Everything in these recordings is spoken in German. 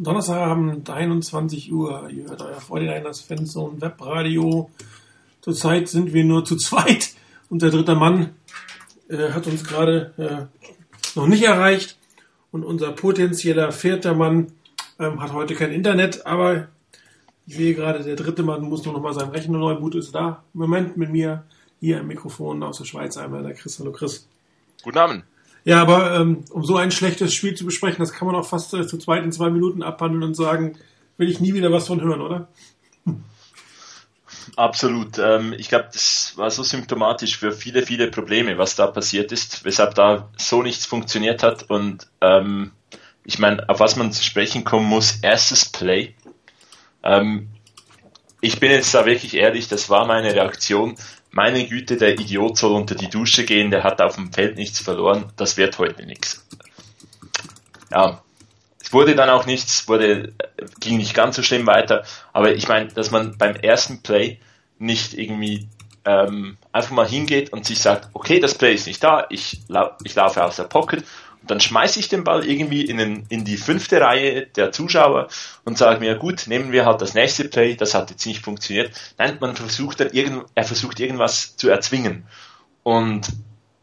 Donnerstagabend, 21 Uhr. Ihr hört euer 49ers Fanzone Webradio. Zurzeit sind wir nur zu zweit und der dritte Mann äh, hat uns gerade äh, noch nicht erreicht. Und unser potenzieller vierter Mann ähm, hat heute kein Internet, aber ich sehe gerade, der dritte Mann muss nur noch mal sein Rechner neu booten. Ist da im Moment mit mir hier am Mikrofon aus der Schweiz einmal der Chris. Hallo Chris. Guten Abend. Ja, aber ähm, um so ein schlechtes Spiel zu besprechen, das kann man auch fast äh, zu zweit in zwei Minuten abhandeln und sagen, will ich nie wieder was von hören, oder? Absolut. Ähm, ich glaube, das war so symptomatisch für viele, viele Probleme, was da passiert ist, weshalb da so nichts funktioniert hat. Und ähm, ich meine, auf was man zu sprechen kommen muss, erstes Play. Ähm, ich bin jetzt da wirklich ehrlich, das war meine Reaktion meine Güte, der Idiot soll unter die Dusche gehen, der hat auf dem Feld nichts verloren, das wird heute nichts. Ja, es wurde dann auch nichts, wurde, ging nicht ganz so schlimm weiter, aber ich meine, dass man beim ersten Play nicht irgendwie ähm, einfach mal hingeht und sich sagt, okay, das Play ist nicht da, ich, lau ich laufe aus der Pocket dann schmeiße ich den Ball irgendwie in, den, in die fünfte Reihe der Zuschauer und sage mir, gut, nehmen wir halt das nächste Play, das hat jetzt nicht funktioniert. Nein, man versucht dann irgend, er versucht irgendwas zu erzwingen. Und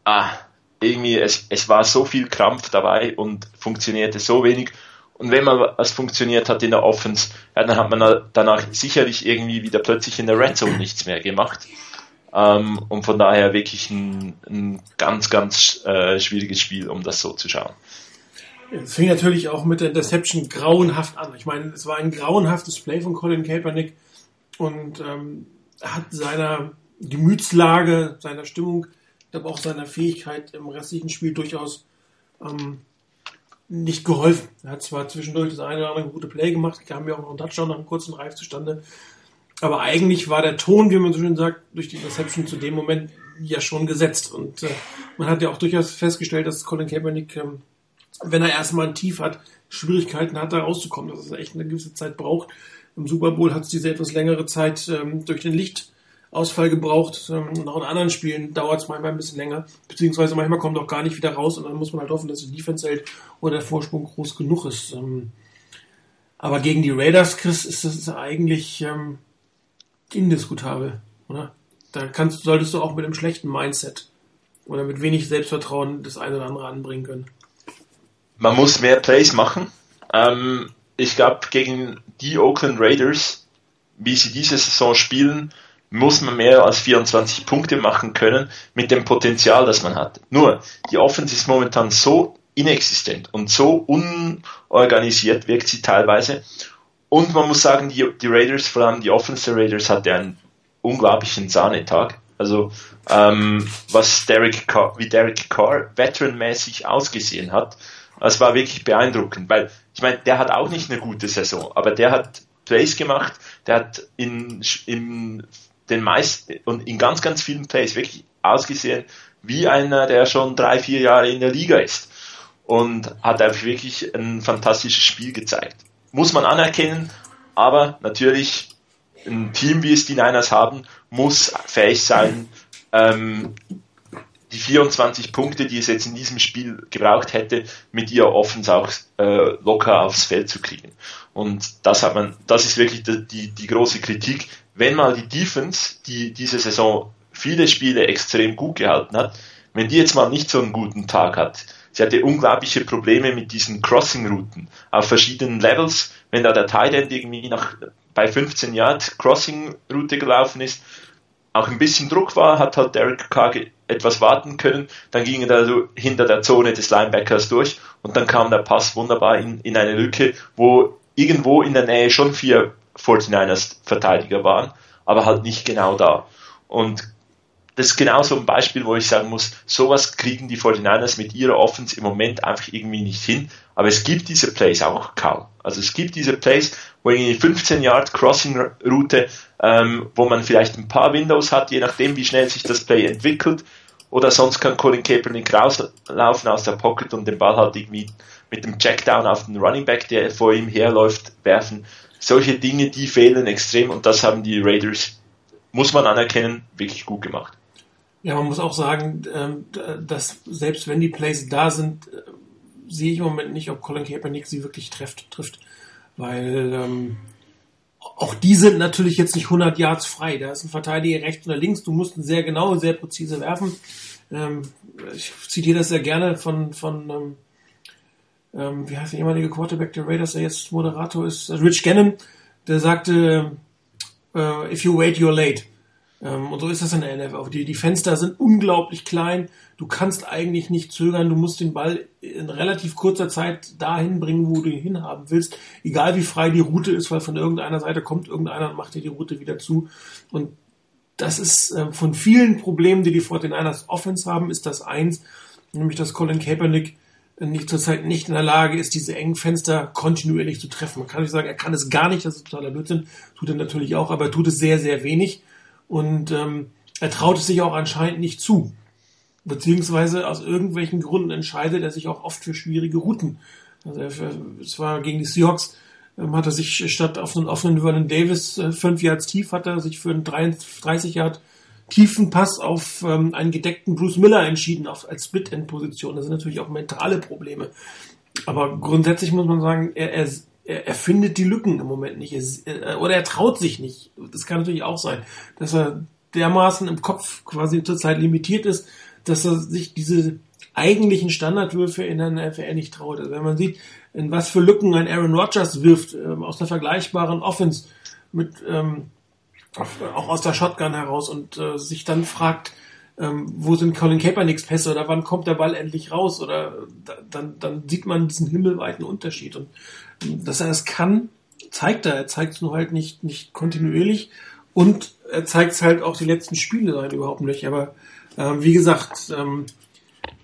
ah, irgendwie, es, es war so viel Krampf dabei und funktionierte so wenig. Und wenn mal was funktioniert hat in der Offense, ja, dann hat man danach sicherlich irgendwie wieder plötzlich in der Red Zone nichts mehr gemacht. Ähm, und von daher wirklich ein, ein ganz, ganz äh, schwieriges Spiel, um das so zu schauen. Es fing natürlich auch mit der Interception grauenhaft an. Ich meine, es war ein grauenhaftes Play von Colin Kaepernick und ähm, hat seiner Gemütslage, seiner Stimmung, aber auch seiner Fähigkeit im restlichen Spiel durchaus ähm, nicht geholfen. Er hat zwar zwischendurch das eine oder andere gute Play gemacht, kam ja auch noch ein Touchdown nach einem kurzen Reif zustande, aber eigentlich war der Ton, wie man so schön sagt, durch die Reception zu dem Moment ja schon gesetzt. Und äh, man hat ja auch durchaus festgestellt, dass Colin Kaepernick, ähm, wenn er erstmal ein Tief hat, Schwierigkeiten hat, da rauszukommen, dass es echt eine gewisse Zeit braucht. Im Super Bowl hat es diese etwas längere Zeit ähm, durch den Lichtausfall gebraucht. Ähm, und auch in anderen Spielen dauert es manchmal ein bisschen länger, beziehungsweise manchmal kommt auch gar nicht wieder raus und dann muss man halt hoffen, dass die Defense hält oder der Vorsprung groß genug ist. Ähm, aber gegen die Raiders, Chris, ist das eigentlich ähm, indiskutabel, oder? Da kannst, solltest du auch mit einem schlechten Mindset oder mit wenig Selbstvertrauen das eine oder andere anbringen können. Man muss mehr Plays machen. Ähm, ich glaube, gegen die Oakland Raiders, wie sie diese Saison spielen, muss man mehr als 24 Punkte machen können mit dem Potenzial, das man hat. Nur, die Offense ist momentan so inexistent und so unorganisiert wirkt sie teilweise. Und man muss sagen, die, die Raiders, vor allem die Offensive Raiders, hatte einen unglaublichen Sahnetag. Also ähm, was Derek Carr, wie Derek Carr veteranmäßig ausgesehen hat, das war wirklich beeindruckend, weil ich meine, der hat auch nicht eine gute Saison, aber der hat Plays gemacht, der hat in, in den meisten und in ganz, ganz vielen Plays wirklich ausgesehen wie einer, der schon drei, vier Jahre in der Liga ist. Und hat einfach wirklich ein fantastisches Spiel gezeigt muss man anerkennen, aber natürlich ein Team, wie es die Niners haben, muss fähig sein, ähm, die 24 Punkte, die es jetzt in diesem Spiel gebraucht hätte, mit ihr Offens auch äh, locker aufs Feld zu kriegen. Und das hat man, das ist wirklich die, die, die große Kritik. Wenn mal die Defense, die diese Saison viele Spiele extrem gut gehalten hat, wenn die jetzt mal nicht so einen guten Tag hat, sie hatte unglaubliche Probleme mit diesen Crossing-Routen auf verschiedenen Levels. Wenn da der Tight End irgendwie nach, bei 15 Yard Crossing-Route gelaufen ist, auch ein bisschen Druck war, hat halt Derek Carr etwas warten können, dann ging er da so hinter der Zone des Linebackers durch und dann kam der Pass wunderbar in, in eine Lücke, wo irgendwo in der Nähe schon vier 49ers Verteidiger waren, aber halt nicht genau da. Und das ist genau so ein Beispiel, wo ich sagen muss, sowas kriegen die 49ers mit ihrer Offense im Moment einfach irgendwie nicht hin. Aber es gibt diese Plays auch kaum. Also es gibt diese Plays, wo irgendwie 15 Yard Crossing Route, ähm, wo man vielleicht ein paar Windows hat, je nachdem wie schnell sich das Play entwickelt. Oder sonst kann Colin Kaepernick rauslaufen aus der Pocket und den Ball halt irgendwie mit dem Checkdown auf den Running Back, der vor ihm herläuft, werfen. Solche Dinge, die fehlen extrem und das haben die Raiders, muss man anerkennen, wirklich gut gemacht. Ja, man muss auch sagen, ähm, dass selbst wenn die Plays da sind, äh, sehe ich im Moment nicht, ob Colin Kaepernick sie wirklich trifft. trifft. weil ähm, auch die sind natürlich jetzt nicht 100 Yards frei. Da ist ein Verteidiger rechts oder links. Du musst sehr genau, sehr präzise werfen. Ähm, ich zitiere das sehr gerne von, von ähm, ähm, wie heißt der ehemalige Quarterback der Raiders, der jetzt Moderator ist, Rich Gannon, der sagte, äh, if you wait, you're late. Ähm, und so ist das in der NFL. Die, die Fenster sind unglaublich klein. Du kannst eigentlich nicht zögern. Du musst den Ball in relativ kurzer Zeit dahin bringen, wo du ihn hinhaben willst. Egal wie frei die Route ist, weil von irgendeiner Seite kommt irgendeiner und macht dir die Route wieder zu. Und das ist äh, von vielen Problemen, die die 49ers Offense haben, ist das eins, nämlich dass Colin Kaepernick nicht zurzeit nicht in der Lage ist, diese engen Fenster kontinuierlich zu treffen. Man kann nicht sagen, er kann es gar nicht, das ist totaler Blödsinn, tut er natürlich auch, aber er tut es sehr, sehr wenig und ähm, er traut es sich auch anscheinend nicht zu. Beziehungsweise aus irgendwelchen Gründen entscheidet er sich auch oft für schwierige Routen. Also er, es war gegen die Seahawks, ähm, hat er sich statt auf einen offenen Vernon Davis äh, fünf Yards tief, hat er sich für einen 30 Yard tiefen Pass auf ähm, einen gedeckten Bruce Miller entschieden, auf, als Split-End-Position. Das sind natürlich auch mentale Probleme. Aber grundsätzlich muss man sagen, er, er, er, er findet die Lücken im Moment nicht. Er, oder er traut sich nicht. Das kann natürlich auch sein, dass er dermaßen im Kopf quasi zurzeit limitiert ist, dass er sich diese eigentlichen Standardwürfe in der NFL nicht traut. Also wenn man sieht, in was für Lücken ein Aaron Rodgers wirft, ähm, aus einer vergleichbaren Offense mit ähm, auch aus der Shotgun heraus und äh, sich dann fragt, ähm, wo sind Colin Kaepernicks Pässe oder wann kommt der Ball endlich raus oder da, dann, dann sieht man diesen himmelweiten Unterschied und ähm, dass er es kann, zeigt er. Er zeigt es nur halt nicht, nicht kontinuierlich und er zeigt es halt auch die letzten Spiele sein überhaupt nicht. Aber ähm, wie gesagt, ähm,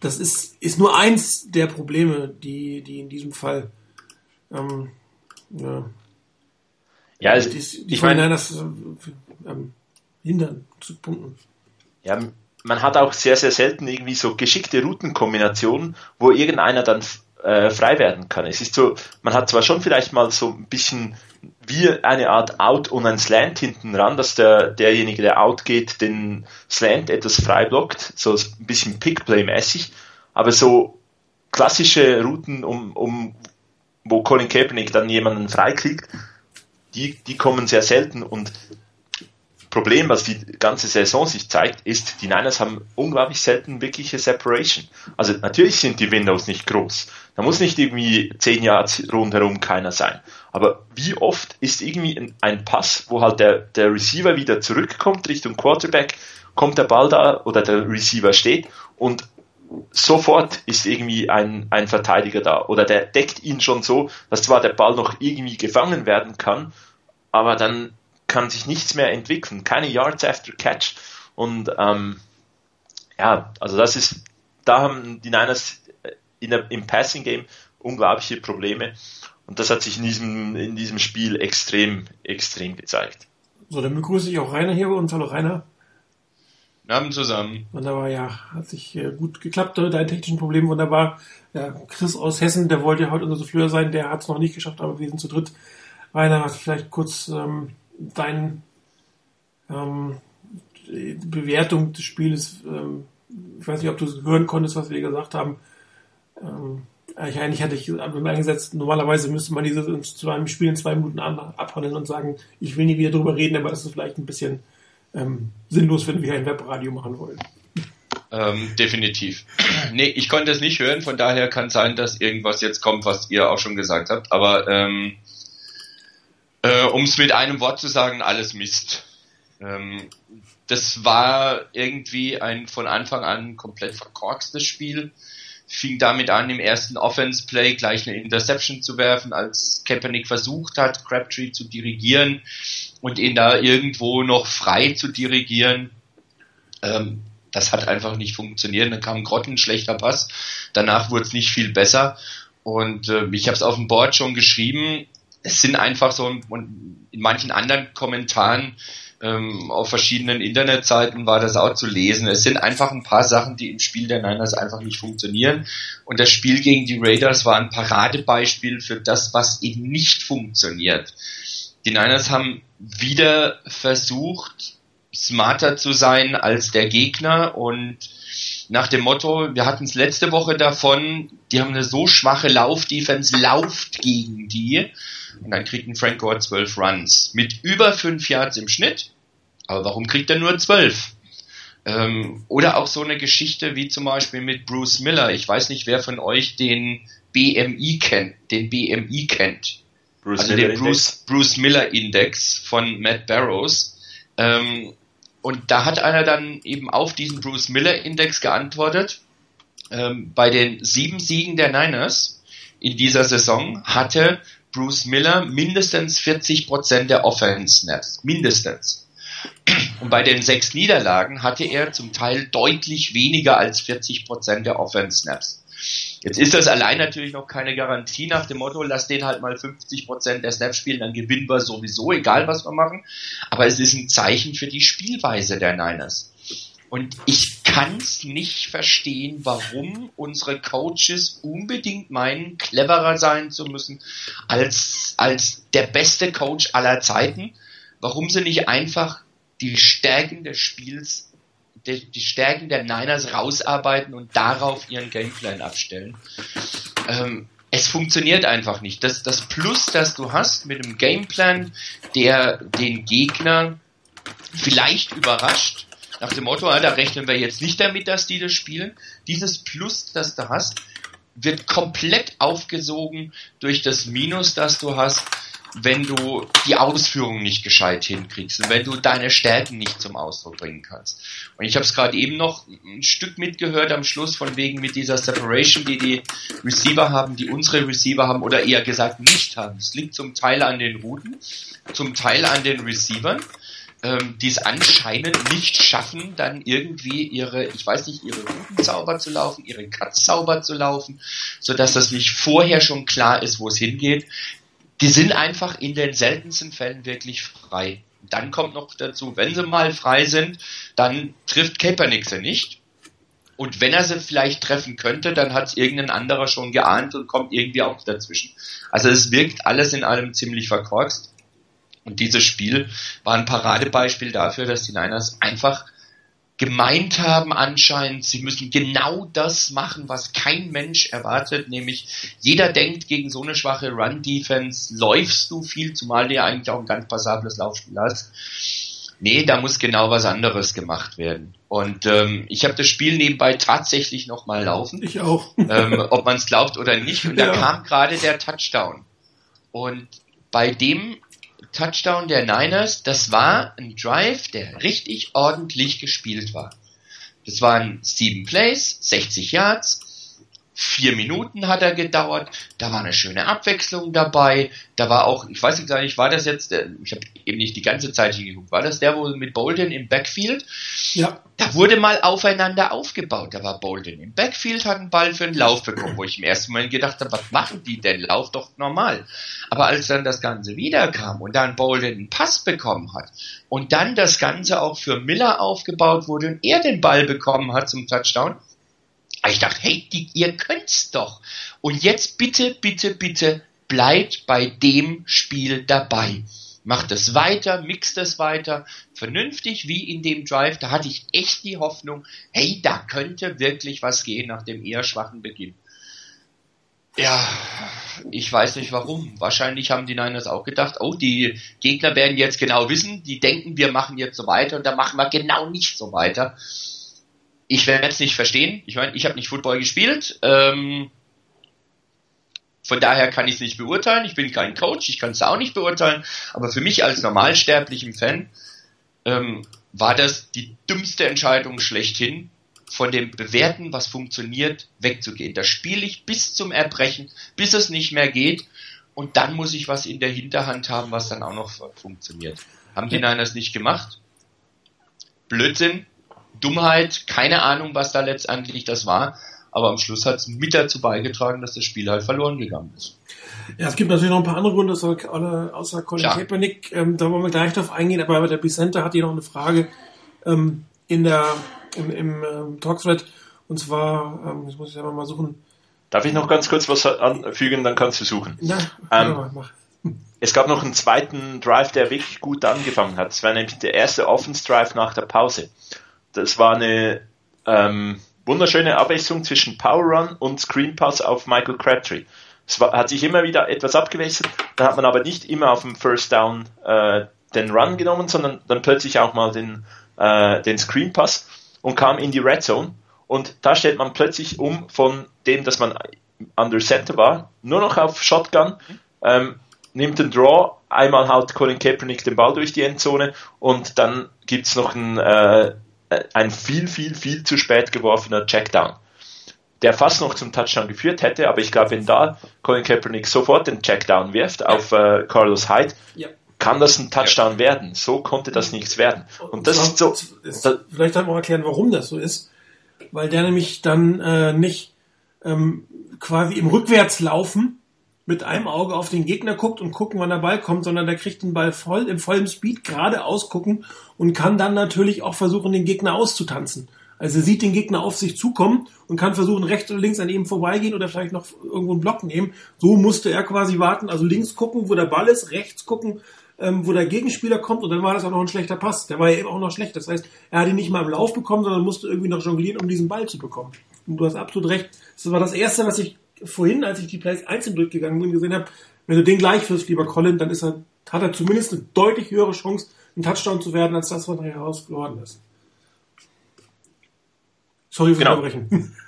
das ist, ist nur eins der Probleme, die, die in diesem Fall ähm, ja, ja, also, die, die ich meine, das äh, ähm, hindern zu punkten. Ja, man hat auch sehr, sehr selten irgendwie so geschickte Routenkombinationen, wo irgendeiner dann äh, frei werden kann. Es ist so, man hat zwar schon vielleicht mal so ein bisschen wie eine Art Out und ein Slant hinten ran, dass der, derjenige, der out geht, den Slant etwas frei blockt, so ein bisschen Pickplay-mäßig, aber so klassische Routen, um, um, wo Colin Kaepernick dann jemanden freikriegt, die, die kommen sehr selten und Problem, was die ganze Saison sich zeigt, ist, die Niners haben unglaublich selten wirkliche Separation. Also natürlich sind die Windows nicht groß. Da muss nicht irgendwie zehn Jahre rundherum keiner sein. Aber wie oft ist irgendwie ein Pass, wo halt der, der Receiver wieder zurückkommt Richtung Quarterback, kommt der Ball da oder der Receiver steht und sofort ist irgendwie ein, ein Verteidiger da oder der deckt ihn schon so, dass zwar der Ball noch irgendwie gefangen werden kann, aber dann kann sich nichts mehr entwickeln, keine Yards after Catch und ähm, ja, also das ist, da haben die Niners in der, im Passing Game unglaubliche Probleme und das hat sich in diesem, in diesem Spiel extrem, extrem gezeigt. So, dann begrüße ich auch Rainer hier bei uns. Hallo Rainer. Abend zusammen. Wunderbar, ja. Hat sich äh, gut geklappt, dein technischen Problem wunderbar. Ja, Chris aus Hessen, der wollte ja heute unser Souffleur sein, der hat es noch nicht geschafft, aber wir sind zu dritt. Rainer, vielleicht kurz ähm, deine ähm, Bewertung des Spieles. Ähm, ich weiß nicht, ob du es hören konntest, was wir gesagt haben. Ähm, ich, eigentlich hatte ich eingesetzt, normalerweise müsste man dieses zu einem Spiel in zwei Minuten abhandeln und sagen, ich will nie wieder drüber reden, aber das ist vielleicht ein bisschen ähm, sinnlos, wenn wir ein Webradio machen wollen. Ähm, definitiv. nee, ich konnte es nicht hören, von daher kann sein, dass irgendwas jetzt kommt, was ihr auch schon gesagt habt. Aber ähm, äh, um es mit einem Wort zu sagen, alles Mist. Ähm, das war irgendwie ein von Anfang an komplett verkorkstes Spiel. Fing damit an, im ersten Offense-Play gleich eine Interception zu werfen, als Kaepernick versucht hat, Crabtree zu dirigieren und ihn da irgendwo noch frei zu dirigieren. Ähm, das hat einfach nicht funktioniert. Dann kam ein grottenschlechter Pass. Danach wurde es nicht viel besser. Und äh, ich habe es auf dem Board schon geschrieben. Es sind einfach so, und in manchen anderen Kommentaren ähm, auf verschiedenen Internetseiten war das auch zu lesen. Es sind einfach ein paar Sachen, die im Spiel der Niners einfach nicht funktionieren. Und das Spiel gegen die Raiders war ein Paradebeispiel für das, was eben nicht funktioniert. Die Niners haben wieder versucht, smarter zu sein als der Gegner und nach dem Motto, wir hatten es letzte Woche davon, die haben eine so schwache Lauf-Defense, lauft gegen die. Und dann kriegt ein Frank Gore 12 Runs mit über 5 Yards im Schnitt. Aber warum kriegt er nur 12? Ähm, oder auch so eine Geschichte wie zum Beispiel mit Bruce Miller. Ich weiß nicht, wer von euch den BMI kennt, den BMI kennt. Bruce also Miller den Bruce, Bruce Miller Index von Matt Barrows. Ähm, und da hat einer dann eben auf diesen Bruce Miller Index geantwortet. Ähm, bei den sieben Siegen der Niners in dieser Saison hatte Bruce Miller mindestens 40 Prozent der Offense Snaps. Mindestens. Und bei den sechs Niederlagen hatte er zum Teil deutlich weniger als 40 Prozent der Offense Snaps. Jetzt ist das allein natürlich noch keine Garantie nach dem Motto, lass den halt mal 50 Prozent der Snaps spielen, dann gewinnen wir sowieso, egal was wir machen. Aber es ist ein Zeichen für die Spielweise der Niners. Und ich kann es nicht verstehen, warum unsere Coaches unbedingt meinen, cleverer sein zu müssen als, als der beste Coach aller Zeiten. Warum sie nicht einfach die Stärken des Spiels die, die Stärken der Niners rausarbeiten und darauf ihren Gameplan abstellen. Ähm, es funktioniert einfach nicht. Das, das Plus, das du hast mit dem Gameplan, der den Gegner vielleicht überrascht, nach dem Motto, ah, da rechnen wir jetzt nicht damit, dass die das spielen. Dieses Plus, das du hast, wird komplett aufgesogen durch das Minus, das du hast wenn du die Ausführung nicht gescheit hinkriegst und wenn du deine Stärken nicht zum Ausdruck bringen kannst. Und ich habe es gerade eben noch ein Stück mitgehört am Schluss von wegen mit dieser Separation, die die Receiver haben, die unsere Receiver haben oder eher gesagt nicht haben. Es liegt zum Teil an den Routen, zum Teil an den Receivern ähm, die es anscheinend nicht schaffen, dann irgendwie ihre, ich weiß nicht, ihre Routen sauber zu laufen, ihre Cuts sauber zu laufen, so dass das nicht vorher schon klar ist, wo es hingeht die sind einfach in den seltensten Fällen wirklich frei. Dann kommt noch dazu, wenn sie mal frei sind, dann trifft Kaepernick sie nicht. Und wenn er sie vielleicht treffen könnte, dann hat es irgendein anderer schon geahnt und kommt irgendwie auch dazwischen. Also es wirkt alles in allem ziemlich verkorkst. Und dieses Spiel war ein Paradebeispiel dafür, dass die Niners einfach gemeint haben anscheinend, sie müssen genau das machen, was kein Mensch erwartet, nämlich jeder denkt, gegen so eine schwache Run-Defense läufst du viel, zumal du ja eigentlich auch ein ganz passables Laufspiel hast. Nee, da muss genau was anderes gemacht werden. Und ähm, ich habe das Spiel nebenbei tatsächlich nochmal laufen. Ich auch. ähm, ob man es glaubt oder nicht. Und da ja. kam gerade der Touchdown. Und bei dem Touchdown der Niners, das war ein Drive, der richtig ordentlich gespielt war. Das waren sieben Plays, 60 Yards, Vier Minuten hat er gedauert, da war eine schöne Abwechslung dabei, da war auch, ich weiß gar nicht, war das jetzt, ich habe eben nicht die ganze Zeit hingeguckt, war das der, wo mit Bolden im Backfield? Ja. Da wurde mal aufeinander aufgebaut, da war Bolden im Backfield, hat einen Ball für einen Lauf bekommen, wo ich im ersten Moment gedacht habe, was machen die denn, lauf doch normal. Aber als dann das Ganze wiederkam und dann Bolden einen Pass bekommen hat und dann das Ganze auch für Miller aufgebaut wurde und er den Ball bekommen hat zum Touchdown, ich dachte, hey, die, ihr könnt's doch. Und jetzt bitte, bitte, bitte bleibt bei dem Spiel dabei. Macht es weiter, mixt es weiter, vernünftig wie in dem Drive. Da hatte ich echt die Hoffnung, hey, da könnte wirklich was gehen nach dem eher schwachen Beginn. Ja, ich weiß nicht warum. Wahrscheinlich haben die Niners auch gedacht, oh, die Gegner werden jetzt genau wissen, die denken, wir machen jetzt so weiter und da machen wir genau nicht so weiter ich werde es nicht verstehen. Ich meine, ich habe nicht Football gespielt. Ähm, von daher kann ich es nicht beurteilen. Ich bin kein Coach, ich kann es auch nicht beurteilen. Aber für mich als normalsterblichen Fan ähm, war das die dümmste Entscheidung schlechthin, von dem Bewerten, was funktioniert, wegzugehen. Da spiele ich bis zum Erbrechen, bis es nicht mehr geht. Und dann muss ich was in der Hinterhand haben, was dann auch noch funktioniert. Haben die Niners nicht gemacht? Blödsinn, Dummheit, keine Ahnung, was da letztendlich das war. Aber am Schluss hat es mit dazu beigetragen, dass das Spiel halt verloren gegangen ist. Ja, es gibt natürlich noch ein paar andere Gründe, außer Colin Klar. Kaepernick. Ähm, da wollen wir gleich drauf eingehen. Aber der Bicenter hat hier noch eine Frage ähm, in der, im, im ähm, Talkthread. Und zwar, ähm, jetzt muss ich aber mal suchen. Darf ich noch ganz kurz was anfügen, dann kannst du suchen. Na, ähm, mach. Es gab noch einen zweiten Drive, der wirklich gut angefangen hat. Es war nämlich der erste Offense Drive nach der Pause das war eine, ähm, wunderschöne Abwechslung zwischen Power Run und Screen Pass auf Michael Crabtree. Es war, hat sich immer wieder etwas abgewechselt, da hat man aber nicht immer auf dem First Down äh, den Run genommen, sondern dann plötzlich auch mal den, äh, den Screen Pass und kam in die Red Zone und da stellt man plötzlich um von dem, dass man under Center war, nur noch auf Shotgun, ähm, nimmt den Draw, einmal haut Colin Kaepernick den Ball durch die Endzone und dann gibt's noch ein, äh, ein viel, viel, viel zu spät geworfener Checkdown der fast noch zum Touchdown geführt hätte, aber ich glaube, wenn da Colin Kaepernick sofort den Checkdown wirft auf äh, Carlos Hyde, ja. kann das ein Touchdown ja. werden. So konnte das nichts werden. Und das ist so. Ist, vielleicht auch mal erklären, warum das so ist, weil der nämlich dann äh, nicht ähm, quasi im Rückwärtslaufen mit einem Auge auf den Gegner guckt und gucken, wann der Ball kommt, sondern der kriegt den Ball voll im vollen Speed geradeaus gucken und kann dann natürlich auch versuchen, den Gegner auszutanzen. Also er sieht den Gegner auf sich zukommen und kann versuchen, rechts oder links an ihm vorbeigehen oder vielleicht noch irgendwo einen Block nehmen. So musste er quasi warten, also links gucken, wo der Ball ist, rechts gucken, ähm, wo der Gegenspieler kommt und dann war das auch noch ein schlechter Pass. Der war ja eben auch noch schlecht. Das heißt, er hat ihn nicht mal im Lauf bekommen, sondern musste irgendwie noch jonglieren, um diesen Ball zu bekommen. Und du hast absolut recht. Das war das Erste, was ich vorhin, als ich die Plays einzeln durchgegangen bin, gesehen habe. Wenn du den gleich wirst, lieber Colin, dann ist er, hat er zumindest eine deutlich höhere Chance, ein Touchdown zu werden, als das, was nachher heraus geworden ist. Sorry für genau. Unterbrechen.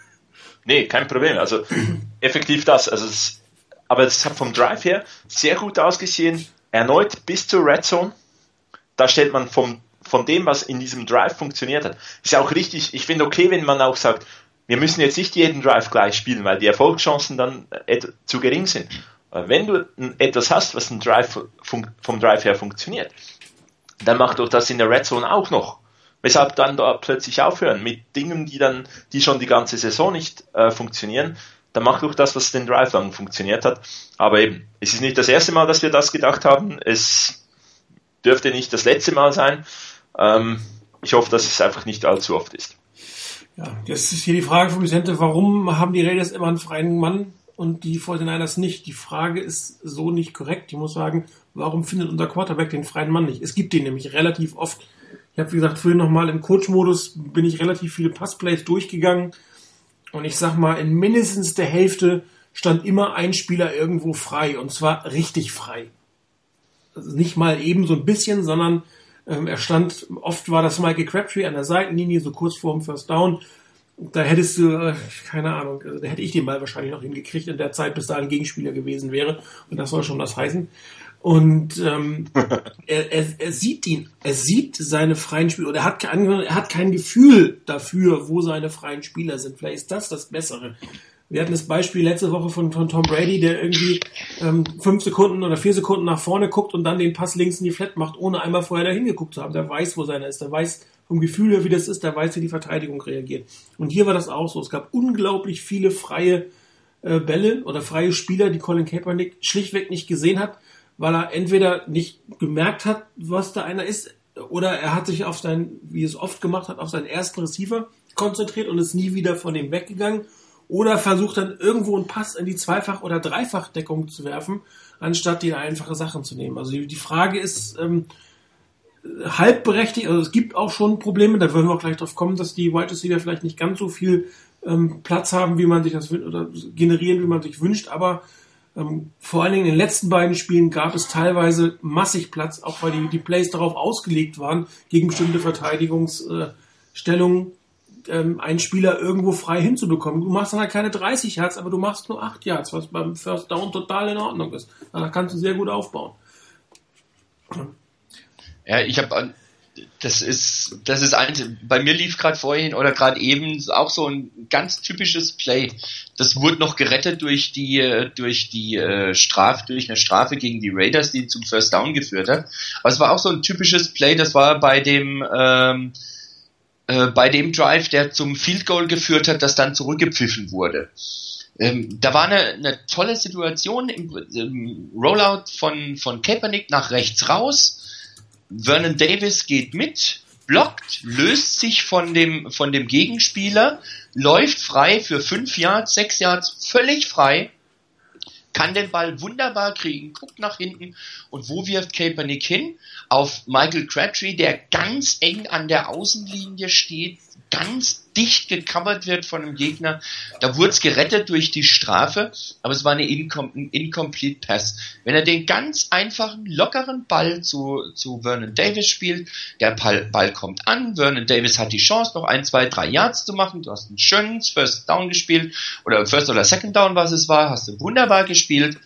Nee, kein Problem. Also effektiv das. Also es, aber es hat vom Drive her sehr gut ausgesehen. Erneut bis zur Red Zone. Da stellt man vom, von dem, was in diesem Drive funktioniert hat. Ist ja auch richtig. Ich finde okay, wenn man auch sagt, wir müssen jetzt nicht jeden Drive gleich spielen, weil die Erfolgschancen dann zu gering sind. Wenn du etwas hast, was Drive vom Drive her funktioniert, dann mach doch das in der Red Zone auch noch. Weshalb dann da plötzlich aufhören mit Dingen, die dann, die schon die ganze Saison nicht äh, funktionieren. Dann mach doch das, was den Drive lang funktioniert hat. Aber eben, es ist nicht das erste Mal, dass wir das gedacht haben. Es dürfte nicht das letzte Mal sein. Ähm, ich hoffe, dass es einfach nicht allzu oft ist. Ja, jetzt ist hier die Frage von Vicente, warum haben die Raiders immer einen freien Mann und die 49ers nicht? Die Frage ist so nicht korrekt. Ich muss sagen, warum findet unser Quarterback den freien Mann nicht? Es gibt den nämlich relativ oft. Ich habe, wie gesagt, vorhin nochmal im Coach-Modus bin ich relativ viele Passplays durchgegangen und ich sag mal, in mindestens der Hälfte stand immer ein Spieler irgendwo frei und zwar richtig frei. Also nicht mal eben so ein bisschen, sondern ähm, er stand, oft war das Michael Crabtree an der Seitenlinie, so kurz vor dem First Down. Da hättest du, äh, keine Ahnung, also da hätte ich den Ball wahrscheinlich noch hingekriegt in der Zeit, bis da ein Gegenspieler gewesen wäre. Und das soll schon was heißen. Und ähm, er, er, er sieht ihn, er sieht seine freien Spieler, oder er hat, er hat kein Gefühl dafür, wo seine freien Spieler sind. Vielleicht ist das das Bessere. Wir hatten das Beispiel letzte Woche von, von Tom Brady, der irgendwie ähm, fünf Sekunden oder vier Sekunden nach vorne guckt und dann den Pass links in die Flat macht, ohne einmal vorher dahin geguckt zu haben. Der weiß, wo seiner ist, der weiß vom Gefühl her, wie das ist, der weiß, wie die Verteidigung reagiert. Und hier war das auch so. Es gab unglaublich viele freie äh, Bälle oder freie Spieler, die Colin Kaepernick schlichtweg nicht gesehen hat weil er entweder nicht gemerkt hat, was da einer ist, oder er hat sich auf seinen, wie es oft gemacht hat, auf seinen ersten Receiver konzentriert und ist nie wieder von ihm weggegangen, oder versucht dann irgendwo einen Pass in die Zweifach- oder Dreifachdeckung zu werfen, anstatt die einfache Sachen zu nehmen. Also die Frage ist ähm, halb also es gibt auch schon Probleme, da würden wir auch gleich drauf kommen, dass die Wide Receiver vielleicht nicht ganz so viel ähm, Platz haben, wie man sich das wünscht, oder generieren, wie man sich wünscht, aber ähm, vor allen Dingen in den letzten beiden Spielen gab es teilweise massig Platz, auch weil die, die Plays darauf ausgelegt waren, gegen bestimmte Verteidigungsstellungen ähm, einen Spieler irgendwo frei hinzubekommen. Du machst dann halt keine 30 Yards, aber du machst nur 8 Yards, was beim First Down total in Ordnung ist. Da kannst du sehr gut aufbauen. Ja, ich habe das ist, das ist ein, bei mir lief gerade vorhin oder gerade eben auch so ein ganz typisches Play. Das wurde noch gerettet durch die, durch die äh, Strafe, durch eine Strafe gegen die Raiders, die zum First Down geführt hat. Aber es war auch so ein typisches Play, das war bei dem, ähm, äh, bei dem Drive, der zum Field Goal geführt hat, das dann zurückgepfiffen wurde. Ähm, da war eine, eine tolle Situation im, im Rollout von, von Kaepernick nach rechts raus Vernon Davis geht mit, blockt, löst sich von dem, von dem Gegenspieler, läuft frei für fünf Yards, sechs Yards, völlig frei, kann den Ball wunderbar kriegen, guckt nach hinten und wo wirft Kaepernick hin? Auf Michael Crabtree, der ganz eng an der Außenlinie steht, ganz dicht gecovert wird von einem Gegner. Da wurde es gerettet durch die Strafe, aber es war eine Incom ein Incomplete Pass. Wenn er den ganz einfachen, lockeren Ball zu, zu Vernon Davis spielt, der Ball, Ball kommt an, Vernon Davis hat die Chance, noch ein, zwei, drei Yards zu machen, du hast einen schönen First Down gespielt, oder First oder Second Down, was es war, hast du wunderbar gespielt,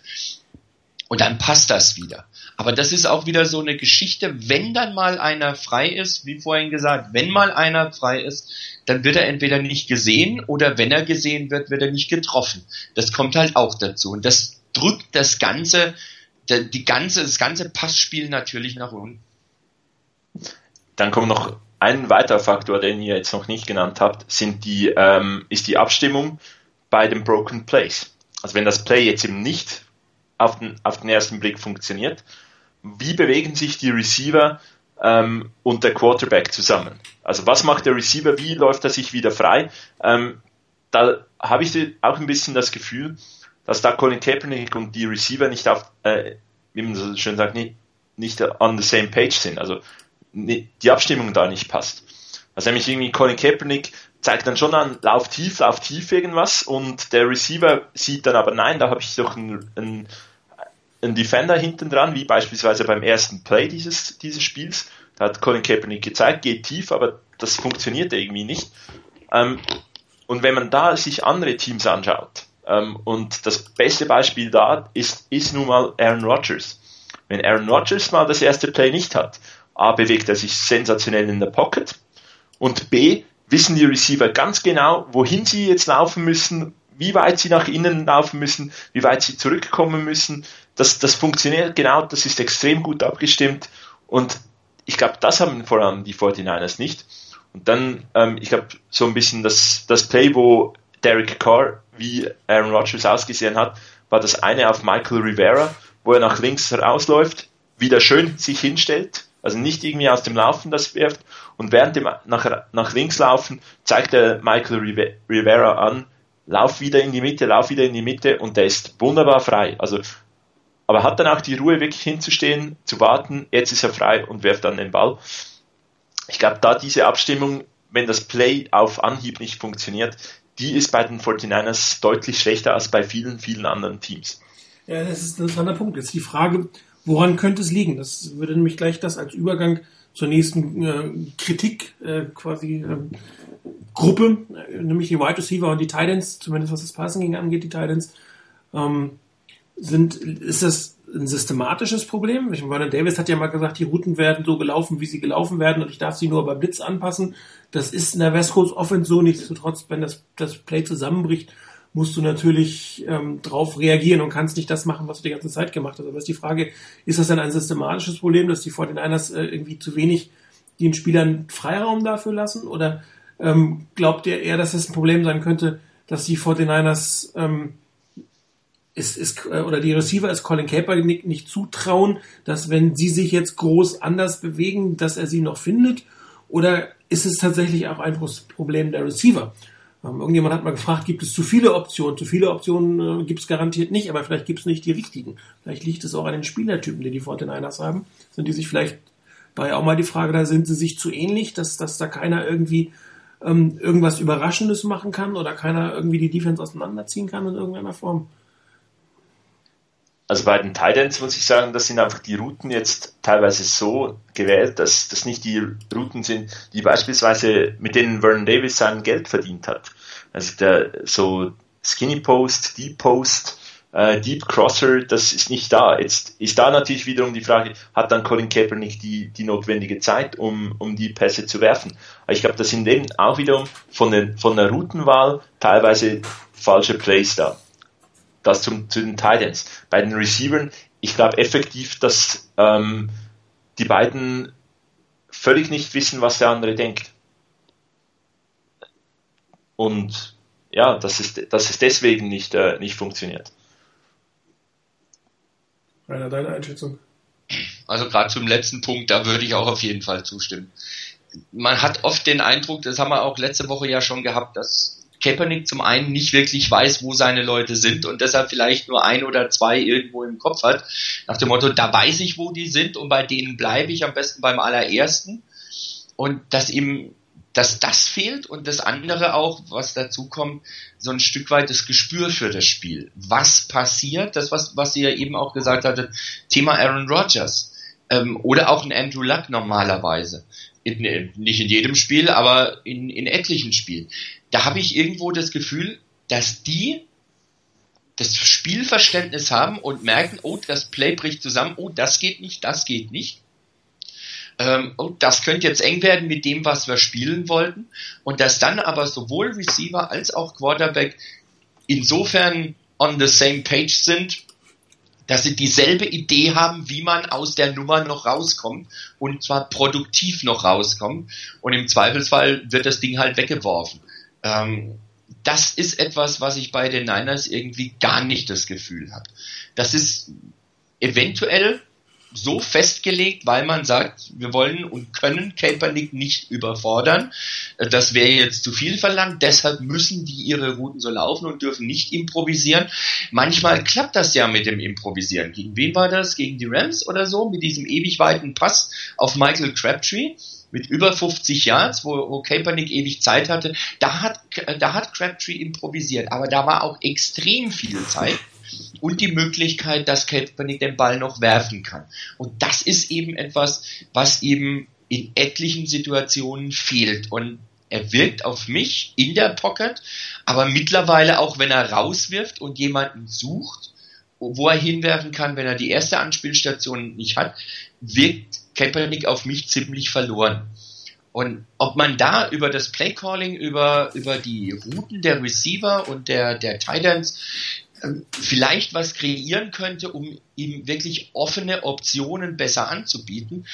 und dann passt das wieder. Aber das ist auch wieder so eine Geschichte, wenn dann mal einer frei ist, wie vorhin gesagt, wenn mal einer frei ist, dann wird er entweder nicht gesehen oder wenn er gesehen wird, wird er nicht getroffen. Das kommt halt auch dazu. Und das drückt das ganze, die ganze, das ganze Passspiel natürlich nach unten. Dann kommt noch ein weiterer Faktor, den ihr jetzt noch nicht genannt habt, sind die, ähm, ist die Abstimmung bei den Broken Plays. Also wenn das Play jetzt eben nicht auf den, auf den ersten Blick funktioniert, wie bewegen sich die Receiver ähm, und der Quarterback zusammen? Also was macht der Receiver, wie läuft er sich wieder frei? Ähm, da habe ich auch ein bisschen das Gefühl, dass da Colin Kaepernick und die Receiver nicht auf, äh, wie man so schön sagt, nicht, nicht on the same page sind. Also die Abstimmung da nicht passt. Also nämlich irgendwie Colin Kaepernick zeigt dann schon an, lauf tief, lauf tief irgendwas und der Receiver sieht dann aber nein, da habe ich doch einen, einen ein Defender hinten dran, wie beispielsweise beim ersten Play dieses, dieses Spiels. Da hat Colin Kaepernick gezeigt, geht tief, aber das funktioniert irgendwie nicht. Ähm, und wenn man da sich andere Teams anschaut, ähm, und das beste Beispiel da ist, ist nun mal Aaron Rodgers. Wenn Aaron Rodgers mal das erste Play nicht hat, A, bewegt er sich sensationell in der Pocket und B, wissen die Receiver ganz genau, wohin sie jetzt laufen müssen, wie weit sie nach innen laufen müssen, wie weit sie zurückkommen müssen. Das, das funktioniert genau, das ist extrem gut abgestimmt und ich glaube, das haben vor allem die 49ers nicht. Und dann, ähm, ich glaube, so ein bisschen das, das Play, wo Derek Carr wie Aaron Rodgers ausgesehen hat, war das eine auf Michael Rivera, wo er nach links rausläuft, wieder schön sich hinstellt, also nicht irgendwie aus dem Laufen das wirft und während dem nach, nach links laufen zeigt er Michael Rivera an, lauf wieder in die Mitte, lauf wieder in die Mitte und der ist wunderbar frei. Also, aber hat dann auch die Ruhe, wirklich hinzustehen, zu warten, jetzt ist er frei und wirft dann den Ball. Ich glaube, da diese Abstimmung, wenn das Play auf Anhieb nicht funktioniert, die ist bei den 49ers deutlich schlechter als bei vielen, vielen anderen Teams. Ja, das ist ein interessanter Punkt. Jetzt die Frage, woran könnte es liegen? Das würde nämlich gleich das als Übergang zur nächsten äh, Kritik äh, quasi äh, Gruppe, nämlich die Wide Receiver und die Titans, zumindest was das Passing angeht, die Titans, ähm, sind, ist das ein systematisches Problem? Ich meine, Davis hat ja mal gesagt, die Routen werden so gelaufen, wie sie gelaufen werden und ich darf sie nur bei Blitz anpassen. Das ist in der West Coast Offense so. Nichtsdestotrotz, wenn das, das Play zusammenbricht, musst du natürlich ähm, drauf reagieren und kannst nicht das machen, was du die ganze Zeit gemacht hast. Aber ist die Frage, ist das dann ein systematisches Problem, dass die 49ers äh, irgendwie zu wenig den Spielern Freiraum dafür lassen? Oder ähm, glaubt ihr eher, dass es ein Problem sein könnte, dass die 49ers ähm, ist, ist, äh, oder die Receiver ist Colin Kaepernick nicht zutrauen, dass wenn sie sich jetzt groß anders bewegen, dass er sie noch findet? Oder ist es tatsächlich auch ein Problem der Receiver? Ähm, irgendjemand hat mal gefragt, gibt es zu viele Optionen? Zu viele Optionen äh, gibt es garantiert nicht, aber vielleicht gibt es nicht die richtigen. Vielleicht liegt es auch an den Spielertypen, die die 49ers haben. Sind die sich vielleicht, war ja auch mal die Frage, da sind sie sich zu ähnlich, dass, dass da keiner irgendwie ähm, irgendwas Überraschendes machen kann oder keiner irgendwie die Defense auseinanderziehen kann in irgendeiner Form? Also bei den Titans muss ich sagen, das sind einfach die Routen jetzt teilweise so gewählt, dass das nicht die Routen sind, die beispielsweise mit denen Vernon Davis sein Geld verdient hat. Also der so Skinny Post, Deep Post, äh, Deep Crosser, das ist nicht da. Jetzt ist da natürlich wiederum die Frage, hat dann Colin Kaepernick die, die notwendige Zeit, um, um die Pässe zu werfen? Aber ich glaube, das sind eben auch wiederum von, den, von der Routenwahl teilweise falsche Plays da. Das zum, zu den Titans. Bei den Receivern, ich glaube effektiv, dass ähm, die beiden völlig nicht wissen, was der andere denkt. Und ja, dass es, dass es deswegen nicht, äh, nicht funktioniert. Rainer, deine Einschätzung? Also gerade zum letzten Punkt, da würde ich auch auf jeden Fall zustimmen. Man hat oft den Eindruck, das haben wir auch letzte Woche ja schon gehabt, dass Kaepernick zum einen nicht wirklich weiß, wo seine Leute sind und deshalb vielleicht nur ein oder zwei irgendwo im Kopf hat, nach dem Motto, da weiß ich, wo die sind und bei denen bleibe ich am besten beim allerersten und dass ihm dass das fehlt und das andere auch, was dazu kommt, so ein Stück weit das Gespür für das Spiel. Was passiert, das was, was ihr eben auch gesagt hattet, Thema Aaron Rodgers ähm, oder auch ein Andrew Luck normalerweise. In, nicht in jedem Spiel, aber in, in etlichen Spielen. Da habe ich irgendwo das Gefühl, dass die das Spielverständnis haben und merken, oh, das Play bricht zusammen, oh, das geht nicht, das geht nicht. Ähm, das könnte jetzt eng werden mit dem, was wir spielen wollten. Und dass dann aber sowohl Receiver als auch Quarterback insofern on the same page sind, dass sie dieselbe Idee haben, wie man aus der Nummer noch rauskommt und zwar produktiv noch rauskommt und im Zweifelsfall wird das Ding halt weggeworfen. Ähm, das ist etwas, was ich bei den Niners irgendwie gar nicht das Gefühl habe. Das ist eventuell so festgelegt, weil man sagt, wir wollen und können Kaepernick nicht überfordern. Das wäre jetzt zu viel verlangt, deshalb müssen die ihre Routen so laufen und dürfen nicht improvisieren. Manchmal klappt das ja mit dem Improvisieren. Gegen wen war das? Gegen die Rams oder so? Mit diesem ewig weiten Pass auf Michael Crabtree mit über 50 Yards, wo, wo Kaepernick ewig Zeit hatte, da hat, da hat Crabtree improvisiert, aber da war auch extrem viel Zeit und die Möglichkeit, dass Kaepernick den Ball noch werfen kann. Und das ist eben etwas, was eben in etlichen Situationen fehlt. Und er wirkt auf mich in der Pocket, aber mittlerweile auch, wenn er rauswirft und jemanden sucht, wo er hinwerfen kann, wenn er die erste Anspielstation nicht hat, wirkt Kaepernick auf mich ziemlich verloren. Und ob man da über das Playcalling, über, über die Routen der Receiver und der, der Titans vielleicht was kreieren könnte, um ihm wirklich offene Optionen besser anzubieten,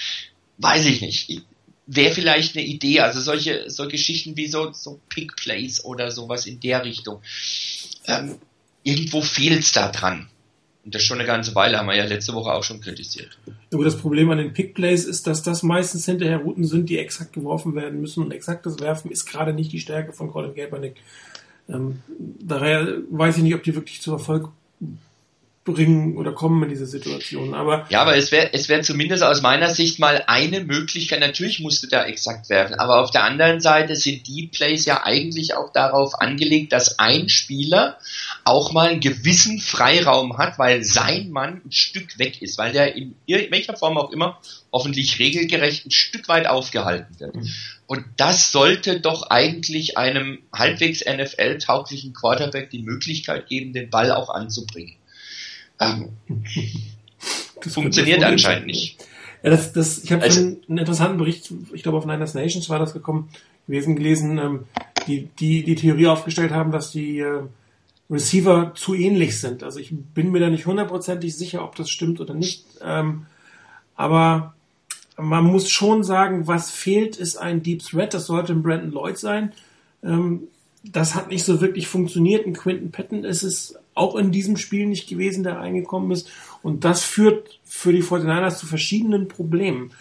weiß ich nicht. Wäre vielleicht eine Idee, also solche, so Geschichten wie so, so Pick Plays oder sowas in der Richtung. Ähm, irgendwo fehlt's da dran. Und das schon eine ganze Weile, haben wir ja letzte Woche auch schon kritisiert. Aber das Problem an den Pick Plays ist, dass das meistens hinterher Routen sind, die exakt geworfen werden müssen. Und exaktes Werfen ist gerade nicht die Stärke von Colin Kaepernick. Ähm, daher weiß ich nicht, ob die wirklich zu Erfolg bringen oder kommen in diese Situation. Aber ja, aber es wäre es wäre zumindest aus meiner Sicht mal eine Möglichkeit. Natürlich musste da exakt werfen, aber auf der anderen Seite sind die Plays ja eigentlich auch darauf angelegt, dass ein Spieler auch mal einen gewissen Freiraum hat, weil sein Mann ein Stück weg ist, weil der in welcher Form auch immer hoffentlich regelgerecht ein Stück weit aufgehalten wird. Mhm. Und das sollte doch eigentlich einem halbwegs NFL-tauglichen Quarterback die Möglichkeit geben, den Ball auch anzubringen. Ähm, funktioniert anscheinend nicht. Ja, das, das, ich habe also, einen interessanten Bericht, ich glaube auf Niners Nations war das gekommen, gewesen, gelesen, ähm, die, die die Theorie aufgestellt haben, dass die äh, Receiver zu ähnlich sind. Also ich bin mir da nicht hundertprozentig sicher, ob das stimmt oder nicht. Ähm, aber man muss schon sagen, was fehlt, ist ein Deep Threat. Das sollte ein Brandon Lloyd sein. Ähm, das hat nicht so wirklich funktioniert. Ein Quinton Patton ist es auch in diesem Spiel nicht gewesen, der reingekommen ist. Und das führt für die 49ers zu verschiedenen Problemen.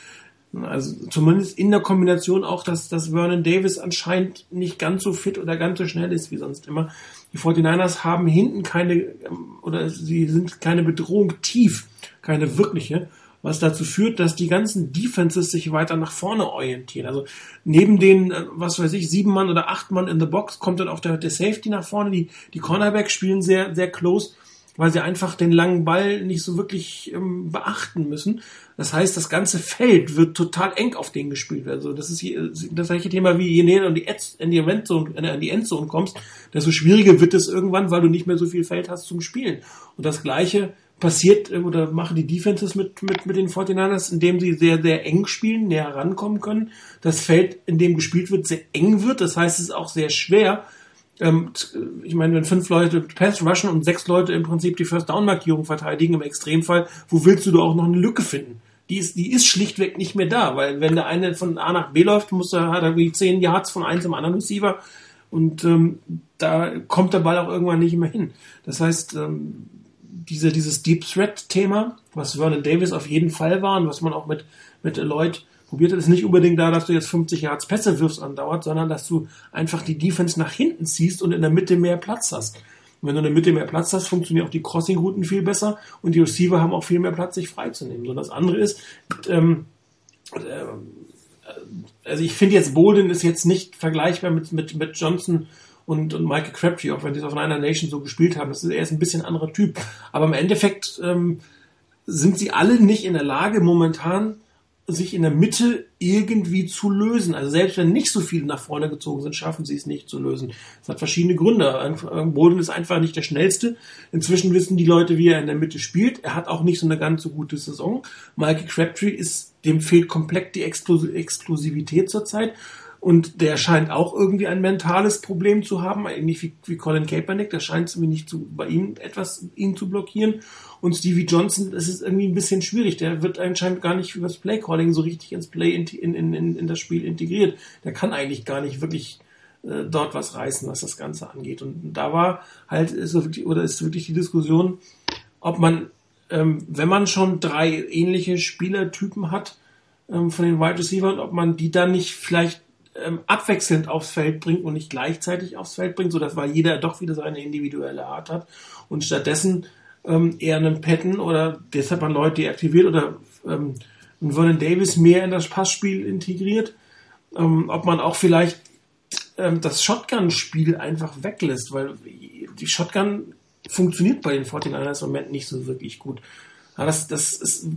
Also zumindest in der Kombination auch, dass, dass Vernon Davis anscheinend nicht ganz so fit oder ganz so schnell ist wie sonst immer. Die 49ers haben hinten keine, ähm, oder sie sind keine Bedrohung tief, keine wirkliche was dazu führt, dass die ganzen Defenses sich weiter nach vorne orientieren. Also neben den, äh, was weiß ich, sieben Mann oder acht Mann in the Box kommt dann auch der, der Safety nach vorne. Die, die Cornerbacks spielen sehr, sehr close, weil sie einfach den langen Ball nicht so wirklich ähm, beachten müssen. Das heißt, das ganze Feld wird total eng auf den gespielt. Also das ist das gleiche Thema wie je näher in die, in die, Endzone, in die Endzone kommst, desto schwieriger wird es irgendwann, weil du nicht mehr so viel Feld hast zum Spielen. Und das gleiche passiert äh, oder machen die Defenses mit, mit, mit den 49ers, indem sie sehr, sehr eng spielen, näher rankommen können. Das Feld, in dem gespielt wird, sehr eng wird. Das heißt, es ist auch sehr schwer. Ähm, äh, ich meine, wenn fünf Leute Pass rushen und sechs Leute im Prinzip die First Down Markierung verteidigen, im Extremfall, wo willst du da auch noch eine Lücke finden? Die ist, die ist schlichtweg nicht mehr da, weil wenn der eine von A nach B läuft, muss er, hat er wie zehn Yards von einem zum anderen Receiver und ähm, da kommt der Ball auch irgendwann nicht mehr hin. Das heißt, ähm, diese, dieses Deep Threat Thema, was Vernon Davis auf jeden Fall war und was man auch mit, mit Lloyd probiert hat, ist nicht unbedingt da, dass du jetzt 50 Yards Pässe wirfst andauert, sondern dass du einfach die Defense nach hinten ziehst und in der Mitte mehr Platz hast. Und wenn du in der Mitte mehr Platz hast, funktionieren auch die Crossing-Routen viel besser und die Receiver haben auch viel mehr Platz, sich freizunehmen. So, das andere ist, ähm, äh, also ich finde jetzt Bolden ist jetzt nicht vergleichbar mit, mit, mit Johnson und, und Michael Crabtree, auch wenn die auf einer Nation so gespielt haben. Das ist, er ein bisschen anderer Typ. Aber im Endeffekt ähm, sind sie alle nicht in der Lage, momentan sich in der Mitte irgendwie zu lösen. Also selbst wenn nicht so viele nach vorne gezogen sind, schaffen sie es nicht zu lösen. Das hat verschiedene Gründe. Boden ist einfach nicht der schnellste. Inzwischen wissen die Leute, wie er in der Mitte spielt. Er hat auch nicht so eine ganz so gute Saison. Michael Crabtree ist, dem fehlt komplett die Exklusivität zurzeit. Und der scheint auch irgendwie ein mentales Problem zu haben, ähnlich wie, wie Colin Kaepernick. Das scheint nicht zu, bei ihm etwas ihn zu blockieren. Und Stevie Johnson, das ist irgendwie ein bisschen schwierig. Der wird anscheinend gar nicht über das Playcalling so richtig ins Play in, in, in, in das Spiel integriert. Der kann eigentlich gar nicht wirklich äh, dort was reißen, was das Ganze angeht. Und da war halt ist wirklich, oder ist wirklich die Diskussion, ob man, ähm, wenn man schon drei ähnliche Spielertypen hat ähm, von den Wide Receivers, ob man die dann nicht vielleicht ähm, abwechselnd aufs Feld bringt und nicht gleichzeitig aufs Feld bringt, sodass weil jeder doch wieder seine individuelle Art hat und stattdessen ähm, eher einen Patton oder deshalb man Leute deaktiviert oder ähm, einen Vernon Davis mehr in das Passspiel integriert, ähm, ob man auch vielleicht ähm, das Shotgun-Spiel einfach weglässt, weil die Shotgun funktioniert bei den 49ers im Moment nicht so wirklich gut. Ja, das, das ist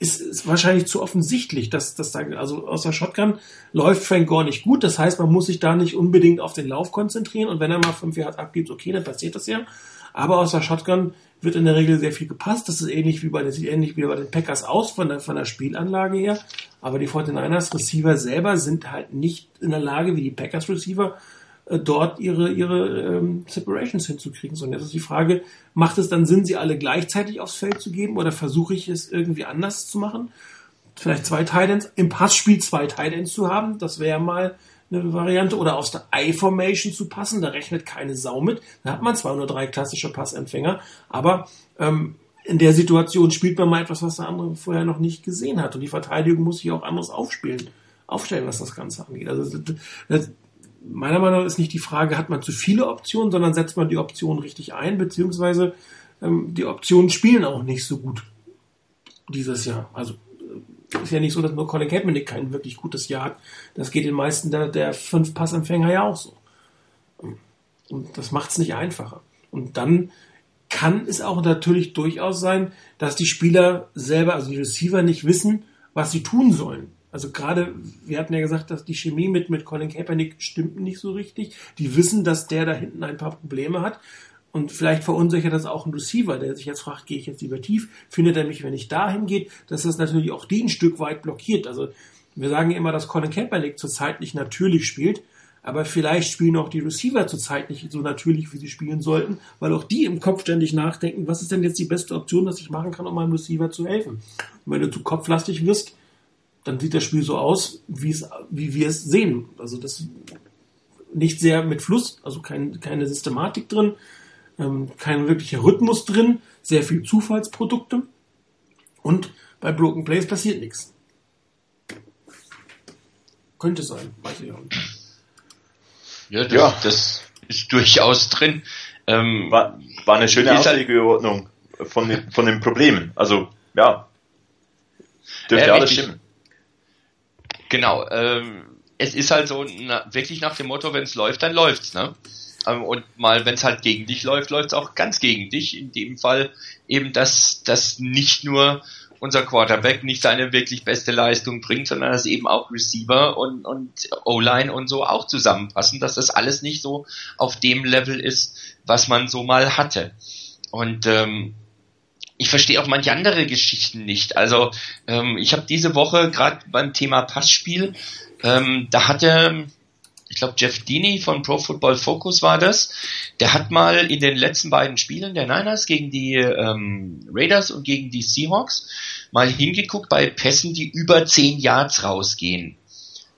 ist, ist wahrscheinlich zu offensichtlich, dass, dass da, also aus der Shotgun läuft Frank Gore nicht gut. Das heißt, man muss sich da nicht unbedingt auf den Lauf konzentrieren und wenn er mal fünf Yards abgibt, okay, dann passiert das ja. Aber aus der Shotgun wird in der Regel sehr viel gepasst. Das ist ähnlich wie bei den, sieht ähnlich wie bei den Packers aus von der, von der Spielanlage her. Aber die 49ers Receiver selber sind halt nicht in der Lage, wie die Packers Receiver, dort ihre, ihre ähm, Separations hinzukriegen. So, und jetzt ist die Frage, macht es dann Sinn, sie alle gleichzeitig aufs Feld zu geben oder versuche ich es irgendwie anders zu machen? Vielleicht zwei Titans, im Passspiel zwei Titans zu haben, das wäre mal eine Variante, oder aus der I-Formation zu passen, da rechnet keine Sau mit. Da hat man zwar nur drei klassische Passempfänger, aber ähm, in der Situation spielt man mal etwas, was der andere vorher noch nicht gesehen hat. Und die Verteidigung muss sich auch anders aufspielen, aufstellen, was das Ganze angeht. Also das, meiner Meinung nach ist nicht die Frage, hat man zu viele Optionen, sondern setzt man die Optionen richtig ein, beziehungsweise ähm, die Optionen spielen auch nicht so gut dieses Jahr. Also äh, ist ja nicht so, dass nur Colin Kaepernick kein wirklich gutes Jahr hat. Das geht den meisten der, der fünf Passempfänger ja auch so. Und das macht es nicht einfacher. Und dann kann es auch natürlich durchaus sein, dass die Spieler selber, also die Receiver, nicht wissen, was sie tun sollen. Also gerade, wir hatten ja gesagt, dass die Chemie mit, mit Colin Kaepernick stimmt nicht so richtig. Die wissen, dass der da hinten ein paar Probleme hat. Und vielleicht verunsichert das auch ein Receiver, der sich jetzt fragt, gehe ich jetzt lieber tief? Findet er mich, wenn ich dahin gehe? Dass das natürlich auch die ein Stück weit blockiert. Also wir sagen immer, dass Colin Kaepernick zurzeit nicht natürlich spielt. Aber vielleicht spielen auch die Receiver zurzeit nicht so natürlich, wie sie spielen sollten, weil auch die im Kopf ständig nachdenken, was ist denn jetzt die beste Option, dass ich machen kann, um meinem Receiver zu helfen. Und wenn du zu kopflastig wirst, dann sieht das Spiel so aus, wie es, wie wir es sehen. Also das nicht sehr mit Fluss, also kein, keine Systematik drin, ähm, kein wirklicher Rhythmus drin, sehr viel Zufallsprodukte und bei Broken Plays passiert nichts. Könnte sein, weiß ich auch nicht. Ja, das, ja. das ist durchaus drin. Ähm, war, war eine schöne Auslegeordnung von den, von den Problemen. Also, ja. Dürfte ja, alles stimmen. Genau. Ähm, es ist halt so na, wirklich nach dem Motto, wenn es läuft, dann läuft's, ne? Ähm, und mal, wenn es halt gegen dich läuft, läuft's auch ganz gegen dich. In dem Fall eben, dass dass nicht nur unser Quarterback nicht seine wirklich beste Leistung bringt, sondern dass eben auch Receiver und, und O-Line und so auch zusammenpassen, dass das alles nicht so auf dem Level ist, was man so mal hatte. Und ähm, ich verstehe auch manche andere Geschichten nicht. Also ähm, ich habe diese Woche gerade beim Thema Passspiel, ähm, da hatte, ich glaube Jeff Dini von Pro Football Focus war das, der hat mal in den letzten beiden Spielen der Niners gegen die ähm, Raiders und gegen die Seahawks mal hingeguckt bei Pässen, die über 10 Yards rausgehen.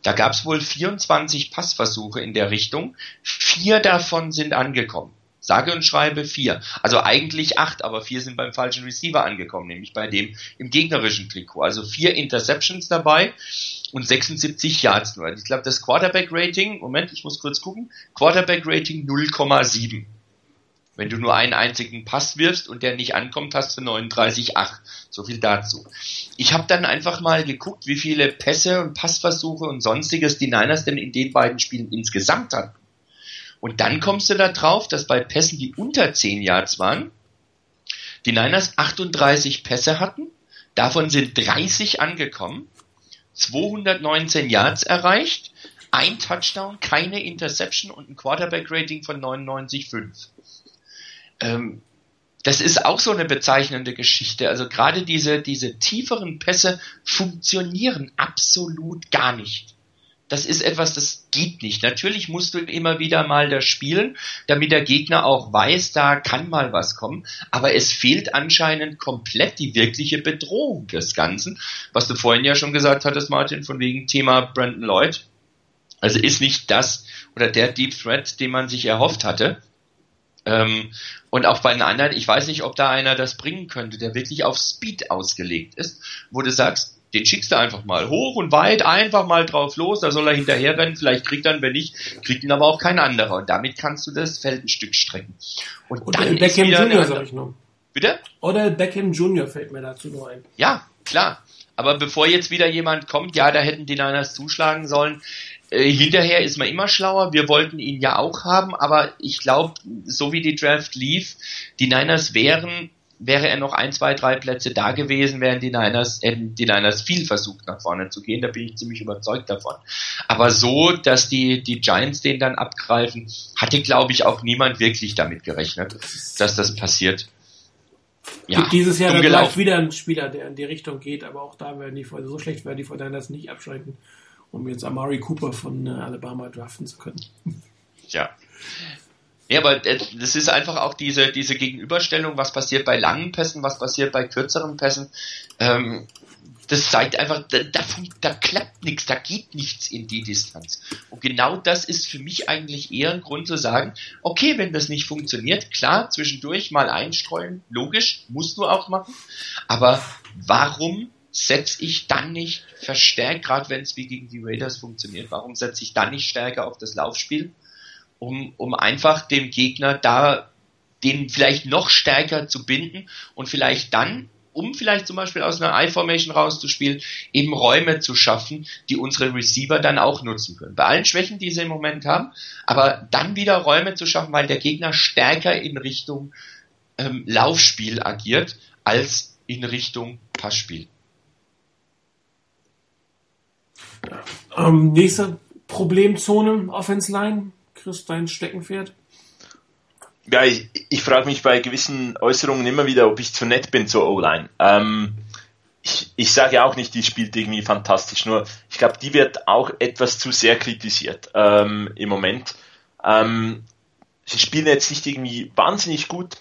Da gab es wohl 24 Passversuche in der Richtung, vier davon sind angekommen. Sage und schreibe vier. Also eigentlich acht, aber vier sind beim falschen Receiver angekommen, nämlich bei dem im gegnerischen Trikot. Also vier Interceptions dabei und 76 Yards nur. Ich glaube, das Quarterback-Rating, Moment, ich muss kurz gucken, Quarterback-Rating 0,7. Wenn du nur einen einzigen Pass wirfst und der nicht ankommt, hast du 39,8. So viel dazu. Ich habe dann einfach mal geguckt, wie viele Pässe und Passversuche und sonstiges die Niners denn in den beiden Spielen insgesamt hatten. Und dann kommst du da drauf, dass bei Pässen, die unter 10 Yards waren, die Niners 38 Pässe hatten, davon sind 30 angekommen, 219 Yards erreicht, ein Touchdown, keine Interception und ein Quarterback-Rating von 99,5. Ähm, das ist auch so eine bezeichnende Geschichte. Also gerade diese, diese tieferen Pässe funktionieren absolut gar nicht. Das ist etwas, das geht nicht. Natürlich musst du immer wieder mal das spielen, damit der Gegner auch weiß, da kann mal was kommen. Aber es fehlt anscheinend komplett die wirkliche Bedrohung des Ganzen. Was du vorhin ja schon gesagt hattest, Martin, von wegen Thema Brandon Lloyd. Also ist nicht das oder der Deep Threat, den man sich erhofft hatte. Ähm, und auch bei den anderen, ich weiß nicht, ob da einer das bringen könnte, der wirklich auf Speed ausgelegt ist, wo du sagst, den schickst du einfach mal hoch und weit, einfach mal drauf los, da soll er hinterher rennen, vielleicht kriegt er ihn, wenn nicht, kriegt ihn aber auch kein anderer. Und damit kannst du das Feld ein Stück strecken. Und Oder dann Beckham Junior, sag ich noch. Bitte? Oder Beckham Junior fällt mir dazu noch ein. Ja, klar. Aber bevor jetzt wieder jemand kommt, ja, da hätten die Niners zuschlagen sollen, äh, hinterher ist man immer schlauer. Wir wollten ihn ja auch haben, aber ich glaube, so wie die Draft lief, die Niners wären, wäre er noch ein, zwei, drei Plätze da gewesen, wären die Niners, hätten die Niners viel versucht, nach vorne zu gehen. Da bin ich ziemlich überzeugt davon. Aber so, dass die, die Giants den dann abgreifen, hatte, glaube ich, auch niemand wirklich damit gerechnet, dass das passiert. Ja, gibt dieses Jahr dann gleich wieder einen Spieler, der in die Richtung geht, aber auch da werden die, so schlecht werden die von Niners nicht abschrecken um jetzt Amari Cooper von äh, Alabama draften zu können. Ja. Ja, aber äh, das ist einfach auch diese, diese Gegenüberstellung, was passiert bei langen Pässen, was passiert bei kürzeren Pässen. Ähm, das zeigt einfach, da, da, da klappt nichts, da geht nichts in die Distanz. Und genau das ist für mich eigentlich eher ein Grund zu sagen, okay, wenn das nicht funktioniert, klar, zwischendurch mal einstreuen, logisch, musst du auch machen. Aber warum setze ich dann nicht verstärkt, gerade wenn es wie gegen die Raiders funktioniert, warum setze ich dann nicht stärker auf das Laufspiel, um, um einfach dem Gegner da den vielleicht noch stärker zu binden und vielleicht dann, um vielleicht zum Beispiel aus einer I-Formation rauszuspielen, eben Räume zu schaffen, die unsere Receiver dann auch nutzen können. Bei allen Schwächen, die sie im Moment haben, aber dann wieder Räume zu schaffen, weil der Gegner stärker in Richtung ähm, Laufspiel agiert als in Richtung Passspiel. Ähm, nächste Problemzone, Offense Line. Chris, dein Steckenpferd? Ja, ich, ich frage mich bei gewissen Äußerungen immer wieder, ob ich zu nett bin zur O-Line. Ähm, ich, ich sage auch nicht, die spielt irgendwie fantastisch, nur ich glaube, die wird auch etwas zu sehr kritisiert ähm, im Moment. Ähm, sie spielen jetzt nicht irgendwie wahnsinnig gut,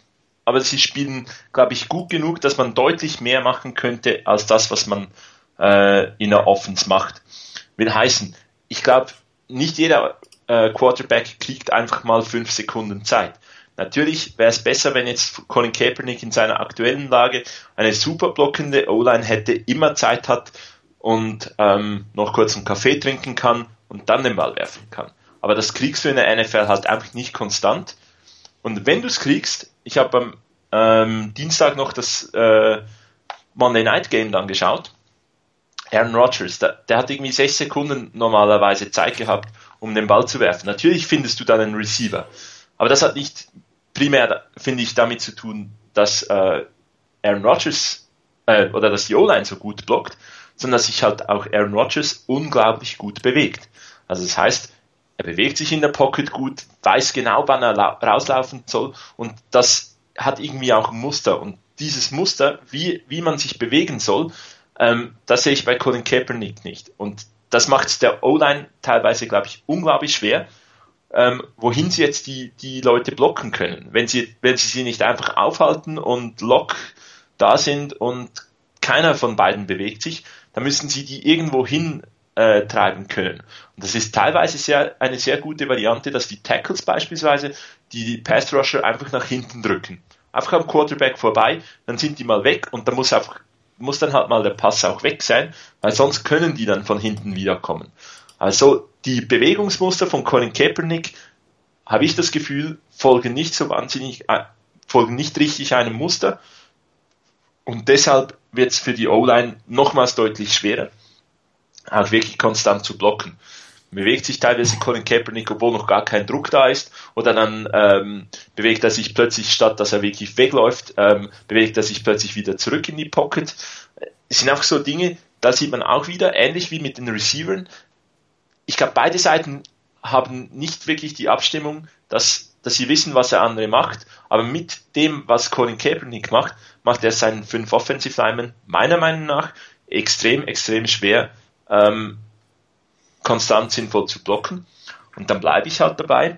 aber sie spielen, glaube ich, gut genug, dass man deutlich mehr machen könnte als das, was man äh, in der Offense macht. Will heißen, ich glaube, nicht jeder äh, Quarterback kriegt einfach mal fünf Sekunden Zeit. Natürlich wäre es besser, wenn jetzt Colin Kaepernick in seiner aktuellen Lage eine super blockende O-Line hätte, immer Zeit hat und ähm, noch kurz einen Kaffee trinken kann und dann den Ball werfen kann. Aber das kriegst du in der NFL halt einfach nicht konstant. Und wenn du es kriegst, ich habe am ähm, Dienstag noch das äh, Monday Night Game dann geschaut Aaron Rodgers, der, der, hat irgendwie sechs Sekunden normalerweise Zeit gehabt, um den Ball zu werfen. Natürlich findest du dann einen Receiver. Aber das hat nicht primär, finde ich, damit zu tun, dass äh, Aaron Rodgers äh, oder dass die O-Line so gut blockt, sondern dass sich halt auch Aaron Rodgers unglaublich gut bewegt. Also das heißt, er bewegt sich in der Pocket gut, weiß genau, wann er rauslaufen soll und das hat irgendwie auch ein Muster. Und dieses Muster, wie, wie man sich bewegen soll, ähm, das sehe ich bei Colin Kaepernick nicht. Und das macht es der O-Line teilweise, glaube ich, unglaublich schwer, ähm, wohin sie jetzt die, die Leute blocken können. Wenn sie, wenn sie sie nicht einfach aufhalten und lock da sind und keiner von beiden bewegt sich, dann müssen sie die irgendwo hin äh, treiben können. Und das ist teilweise sehr, eine sehr gute Variante, dass die Tackles beispielsweise die Pass Rusher einfach nach hinten drücken. Einfach am Quarterback vorbei, dann sind die mal weg und dann muss einfach muss dann halt mal der Pass auch weg sein, weil sonst können die dann von hinten wiederkommen. Also die Bewegungsmuster von Colin Kaepernick, habe ich das Gefühl, folgen nicht so wahnsinnig, äh, folgen nicht richtig einem Muster. Und deshalb wird es für die O-Line nochmals deutlich schwerer, auch wirklich konstant zu blocken. Bewegt sich teilweise Colin Kaepernick, obwohl noch gar kein Druck da ist, oder dann ähm, bewegt er sich plötzlich, statt dass er wirklich wegläuft, ähm, bewegt er sich plötzlich wieder zurück in die Pocket. Es sind auch so Dinge, da sieht man auch wieder, ähnlich wie mit den Receivern, ich glaube, beide Seiten haben nicht wirklich die Abstimmung, dass, dass sie wissen, was der andere macht, aber mit dem, was Colin Kaepernick macht, macht er seinen fünf Offensive Linemen meiner Meinung nach extrem, extrem schwer, ähm, konstant sinnvoll zu blocken. Und dann bleibe ich halt dabei,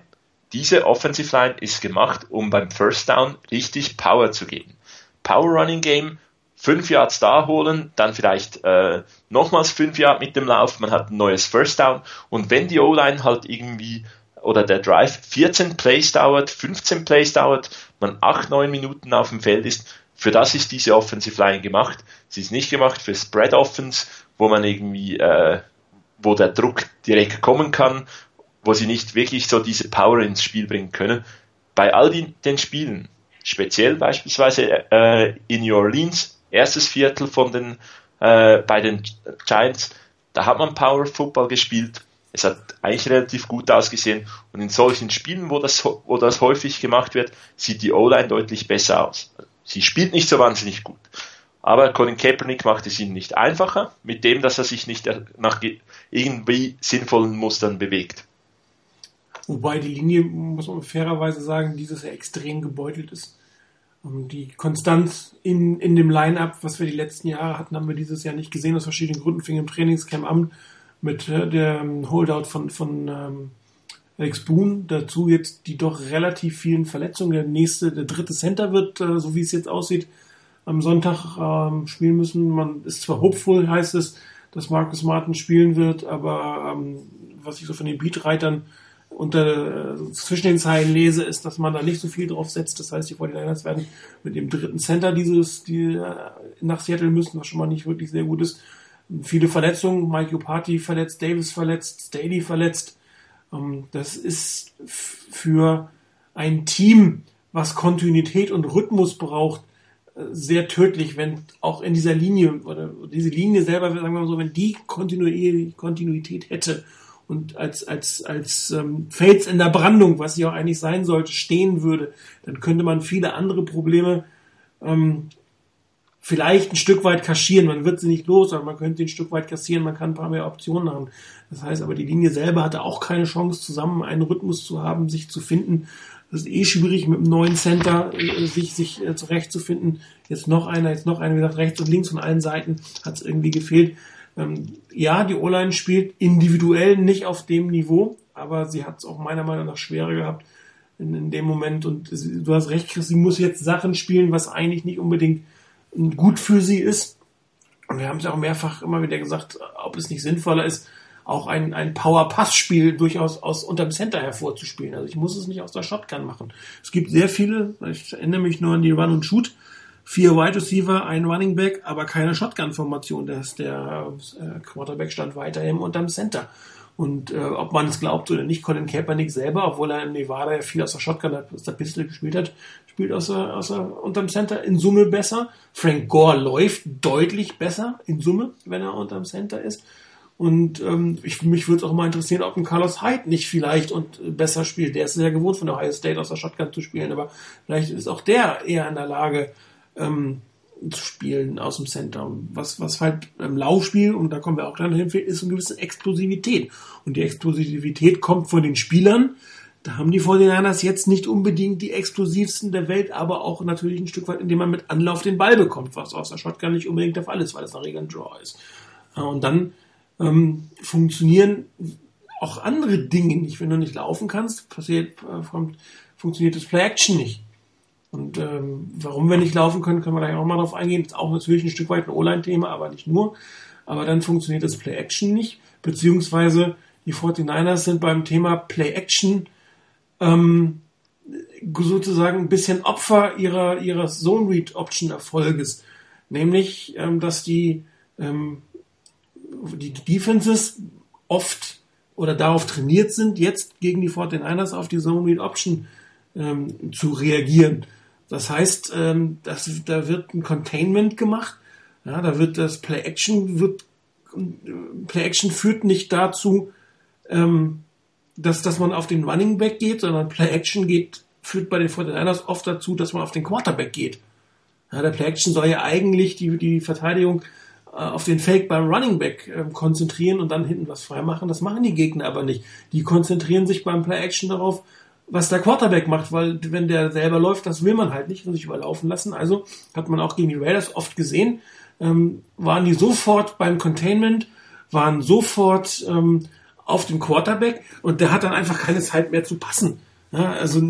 diese Offensive Line ist gemacht, um beim First Down richtig Power zu geben. Power Running Game fünf Yards da holen, dann vielleicht äh, nochmals fünf Yards mit dem Lauf, man hat ein neues First Down und wenn die O-Line halt irgendwie oder der Drive 14 Plays dauert, 15 Plays dauert, man 8, 9 Minuten auf dem Feld ist, für das ist diese Offensive Line gemacht. Sie ist nicht gemacht für Spread Offense, wo man irgendwie, äh, wo der Druck direkt kommen kann, wo sie nicht wirklich so diese Power ins Spiel bringen können. Bei all die, den Spielen, speziell beispielsweise äh, in New Orleans, erstes Viertel von den, äh, bei den Giants, da hat man Power Football gespielt. Es hat eigentlich relativ gut ausgesehen. Und in solchen Spielen, wo das, wo das häufig gemacht wird, sieht die O-Line deutlich besser aus. Sie spielt nicht so wahnsinnig gut. Aber Colin Kaepernick macht es ihnen nicht einfacher, mit dem, dass er sich nicht nach irgendwie sinnvollen Mustern bewegt. Wobei die Linie, muss man fairerweise sagen, dieses Jahr extrem gebeutelt ist. Die Konstanz in, in dem Line-Up, was wir die letzten Jahre hatten, haben wir dieses Jahr nicht gesehen, aus verschiedenen Gründen, fing im Trainingscamp an mit äh, dem Holdout von, von ähm, Alex Boone, dazu jetzt die doch relativ vielen Verletzungen. Der nächste, der dritte Center wird, äh, so wie es jetzt aussieht, am Sonntag ähm, spielen müssen. Man ist zwar hopeful, heißt es, dass Marcus Martin spielen wird, aber ähm, was ich so von den Beatreitern unter, äh, zwischen den Zeilen lese, ist, dass man da nicht so viel drauf setzt. Das heißt, die 49ers werden mit dem dritten Center dieses, die äh, nach Seattle müssen, was schon mal nicht wirklich sehr gut ist. Viele Verletzungen, Mike Party verletzt, Davis verletzt, Staley verletzt. Ähm, das ist für ein Team, was Kontinuität und Rhythmus braucht, sehr tödlich, wenn auch in dieser Linie oder diese Linie selber, sagen wir mal so, wenn die Kontinuität hätte und als, als, als ähm, Fels in der Brandung, was sie auch eigentlich sein sollte, stehen würde, dann könnte man viele andere Probleme ähm, vielleicht ein Stück weit kaschieren. Man wird sie nicht los, aber man könnte sie ein Stück weit kassieren, man kann ein paar mehr Optionen haben. Das heißt aber, die Linie selber hatte auch keine Chance, zusammen einen Rhythmus zu haben, sich zu finden. Das ist eh schwierig mit einem neuen Center äh, sich, sich äh, zurechtzufinden. Jetzt noch einer, jetzt noch einer, wie gesagt, rechts und links von allen Seiten hat es irgendwie gefehlt. Ähm, ja, die O-Line spielt individuell nicht auf dem Niveau, aber sie hat es auch meiner Meinung nach schwerer gehabt in, in dem Moment. Und sie, du hast recht, Chris, sie muss jetzt Sachen spielen, was eigentlich nicht unbedingt gut für sie ist. Und wir haben es ja auch mehrfach immer wieder gesagt, ob es nicht sinnvoller ist, auch ein, ein Power-Pass-Spiel durchaus aus unterm Center hervorzuspielen. Also ich muss es nicht aus der Shotgun machen. Es gibt sehr viele, ich erinnere mich nur an die Run and Shoot, vier Wide Receiver, ein Running Back, aber keine Shotgun-Formation. Der, der äh, Quarterback stand weiterhin unterm Center. Und äh, ob man es glaubt oder nicht, Colin Kaepernick selber, obwohl er in Nevada ja viel aus der Shotgun, aus der Pistole gespielt hat, spielt aus der, aus der, unterm Center in Summe besser. Frank Gore läuft deutlich besser in Summe, wenn er unterm Center ist. Und ähm, ich, mich würde es auch mal interessieren, ob ein Carlos Hyde nicht vielleicht und besser spielt. Der ist sehr gewohnt von der Ohio State aus der Shotgun zu spielen, aber vielleicht ist auch der eher in der Lage, ähm, zu spielen aus dem Center. Was, was halt im Laufspiel, und da kommen wir auch dann hin, ist eine gewisse Explosivität. Und die Explosivität kommt von den Spielern. Da haben die 49ers jetzt nicht unbedingt die explosivsten der Welt, aber auch natürlich ein Stück weit, indem man mit Anlauf den Ball bekommt, was aus der Shotgun nicht unbedingt der Fall ist, weil es eine Regel ein Draw ist. Und dann ähm, funktionieren auch andere Dinge nicht. Wenn du nicht laufen kannst, passiert, äh, funktioniert das Play-Action nicht. Und ähm, warum wir nicht laufen können, können wir gleich auch mal drauf eingehen. Das ist auch natürlich ein Stück weit ein O-Line-Thema, aber nicht nur. Aber dann funktioniert das Play-Action nicht, beziehungsweise die 49ers sind beim Thema Play-Action ähm, sozusagen ein bisschen Opfer ihrer, ihrer Zone-Read-Option-Erfolges. Nämlich, ähm, dass die, ähm, die Defenses oft oder darauf trainiert sind, jetzt gegen die 49ers auf die Zone-Read-Option ähm, zu reagieren. Das heißt, ähm, das, da wird ein Containment gemacht. Ja, da wird das Play Action wird Play Action führt nicht dazu, ähm, dass, dass man auf den Running Back geht, sondern Play Action geht, führt bei den 49ers oft dazu, dass man auf den Quarterback geht. Ja, der Play Action soll ja eigentlich die, die Verteidigung äh, auf den Fake beim Running Back äh, konzentrieren und dann hinten was freimachen. Das machen die Gegner aber nicht. Die konzentrieren sich beim Play Action darauf, was der Quarterback macht, weil wenn der selber läuft, das will man halt nicht, will sich überlaufen lassen. Also hat man auch gegen die Raiders oft gesehen, ähm, waren die sofort beim Containment, waren sofort ähm, auf dem Quarterback und der hat dann einfach keine Zeit mehr zu passen. Ja, also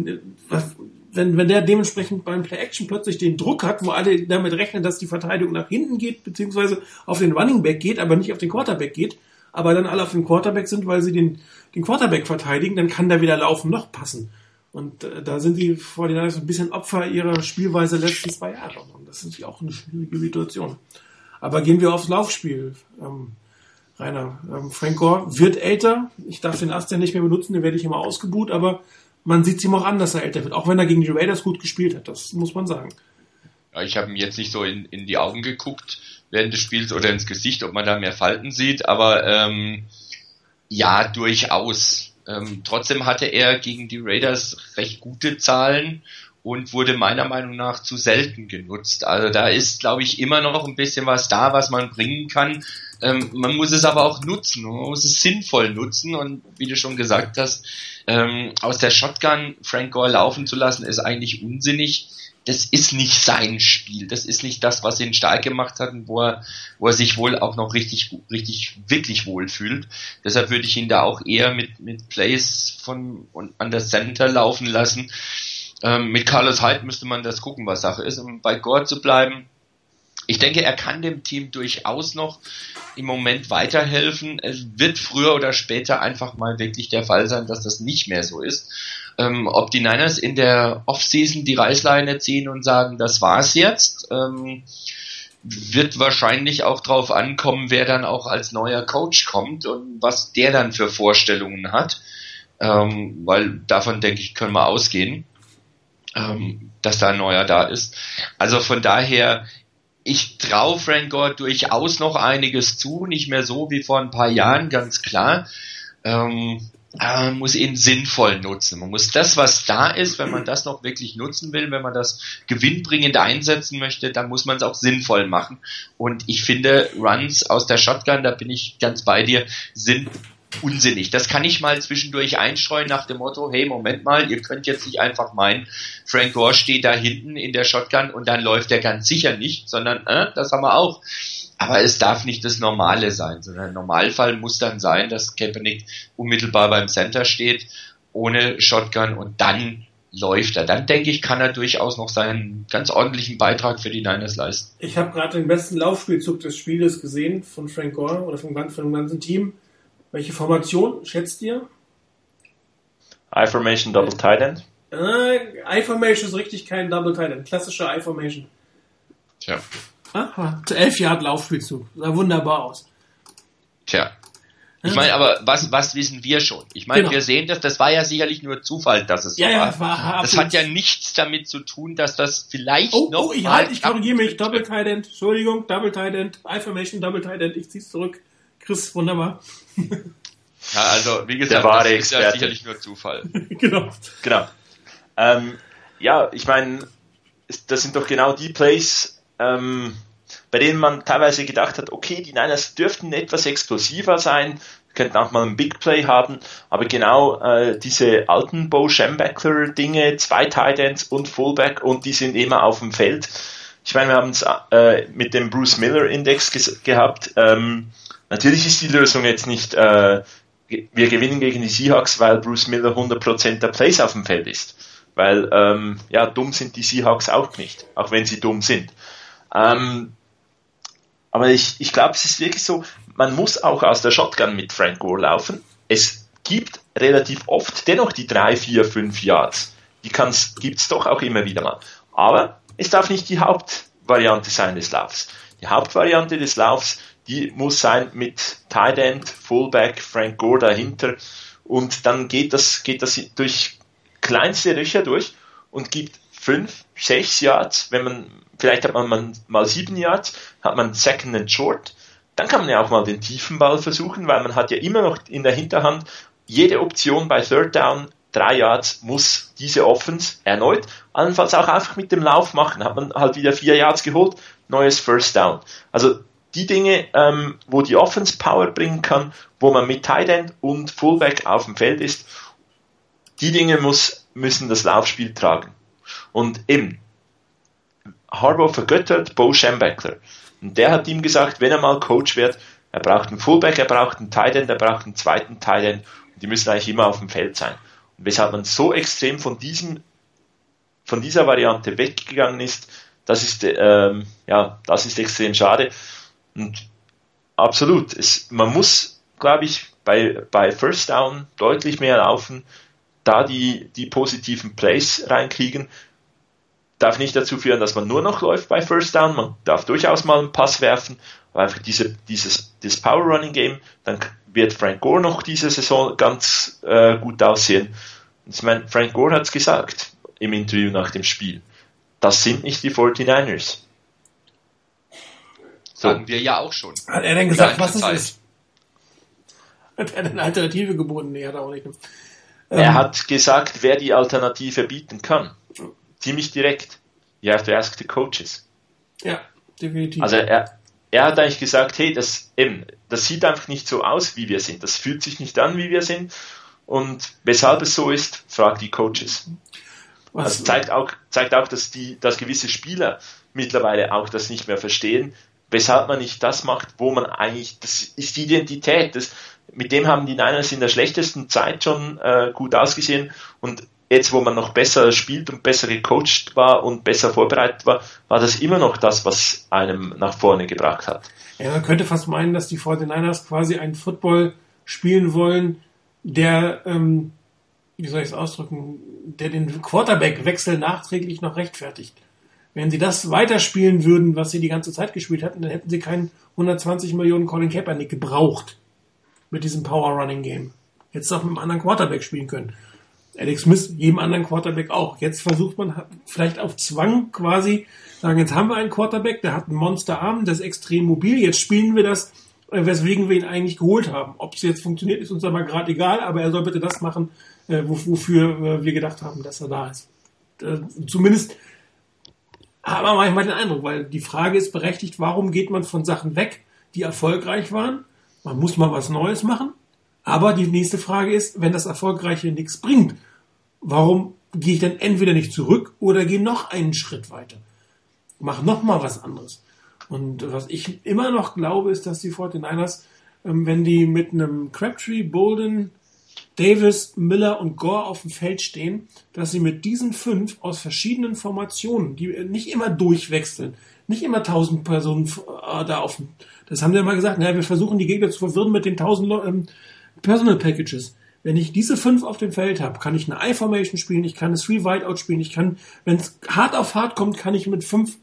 was, wenn, wenn der dementsprechend beim Play-Action plötzlich den Druck hat, wo alle damit rechnen, dass die Verteidigung nach hinten geht, beziehungsweise auf den Running Back geht, aber nicht auf den Quarterback geht, aber dann alle auf den Quarterback sind, weil sie den, den Quarterback verteidigen, dann kann der weder laufen noch passen. Und äh, da sind die vor den ein bisschen Opfer ihrer Spielweise letzten zwei Jahre. Und das ist natürlich auch eine schwierige Situation. Aber gehen wir aufs Laufspiel. Ähm, Rainer, ähm, Frank Gore wird älter. Ich darf den Ast ja nicht mehr benutzen, den werde ich immer ausgebuht, aber man sieht es ihm auch an, dass er älter wird. Auch wenn er gegen die Raiders gut gespielt hat, das muss man sagen. Ja, ich habe ihm jetzt nicht so in, in die Augen geguckt während des Spiels oder ins Gesicht, ob man da mehr Falten sieht, aber ähm, ja, durchaus. Ähm, trotzdem hatte er gegen die Raiders recht gute Zahlen und wurde meiner Meinung nach zu selten genutzt. Also da ist, glaube ich, immer noch ein bisschen was da, was man bringen kann. Ähm, man muss es aber auch nutzen, man muss es sinnvoll nutzen und wie du schon gesagt hast, ähm, aus der Shotgun Frank Gore laufen zu lassen, ist eigentlich unsinnig. Das ist nicht sein Spiel. Das ist nicht das, was ihn stark gemacht hat und wo er, wo er sich wohl auch noch richtig, richtig, wirklich wohl fühlt. Deshalb würde ich ihn da auch eher mit, mit Plays von, an der Center laufen lassen. Ähm, mit Carlos Hyde müsste man das gucken, was Sache ist. Um bei Gore zu bleiben, ich denke, er kann dem Team durchaus noch im Moment weiterhelfen. Es wird früher oder später einfach mal wirklich der Fall sein, dass das nicht mehr so ist. Ähm, ob die Niners in der Offseason die Reißleine ziehen und sagen, das war's jetzt, ähm, wird wahrscheinlich auch drauf ankommen, wer dann auch als neuer Coach kommt und was der dann für Vorstellungen hat. Ähm, weil davon denke ich, können wir ausgehen, ähm, dass da ein neuer da ist. Also von daher, ich traue Frank Gore durchaus noch einiges zu, nicht mehr so wie vor ein paar Jahren, ganz klar. Ähm, man muss ihn sinnvoll nutzen. Man muss das, was da ist, wenn man das noch wirklich nutzen will, wenn man das gewinnbringend einsetzen möchte, dann muss man es auch sinnvoll machen. Und ich finde, Runs aus der Shotgun, da bin ich ganz bei dir, sind unsinnig. Das kann ich mal zwischendurch einstreuen nach dem Motto, hey, Moment mal, ihr könnt jetzt nicht einfach meinen, Frank Gore steht da hinten in der Shotgun und dann läuft er ganz sicher nicht, sondern äh, das haben wir auch. Aber es darf nicht das Normale sein, sondern im Normalfall muss dann sein, dass Kaepernick unmittelbar beim Center steht, ohne Shotgun und dann läuft er. Dann denke ich, kann er durchaus noch seinen ganz ordentlichen Beitrag für die Niners leisten. Ich habe gerade den besten Laufspielzug des Spieles gesehen von Frank Gore oder vom, vom ganzen Team. Welche Formation schätzt ihr? I-Formation Double Tight End. Äh, I-Formation ist richtig kein Double Tight End. Klassische I-Formation. Tja. Aha, zu elf Yard Laufspielzug. Sah wunderbar aus. Tja. Ich meine, aber was, was wissen wir schon? Ich meine, genau. wir sehen das, das war ja sicherlich nur Zufall, dass es ja, so ja, war. Das, war das hat ja nichts damit zu tun, dass das vielleicht oh, noch. Oh, ich, halt, ich korrigiere mich. Double Tight End. Entschuldigung, Double Tight End. I-Formation, Double Tight End. Ich zieh's zurück. Chris, wunderbar. Ja, also wie gesagt, das ist ja sicherlich nur Zufall. genau. Genau. Ähm, ja, ich meine, das sind doch genau die Plays, ähm, bei denen man teilweise gedacht hat, okay, die Niners dürften etwas explosiver sein, könnten auch mal ein Big Play haben, aber genau äh, diese alten Bo Schembechler Dinge, zwei Tight Ends und Fullback und die sind immer auf dem Feld. Ich meine, wir haben es äh, mit dem Bruce Miller Index gehabt. Ähm, natürlich ist die Lösung jetzt nicht, äh, wir gewinnen gegen die Seahawks, weil Bruce Miller 100% der Plays auf dem Feld ist. Weil, ähm, ja, dumm sind die Seahawks auch nicht, auch wenn sie dumm sind. Ähm, aber ich, ich glaube, es ist wirklich so, man muss auch aus der Shotgun mit Frank Gore laufen. Es gibt relativ oft dennoch die drei, vier, fünf Yards. Die gibt es doch auch immer wieder mal. Aber es darf nicht die Hauptvariante sein des Laufs. Die Hauptvariante des Laufs, die muss sein mit Tight End, Fullback, Frank Gore dahinter. Und dann geht das, geht das durch kleinste Löcher durch und gibt fünf, sechs Yards, wenn man, vielleicht hat man mal sieben Yards, hat man Second and Short, dann kann man ja auch mal den tiefen Ball versuchen, weil man hat ja immer noch in der Hinterhand jede Option bei Third Down, drei Yards muss diese Offense erneut, allenfalls auch einfach mit dem Lauf machen, hat man halt wieder vier Yards geholt, neues First Down. Also die Dinge, ähm, wo die Offense Power bringen kann, wo man mit Tight End und Fullback auf dem Feld ist, die Dinge muss, müssen das Laufspiel tragen. Und eben, Harbour vergöttert Bo Schembechler. Und der hat ihm gesagt, wenn er mal Coach wird, er braucht einen Fullback, er braucht einen Tight End, er braucht einen zweiten Tight End und die müssen eigentlich immer auf dem Feld sein. Und weshalb man so extrem von diesem, von dieser Variante weggegangen ist, das ist, ähm, ja, das ist extrem schade. Und absolut, es, man muss, glaube ich, bei, bei First Down deutlich mehr laufen, da die, die positiven Plays reinkriegen. Darf nicht dazu führen, dass man nur noch läuft bei First Down. Man darf durchaus mal einen Pass werfen, aber einfach diese, dieses, das Power Running Game, dann wird Frank Gore noch diese Saison ganz äh, gut aussehen. Ich meine, Frank Gore hat es gesagt im Interview nach dem Spiel. Das sind nicht die 49ers. So. Sagen wir ja auch schon. Hat er denn gesagt, was es ist? Hat er eine Alternative geboten? Nee, hat er auch nicht. Er ähm, hat gesagt, wer die Alternative bieten kann. Ziemlich direkt. You have to ask the coaches. Ja, definitiv. Also er, er hat eigentlich gesagt, hey, das, eben, das sieht einfach nicht so aus, wie wir sind. Das fühlt sich nicht an, wie wir sind. Und weshalb es so ist, fragt die Coaches. Was? Also zeigt auch, zeigt auch, dass die, dass gewisse Spieler mittlerweile auch das nicht mehr verstehen, weshalb man nicht das macht, wo man eigentlich, das ist die Identität, das, mit dem haben die Niners in der schlechtesten Zeit schon äh, gut ausgesehen und jetzt, wo man noch besser spielt und besser gecoacht war und besser vorbereitet war, war das immer noch das, was einem nach vorne gebracht hat. Ja, man könnte fast meinen, dass die 49ers quasi einen Football spielen wollen, der, ähm, wie soll ich es ausdrücken, der den Quarterback-Wechsel nachträglich noch rechtfertigt. Wenn sie das weiterspielen würden, was sie die ganze Zeit gespielt hatten, dann hätten sie keinen 120 Millionen Colin Kaepernick gebraucht mit diesem Power Running Game. Jetzt auch mit einem anderen Quarterback spielen können. Alex Smith, jedem anderen Quarterback auch. Jetzt versucht man vielleicht auf Zwang quasi, sagen, jetzt haben wir einen Quarterback, der hat einen Monsterarm, der ist extrem mobil, jetzt spielen wir das, äh, weswegen wir ihn eigentlich geholt haben. Ob es jetzt funktioniert, ist uns aber gerade egal, aber er soll bitte das machen, äh, wofür äh, wir gedacht haben, dass er da ist. Zumindest haben wir manchmal den Eindruck, weil die Frage ist berechtigt, warum geht man von Sachen weg, die erfolgreich waren, man muss mal was Neues machen. Aber die nächste Frage ist, wenn das Erfolgreiche nichts bringt, warum gehe ich dann entweder nicht zurück oder gehe noch einen Schritt weiter? Mach noch mal was anderes. Und was ich immer noch glaube, ist, dass die 49ers, ähm, wenn die mit einem Crabtree, Bolden, Davis, Miller und Gore auf dem Feld stehen, dass sie mit diesen fünf aus verschiedenen Formationen, die nicht immer durchwechseln, nicht immer tausend Personen äh, da auf dem, das haben sie mal gesagt, naja, wir versuchen die Gegner zu verwirren mit den tausend ähm, Personal Packages. Wenn ich diese fünf auf dem Feld habe, kann ich eine I-Formation spielen, ich kann eine Three Whiteout spielen, ich kann, wenn es hart auf hart kommt, kann ich mit fünf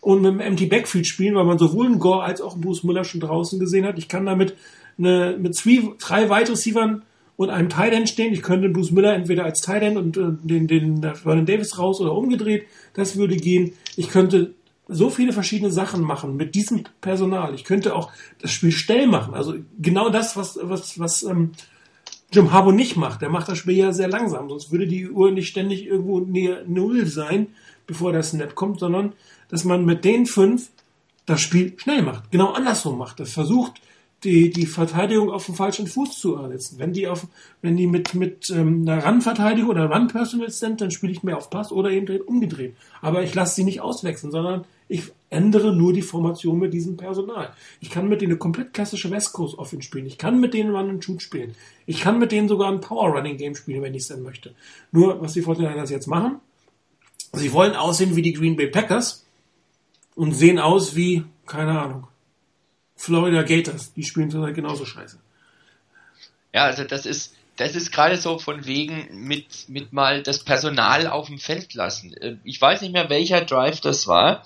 und mit einem Empty Backfield spielen, weil man sowohl einen Gore als auch einen Bruce Muller schon draußen gesehen hat. Ich kann damit eine, mit zwei, drei Wide Receivern und einem Tight End stehen. Ich könnte Bruce Miller entweder als Tight End und äh, den, den Vernon Davis raus oder umgedreht. Das würde gehen. Ich könnte so viele verschiedene Sachen machen mit diesem Personal. Ich könnte auch das Spiel schnell machen. Also genau das, was, was, was ähm, Jim Harbour nicht macht. Der macht das Spiel ja sehr langsam. Sonst würde die Uhr nicht ständig irgendwo näher Null sein, bevor der Snap kommt, sondern dass man mit den fünf das Spiel schnell macht. Genau andersrum macht. Das versucht, die, die Verteidigung auf den falschen Fuß zu ersetzen. Wenn die auf, wenn die mit, mit ähm, einer Run-Verteidigung oder Run-Personal sind, dann spiele ich mehr auf Pass oder eben umgedreht. Aber ich lasse sie nicht auswechseln, sondern ich ändere nur die Formation mit diesem Personal. Ich kann mit denen eine komplett klassische West Coast Offense spielen. Ich kann mit denen Run and Shoot spielen. Ich kann mit denen sogar ein Power Running Game spielen, wenn ich es denn möchte. Nur, was die 49ers jetzt machen, sie wollen aussehen wie die Green Bay Packers und sehen aus wie, keine Ahnung, Florida Gators. Die spielen zurzeit genauso scheiße. Ja, also das ist, das ist gerade so von wegen mit, mit mal das Personal auf dem Feld lassen. Äh, ich weiß nicht mehr, welcher Drive das war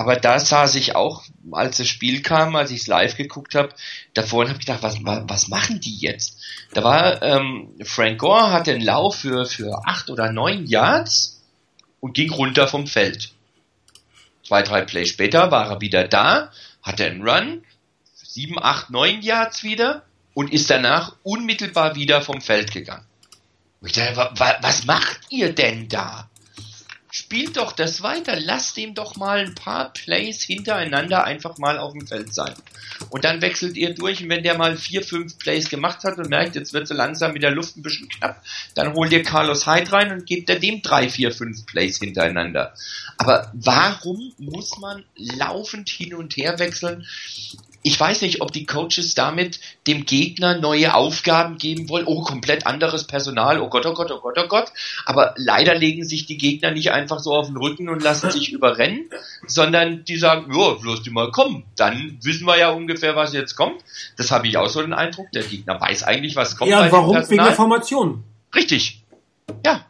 aber da saß ich auch, als das Spiel kam, als ich es live geguckt habe, davor habe gedacht, was, was machen die jetzt? Da war ähm, Frank Gore hatte einen Lauf für, für acht oder neun Yards und ging runter vom Feld. Zwei, drei Plays später war er wieder da, hatte einen Run, sieben, acht, neun Yards wieder und ist danach unmittelbar wieder vom Feld gegangen. Ich dachte, was macht ihr denn da? Spielt doch das weiter, lasst ihm doch mal ein paar Plays hintereinander einfach mal auf dem Feld sein. Und dann wechselt ihr durch und wenn der mal vier, fünf Plays gemacht hat und merkt, jetzt wird so langsam mit der Luft ein bisschen knapp, dann holt ihr Carlos Hyde rein und gebt er dem drei, vier, fünf Plays hintereinander. Aber warum muss man laufend hin und her wechseln? Ich weiß nicht, ob die Coaches damit dem Gegner neue Aufgaben geben wollen. Oh, komplett anderes Personal. Oh Gott, oh Gott, oh Gott, oh Gott. Aber leider legen sich die Gegner nicht einfach so auf den Rücken und lassen sich überrennen, sondern die sagen, ja, lass die mal kommen. Dann wissen wir ja ungefähr, was jetzt kommt. Das habe ich auch so den Eindruck. Der Gegner weiß eigentlich, was kommt. Ja, warum? Wegen der Formation. Richtig. Ja,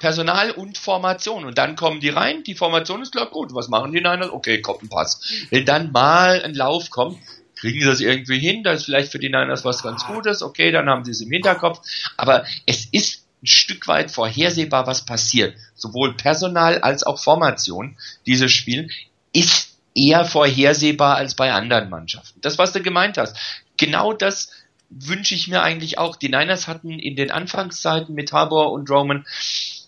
Personal und Formation. Und dann kommen die rein, die Formation ist klar, gut, was machen die Niners? Okay, kommt ein Pass. Wenn dann mal ein Lauf kommt, kriegen sie das irgendwie hin, da ist vielleicht für die Niners was ganz Gutes, okay, dann haben sie es im Hinterkopf. Aber es ist ein Stück weit vorhersehbar, was passiert. Sowohl Personal als auch Formation, dieses Spiel, ist eher vorhersehbar als bei anderen Mannschaften. Das, was du gemeint hast. Genau das wünsche ich mir eigentlich auch. Die Niners hatten in den Anfangszeiten mit Harbour und Roman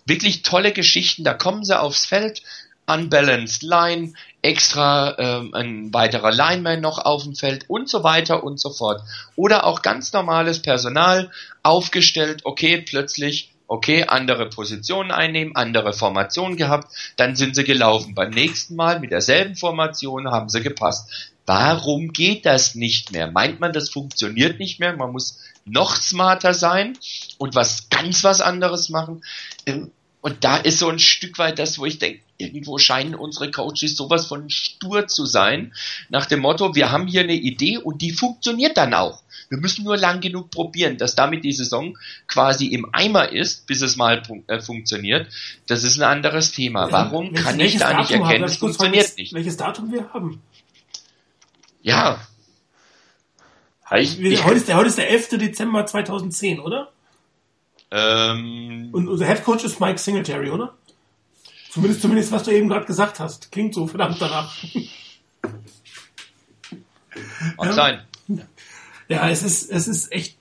wirklich tolle Geschichten. Da kommen sie aufs Feld, unbalanced Line, extra ähm, ein weiterer Lineman noch auf dem Feld und so weiter und so fort. Oder auch ganz normales Personal aufgestellt, okay, plötzlich okay, andere Positionen einnehmen, andere Formationen gehabt, dann sind sie gelaufen. Beim nächsten Mal mit derselben Formation haben sie gepasst. Warum geht das nicht mehr? Meint man, das funktioniert nicht mehr? Man muss noch smarter sein und was ganz was anderes machen. Ähm, und da ist so ein Stück weit das, wo ich denke, irgendwo scheinen unsere Coaches sowas von stur zu sein, nach dem Motto, wir haben hier eine Idee und die funktioniert dann auch. Wir müssen nur lang genug probieren, dass damit die Saison quasi im Eimer ist, bis es mal äh, funktioniert. Das ist ein anderes Thema. Warum kann ich da nicht erkennen, es funktioniert nicht? Welches Datum wir haben? Ja, ich, ich, heute, ist der, heute ist der 11. Dezember 2010, oder? Ähm, Und unser Head Coach ist Mike Singletary, oder? Zumindest, zumindest was du eben gerade gesagt hast. Klingt so verdammt danach. Mag ja. sein. Ja, es ist, es ist echt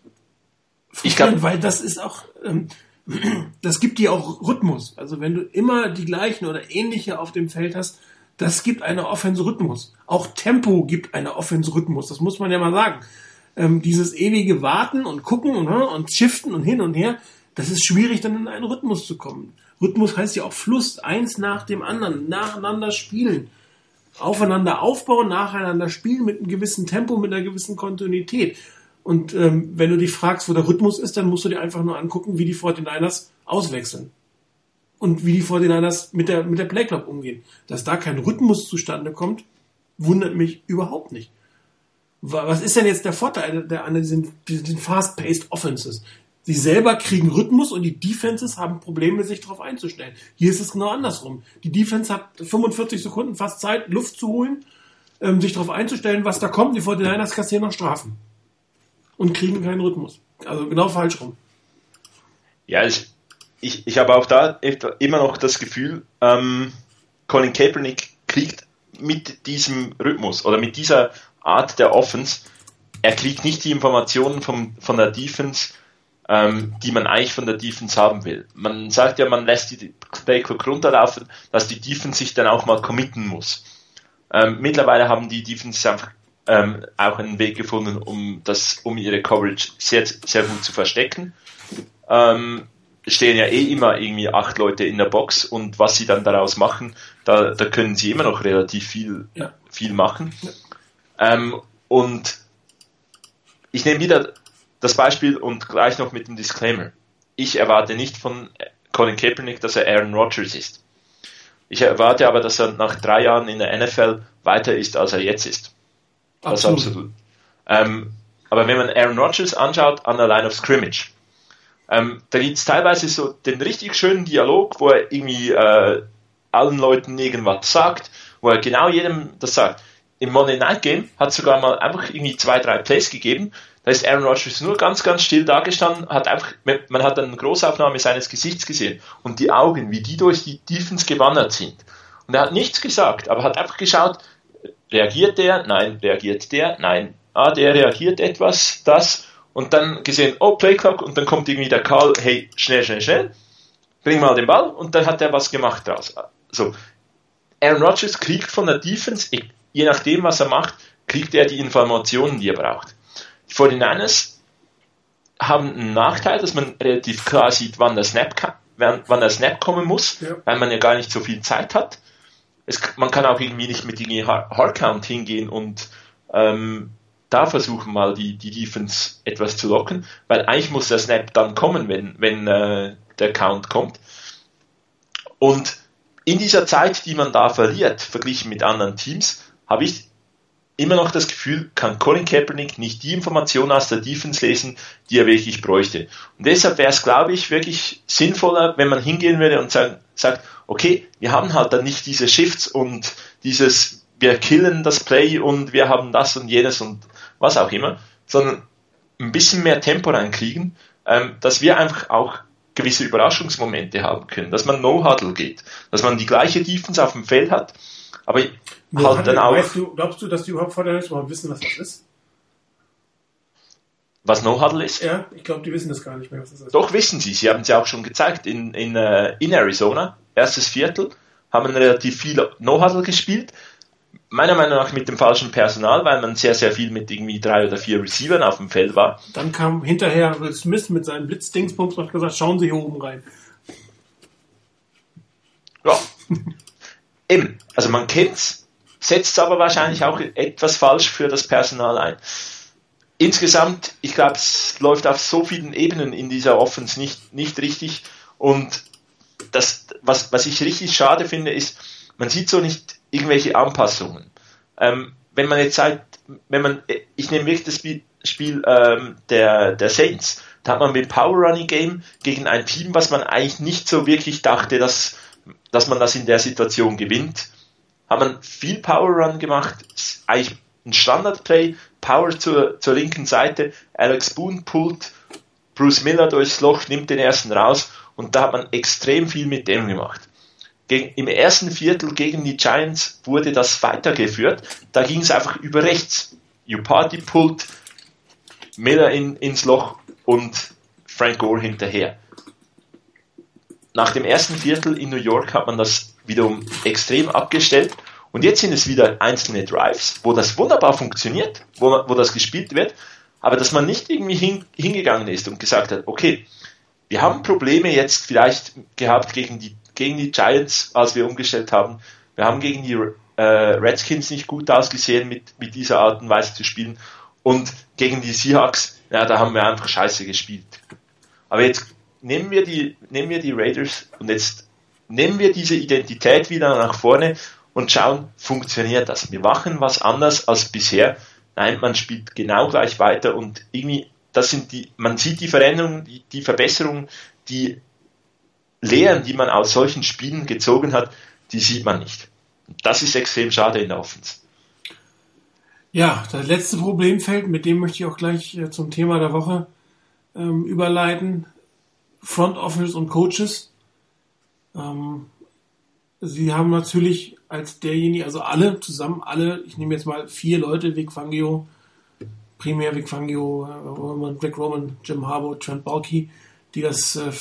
ich glaub, weil das ist auch, ähm, das gibt dir auch Rhythmus. Also wenn du immer die gleichen oder ähnliche auf dem Feld hast, das gibt eine Offense-Rhythmus. Auch Tempo gibt eine Offense-Rhythmus. Das muss man ja mal sagen ähm, dieses ewige Warten und Gucken und, ne, und Shiften und hin und her, das ist schwierig, dann in einen Rhythmus zu kommen. Rhythmus heißt ja auch Fluss, eins nach dem anderen, nacheinander spielen, aufeinander aufbauen, nacheinander spielen mit einem gewissen Tempo, mit einer gewissen Kontinuität. Und ähm, wenn du dich fragst, wo der Rhythmus ist, dann musst du dir einfach nur angucken, wie die 49ers auswechseln. Und wie die 49ers mit der, mit der Playclock umgehen. Dass da kein Rhythmus zustande kommt, wundert mich überhaupt nicht. Was ist denn jetzt der Vorteil der, an diesen, diesen fast-paced Offenses? Sie selber kriegen Rhythmus und die Defenses haben Probleme, sich darauf einzustellen. Hier ist es genau andersrum. Die Defense hat 45 Sekunden fast Zeit, Luft zu holen, ähm, sich darauf einzustellen, was da kommt. Die 49ers kassieren noch Strafen und kriegen keinen Rhythmus. Also genau falsch rum. Ja, ich, ich, ich habe auch da immer noch das Gefühl, ähm, Colin Kaepernick kriegt mit diesem Rhythmus oder mit dieser Art der Offense, er kriegt nicht die Informationen vom, von der Defense, ähm, die man eigentlich von der Defense haben will. Man sagt ja, man lässt die Playclock runterlaufen, dass die Defense sich dann auch mal committen muss. Ähm, mittlerweile haben die Defense einfach ähm, auch einen Weg gefunden, um das, um ihre Coverage sehr, sehr gut zu verstecken. Ähm, stehen ja eh immer irgendwie acht Leute in der Box und was sie dann daraus machen, da, da können sie immer noch relativ viel, ja. viel machen. Ja. Ähm, und ich nehme wieder das Beispiel und gleich noch mit dem Disclaimer. Ich erwarte nicht von Colin Kaepernick, dass er Aaron Rodgers ist. Ich erwarte aber, dass er nach drei Jahren in der NFL weiter ist, als er jetzt ist. Das absolut. absolut. Ähm, aber wenn man Aaron Rodgers anschaut an der Line of Scrimmage, ähm, da gibt es teilweise so den richtig schönen Dialog, wo er irgendwie äh, allen Leuten irgendwas sagt wo er genau jedem das sagt. Im Monday Night Game hat sogar mal einfach irgendwie zwei, drei Plays gegeben. Da ist Aaron Rodgers nur ganz, ganz still dagestanden, hat einfach, man hat eine Großaufnahme seines Gesichts gesehen und die Augen, wie die durch die Defense gewandert sind. Und er hat nichts gesagt, aber hat einfach geschaut, reagiert der? Nein. Reagiert der? Nein. Ah, der reagiert etwas, das. Und dann gesehen, oh, Playclock, und dann kommt irgendwie der Karl, hey, schnell, schnell, schnell, bring mal den Ball, und dann hat er was gemacht draus. So. Aaron Rodgers kriegt von der Defense, je nachdem, was er macht, kriegt er die Informationen, die er braucht. Die 49ers haben einen Nachteil, dass man relativ klar sieht, wann der Snap, wann, wann der Snap kommen muss, ja. weil man ja gar nicht so viel Zeit hat es, man kann auch irgendwie nicht mit irgendwie Hardcount hingehen und ähm, da versuchen mal die, die Defense etwas zu locken, weil eigentlich muss der Snap dann kommen, wenn, wenn äh, der Count kommt. Und in dieser Zeit, die man da verliert, verglichen mit anderen Teams, habe ich immer noch das Gefühl, kann Colin Kaepernick nicht die Informationen aus der Defense lesen, die er wirklich bräuchte. Und deshalb wäre es, glaube ich, wirklich sinnvoller, wenn man hingehen würde und sagen, sagt, okay, wir haben halt dann nicht diese Shifts und dieses, wir killen das Play und wir haben das und jenes und was auch immer, sondern ein bisschen mehr Tempo reinkriegen, ähm, dass wir einfach auch gewisse Überraschungsmomente haben können, dass man No-Huddle geht, dass man die gleiche Defense auf dem Feld hat, aber halt dann auch. Weißt du, glaubst du, dass die überhaupt vor der überhaupt wissen, was das ist? Was No-Huddle ist? Ja, ich glaube, die wissen das gar nicht mehr, was das ist. Doch, wissen sie. Sie haben es ja auch schon gezeigt. In, in, uh, in Arizona, erstes Viertel, haben relativ viel No-Huddle gespielt. Meiner Meinung nach mit dem falschen Personal, weil man sehr, sehr viel mit irgendwie drei oder vier Receivern auf dem Feld war. Dann kam hinterher Will Smith mit seinen Blitzdingsbums und hat gesagt, schauen Sie hier oben rein. Ja. Eben, also man kennt's, setzt aber wahrscheinlich auch etwas falsch für das Personal ein. Insgesamt, ich glaube, es läuft auf so vielen Ebenen in dieser Offense nicht, nicht richtig. Und das, was, was ich richtig schade finde, ist, man sieht so nicht irgendwelche Anpassungen. Ähm, wenn man jetzt sagt, wenn man, ich nehme wirklich das Spiel, Spiel ähm, der, der Saints, da hat man mit Power Running Game gegen ein Team, was man eigentlich nicht so wirklich dachte, dass, dass man das in der Situation gewinnt, hat man viel Power Run gemacht, eigentlich ein Standard-Play, Power zur, zur linken Seite, Alex Boone pullt Bruce Miller durchs Loch, nimmt den ersten raus und da hat man extrem viel mit dem gemacht. Gegen, Im ersten Viertel gegen die Giants wurde das weitergeführt, da ging es einfach über rechts. Party pullt Miller in, ins Loch und Frank Gore hinterher. Nach dem ersten Viertel in New York hat man das wiederum extrem abgestellt. Und jetzt sind es wieder einzelne Drives, wo das wunderbar funktioniert, wo, wo das gespielt wird, aber dass man nicht irgendwie hin, hingegangen ist und gesagt hat, okay, wir haben Probleme jetzt vielleicht gehabt gegen die, gegen die Giants, als wir umgestellt haben. Wir haben gegen die äh, Redskins nicht gut ausgesehen, mit, mit dieser Art und Weise zu spielen. Und gegen die Seahawks, ja, da haben wir einfach scheiße gespielt. Aber jetzt nehmen wir die, nehmen wir die Raiders und jetzt nehmen wir diese Identität wieder nach vorne und schauen, funktioniert das? Wir machen was anders als bisher. Nein, man spielt genau gleich weiter und irgendwie, das sind die, man sieht die Veränderungen, die, die Verbesserungen, die Lehren, die man aus solchen Spielen gezogen hat, die sieht man nicht. Das ist extrem schade in der Offense. Ja, das letzte Problemfeld, mit dem möchte ich auch gleich äh, zum Thema der Woche ähm, überleiten. Front Office und Coaches. Ähm, sie haben natürlich als derjenige, also alle zusammen, alle, ich nehme jetzt mal vier Leute, Vic Fangio, primär Vic Fangio, äh, Roman, Rick Roman, Jim Harbour, Trent Balky, die das äh,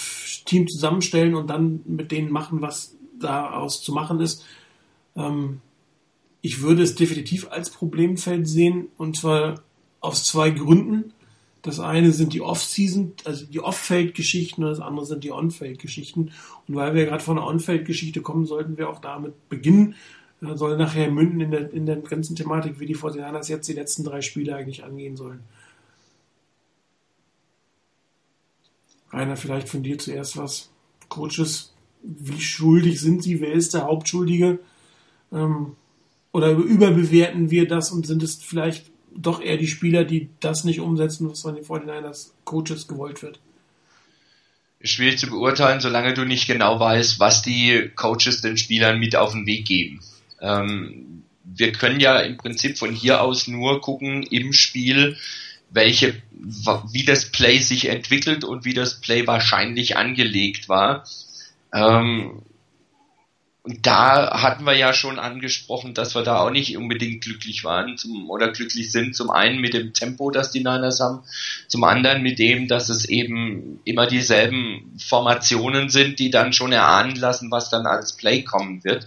Team zusammenstellen und dann mit denen machen, was daraus zu machen ist. Ähm, ich würde es definitiv als Problemfeld sehen und zwar aus zwei Gründen. Das eine sind die Off-Season, also die Off-Feld-Geschichten das andere sind die On-Feld-Geschichten. Und weil wir gerade von einer On-Feld-Geschichte kommen, sollten wir auch damit beginnen. Das soll nachher münden in der, in der ganzen Thematik, wie die Fortinanders jetzt die letzten drei Spiele eigentlich angehen sollen. Rainer, vielleicht von dir zuerst was. Coaches, wie schuldig sind sie? Wer ist der Hauptschuldige? Ähm, oder überbewerten wir das und sind es vielleicht doch eher die Spieler, die das nicht umsetzen, was von den 49ers Coaches gewollt wird. Schwierig zu beurteilen, solange du nicht genau weißt, was die Coaches den Spielern mit auf den Weg geben. Ähm, wir können ja im Prinzip von hier aus nur gucken im Spiel, welche, wie das Play sich entwickelt und wie das Play wahrscheinlich angelegt war. Ähm, und da hatten wir ja schon angesprochen, dass wir da auch nicht unbedingt glücklich waren zum, oder glücklich sind. Zum einen mit dem Tempo, das die Niners haben, zum anderen mit dem, dass es eben immer dieselben Formationen sind, die dann schon erahnen lassen, was dann als Play kommen wird.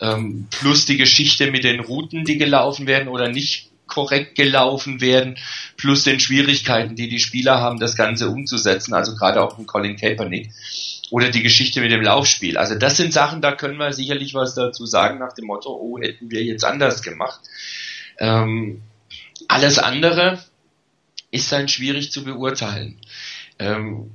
Ähm, plus die Geschichte mit den Routen, die gelaufen werden oder nicht korrekt gelaufen werden, plus den Schwierigkeiten, die die Spieler haben, das Ganze umzusetzen, also gerade auch mit Colin Kaepernick oder die Geschichte mit dem Laufspiel. Also das sind Sachen, da können wir sicherlich was dazu sagen nach dem Motto, oh, hätten wir jetzt anders gemacht. Ähm, alles andere ist dann schwierig zu beurteilen. Ähm,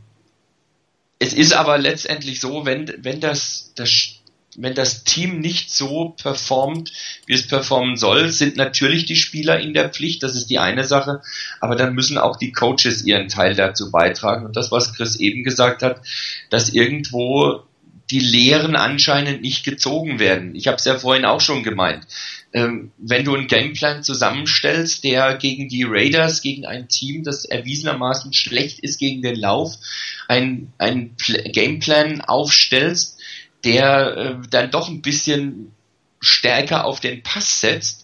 es ist aber letztendlich so, wenn, wenn das, das wenn das Team nicht so performt, wie es performen soll, sind natürlich die Spieler in der Pflicht, das ist die eine Sache, aber dann müssen auch die Coaches ihren Teil dazu beitragen. Und das, was Chris eben gesagt hat, dass irgendwo die Lehren anscheinend nicht gezogen werden. Ich habe es ja vorhin auch schon gemeint. Ähm, wenn du einen Gameplan zusammenstellst, der gegen die Raiders, gegen ein Team, das erwiesenermaßen schlecht ist gegen den Lauf, ein, ein Gameplan aufstellst, der äh, dann doch ein bisschen stärker auf den Pass setzt,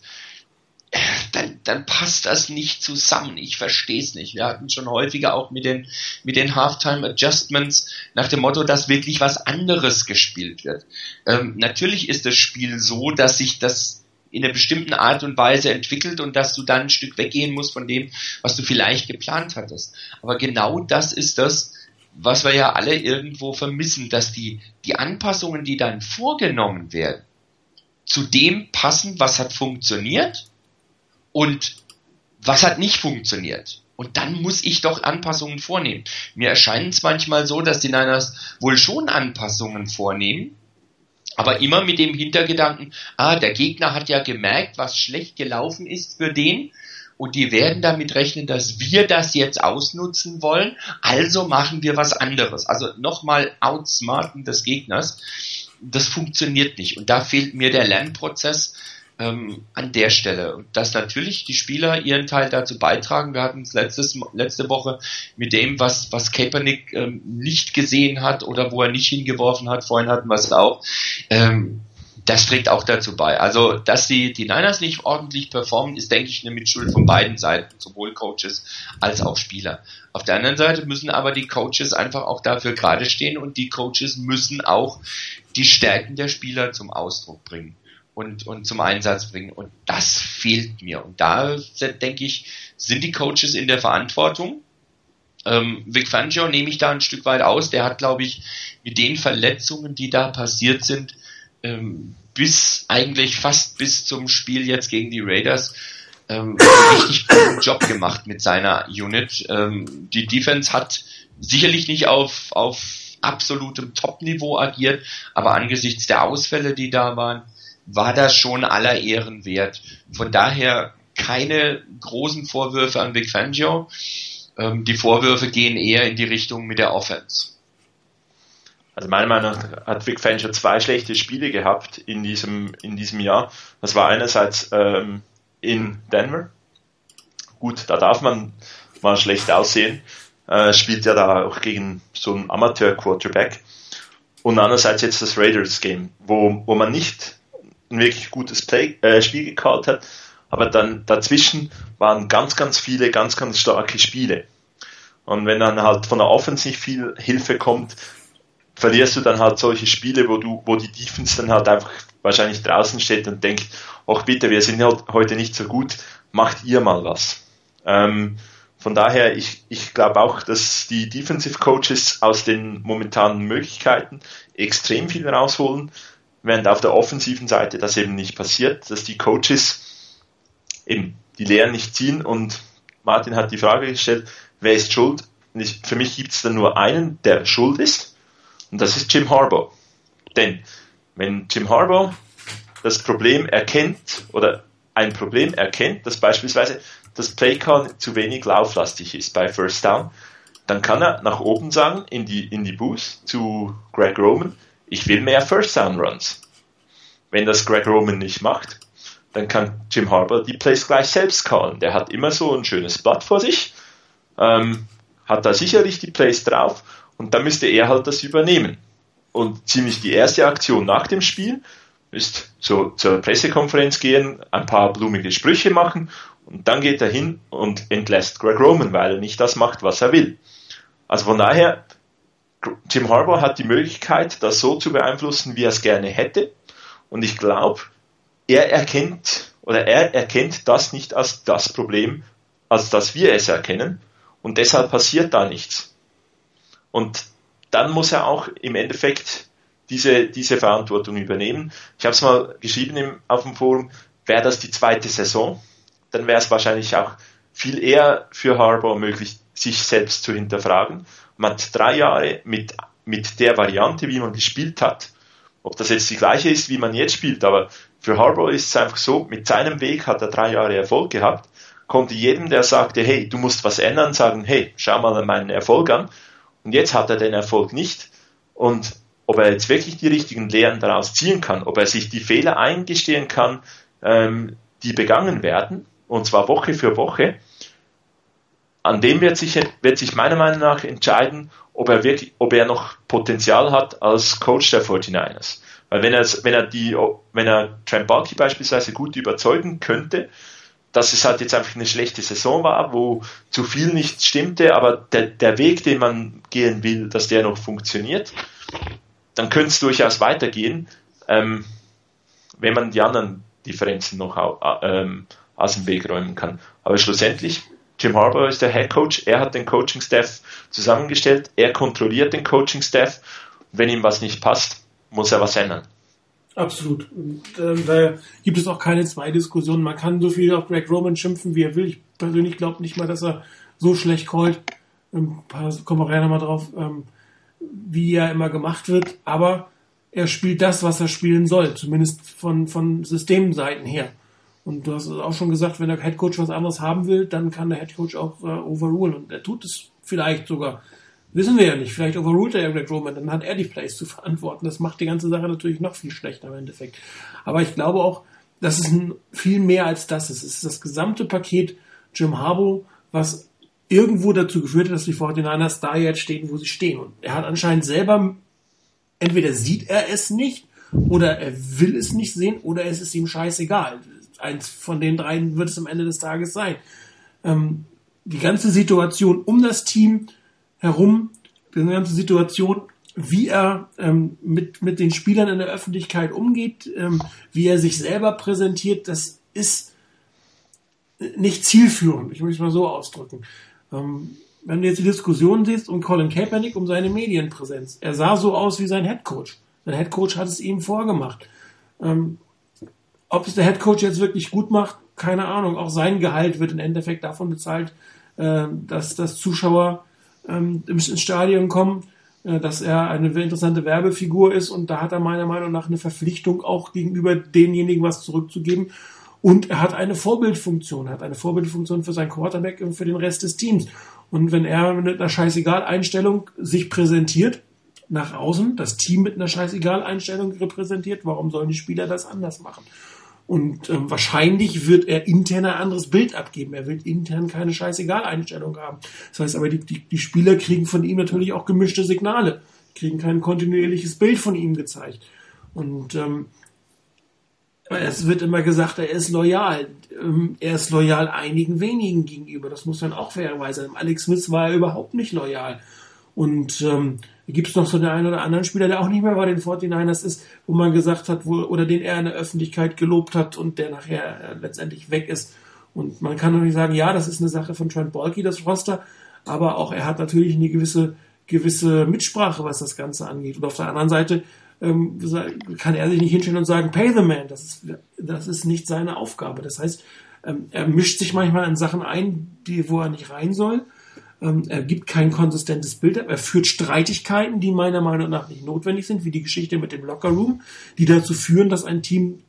dann, dann passt das nicht zusammen. Ich verstehe es nicht. Wir hatten schon häufiger auch mit den, mit den Halftime Adjustments nach dem Motto, dass wirklich was anderes gespielt wird. Ähm, natürlich ist das Spiel so, dass sich das in einer bestimmten Art und Weise entwickelt und dass du dann ein Stück weggehen musst von dem, was du vielleicht geplant hattest. Aber genau das ist das, was wir ja alle irgendwo vermissen, dass die, die Anpassungen, die dann vorgenommen werden, zu dem passen, was hat funktioniert und was hat nicht funktioniert. Und dann muss ich doch Anpassungen vornehmen. Mir erscheint es manchmal so, dass die Niners wohl schon Anpassungen vornehmen, aber immer mit dem Hintergedanken, ah, der Gegner hat ja gemerkt, was schlecht gelaufen ist für den und die werden damit rechnen, dass wir das jetzt ausnutzen wollen, also machen wir was anderes. Also nochmal outsmarten des Gegners. Das funktioniert nicht und da fehlt mir der Lernprozess ähm, an der Stelle. Und dass natürlich die Spieler ihren Teil dazu beitragen. Wir hatten es letztes, letzte Woche mit dem, was, was Kaepernick ähm, nicht gesehen hat oder wo er nicht hingeworfen hat. Vorhin hatten wir es auch. Ähm, das trägt auch dazu bei. Also, dass die, die Niners nicht ordentlich performen, ist, denke ich, eine Mitschuld von beiden Seiten, sowohl Coaches als auch Spieler. Auf der anderen Seite müssen aber die Coaches einfach auch dafür gerade stehen und die Coaches müssen auch die Stärken der Spieler zum Ausdruck bringen und, und zum Einsatz bringen. Und das fehlt mir. Und da, denke ich, sind die Coaches in der Verantwortung. Ähm, Vic Fangio nehme ich da ein Stück weit aus. Der hat, glaube ich, mit den Verletzungen, die da passiert sind, ähm, bis eigentlich fast bis zum Spiel jetzt gegen die Raiders ähm, richtig guten Job gemacht mit seiner Unit. Ähm, die Defense hat sicherlich nicht auf, auf absolutem Top-Niveau agiert, aber angesichts der Ausfälle, die da waren, war das schon aller Ehren wert. Von daher keine großen Vorwürfe an Vic Fangio. Ähm, die Vorwürfe gehen eher in die Richtung mit der Offense. Also meiner Meinung nach hat Vic Fangio zwei schlechte Spiele gehabt in diesem, in diesem Jahr. Das war einerseits ähm, in Denver. Gut, da darf man mal schlecht aussehen. Äh, spielt ja da auch gegen so einen Amateur-Quarterback. Und andererseits jetzt das Raiders-Game, wo, wo man nicht ein wirklich gutes Play, äh, Spiel gekallt hat, aber dann dazwischen waren ganz, ganz viele ganz, ganz starke Spiele. Und wenn dann halt von der Offense nicht viel Hilfe kommt, verlierst du dann halt solche Spiele, wo du, wo die Defense dann halt einfach wahrscheinlich draußen steht und denkt, ach bitte, wir sind halt heute nicht so gut, macht ihr mal was. Ähm, von daher, ich, ich glaube auch, dass die Defensive Coaches aus den momentanen Möglichkeiten extrem viel rausholen, während auf der offensiven Seite das eben nicht passiert, dass die Coaches eben die Lehren nicht ziehen und Martin hat die Frage gestellt, wer ist schuld? Ich, für mich gibt es dann nur einen, der schuld ist und das ist Jim Harbaugh. Denn wenn Jim Harbaugh das Problem erkennt oder ein Problem erkennt, dass beispielsweise das Playcall zu wenig lauflastig ist bei First Down, dann kann er nach oben sagen in die, in die Booth zu Greg Roman, ich will mehr First Down Runs. wenn das Greg Roman nicht macht, dann kann Jim Harbour die Plays gleich selbst callen. Der hat immer so ein schönes Blatt vor sich, ähm, hat da sicherlich die Plays drauf und dann müsste er halt das übernehmen. Und ziemlich die erste Aktion nach dem Spiel ist so zur Pressekonferenz gehen, ein paar blumige Sprüche machen und dann geht er hin und entlässt Greg Roman, weil er nicht das macht, was er will. Also von daher, Jim Harbour hat die Möglichkeit, das so zu beeinflussen, wie er es gerne hätte. Und ich glaube, er erkennt oder er erkennt das nicht als das Problem, als dass wir es erkennen. Und deshalb passiert da nichts. Und dann muss er auch im Endeffekt diese, diese Verantwortung übernehmen. Ich habe es mal geschrieben im, auf dem Forum, wäre das die zweite Saison, dann wäre es wahrscheinlich auch viel eher für Harbour möglich, sich selbst zu hinterfragen. Man hat drei Jahre mit, mit der Variante, wie man gespielt hat, ob das jetzt die gleiche ist, wie man jetzt spielt, aber für Harbour ist es einfach so, mit seinem Weg hat er drei Jahre Erfolg gehabt, konnte jedem, der sagte, hey, du musst was ändern, sagen, hey, schau mal meinen Erfolg an. Und jetzt hat er den Erfolg nicht. Und ob er jetzt wirklich die richtigen Lehren daraus ziehen kann, ob er sich die Fehler eingestehen kann, ähm, die begangen werden, und zwar Woche für Woche, an dem wird sich, wird sich meiner Meinung nach entscheiden, ob er wirklich, ob er noch Potenzial hat als Coach der 49ers. Weil wenn er, wenn er die, wenn er Trent Balky beispielsweise gut überzeugen könnte, dass es halt jetzt einfach eine schlechte Saison war, wo zu viel nicht stimmte, aber der, der Weg, den man gehen will, dass der noch funktioniert, dann könnte es durchaus weitergehen, ähm, wenn man die anderen Differenzen noch ähm, aus dem Weg räumen kann. Aber schlussendlich, Jim Harbour ist der Head Coach, er hat den Coaching Staff zusammengestellt, er kontrolliert den Coaching Staff. Wenn ihm was nicht passt, muss er was ändern. Absolut. Und ähm, da gibt es auch keine zwei Diskussionen. Man kann so viel auf Greg Roman schimpfen, wie er will. Ich persönlich glaube nicht mal, dass er so schlecht callt. Ähm, kommen wir gleich nochmal drauf, ähm, wie er immer gemacht wird. Aber er spielt das, was er spielen soll. Zumindest von, von Systemseiten her. Und du hast es auch schon gesagt, wenn der Headcoach was anderes haben will, dann kann der Headcoach auch äh, overrulen. Und er tut es vielleicht sogar. Wissen wir ja nicht. Vielleicht overrult er Greg Roman, dann hat er die Plays zu verantworten. Das macht die ganze Sache natürlich noch viel schlechter im Endeffekt. Aber ich glaube auch, dass es viel mehr als das ist. Es ist das gesamte Paket Jim Harbaugh, was irgendwo dazu geführt hat, dass die 49ers da jetzt stehen, wo sie stehen. Und er hat anscheinend selber, entweder sieht er es nicht, oder er will es nicht sehen, oder es ist ihm scheißegal. Eins von den dreien wird es am Ende des Tages sein. Ähm, die ganze Situation um das Team herum, die ganze Situation, wie er ähm, mit, mit den Spielern in der Öffentlichkeit umgeht, ähm, wie er sich selber präsentiert, das ist nicht zielführend, ich möchte es mal so ausdrücken. Ähm, wenn du jetzt die Diskussion siehst um Colin Kaepernick, um seine Medienpräsenz, er sah so aus wie sein Headcoach. Sein Headcoach hat es ihm vorgemacht. Ähm, ob es der Headcoach jetzt wirklich gut macht, keine Ahnung. Auch sein Gehalt wird im Endeffekt davon bezahlt, äh, dass, dass Zuschauer ähm, ins Stadion kommen, äh, dass er eine interessante Werbefigur ist und da hat er meiner Meinung nach eine Verpflichtung auch gegenüber denjenigen was zurückzugeben. Und er hat eine Vorbildfunktion, er hat eine Vorbildfunktion für sein Quarterback und für den Rest des Teams. Und wenn er mit einer Scheißegal-Einstellung sich präsentiert, nach außen, das Team mit einer Scheißegal-Einstellung repräsentiert, warum sollen die Spieler das anders machen? Und ähm, wahrscheinlich wird er intern ein anderes Bild abgeben. Er will intern keine scheißegal Einstellung haben. Das heißt aber, die, die, die Spieler kriegen von ihm natürlich auch gemischte Signale, kriegen kein kontinuierliches Bild von ihm gezeigt. Und ähm, es wird immer gesagt, er ist loyal. Ähm, er ist loyal einigen wenigen gegenüber. Das muss man auch fairerweise. Alex Smith war er überhaupt nicht loyal. Und ähm, gibt es noch so den einen oder anderen Spieler, der auch nicht mehr bei den 49ers ist, wo man gesagt hat, wo, oder den er in der Öffentlichkeit gelobt hat und der nachher äh, letztendlich weg ist. Und man kann natürlich sagen, ja, das ist eine Sache von Trent Balky, das Roster, aber auch er hat natürlich eine gewisse, gewisse Mitsprache, was das Ganze angeht. Und auf der anderen Seite ähm, kann er sich nicht hinstellen und sagen, pay the man. Das ist, das ist nicht seine Aufgabe. Das heißt, ähm, er mischt sich manchmal in Sachen ein, die, wo er nicht rein soll. Ähm, er gibt kein konsistentes Bild ab. Er führt Streitigkeiten, die meiner Meinung nach nicht notwendig sind, wie die Geschichte mit dem Lockerroom, die dazu führen, dass ein Team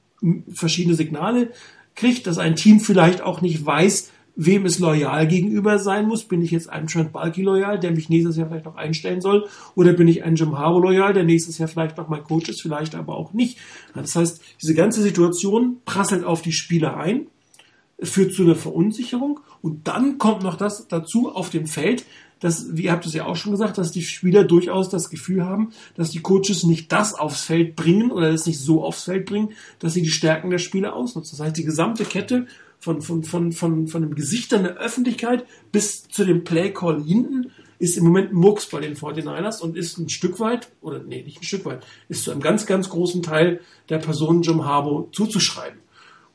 verschiedene Signale kriegt, dass ein Team vielleicht auch nicht weiß, wem es loyal gegenüber sein muss. Bin ich jetzt einem Trent Balky loyal, der mich nächstes Jahr vielleicht noch einstellen soll? Oder bin ich ein Jim Harbour loyal, der nächstes Jahr vielleicht noch mein Coach ist, vielleicht aber auch nicht? Das heißt, diese ganze Situation prasselt auf die Spieler ein. Führt zu einer Verunsicherung. Und dann kommt noch das dazu auf dem Feld, dass, wie ihr habt es ja auch schon gesagt, dass die Spieler durchaus das Gefühl haben, dass die Coaches nicht das aufs Feld bringen oder das nicht so aufs Feld bringen, dass sie die Stärken der Spieler ausnutzen. Das heißt, die gesamte Kette von, von, von, von, von dem Gesichtern der Öffentlichkeit bis zu dem Play-Call hinten ist im Moment Murks bei den 49ers und ist ein Stück weit, oder nee, nicht ein Stück weit, ist zu einem ganz, ganz großen Teil der Person Jim Harbour zuzuschreiben.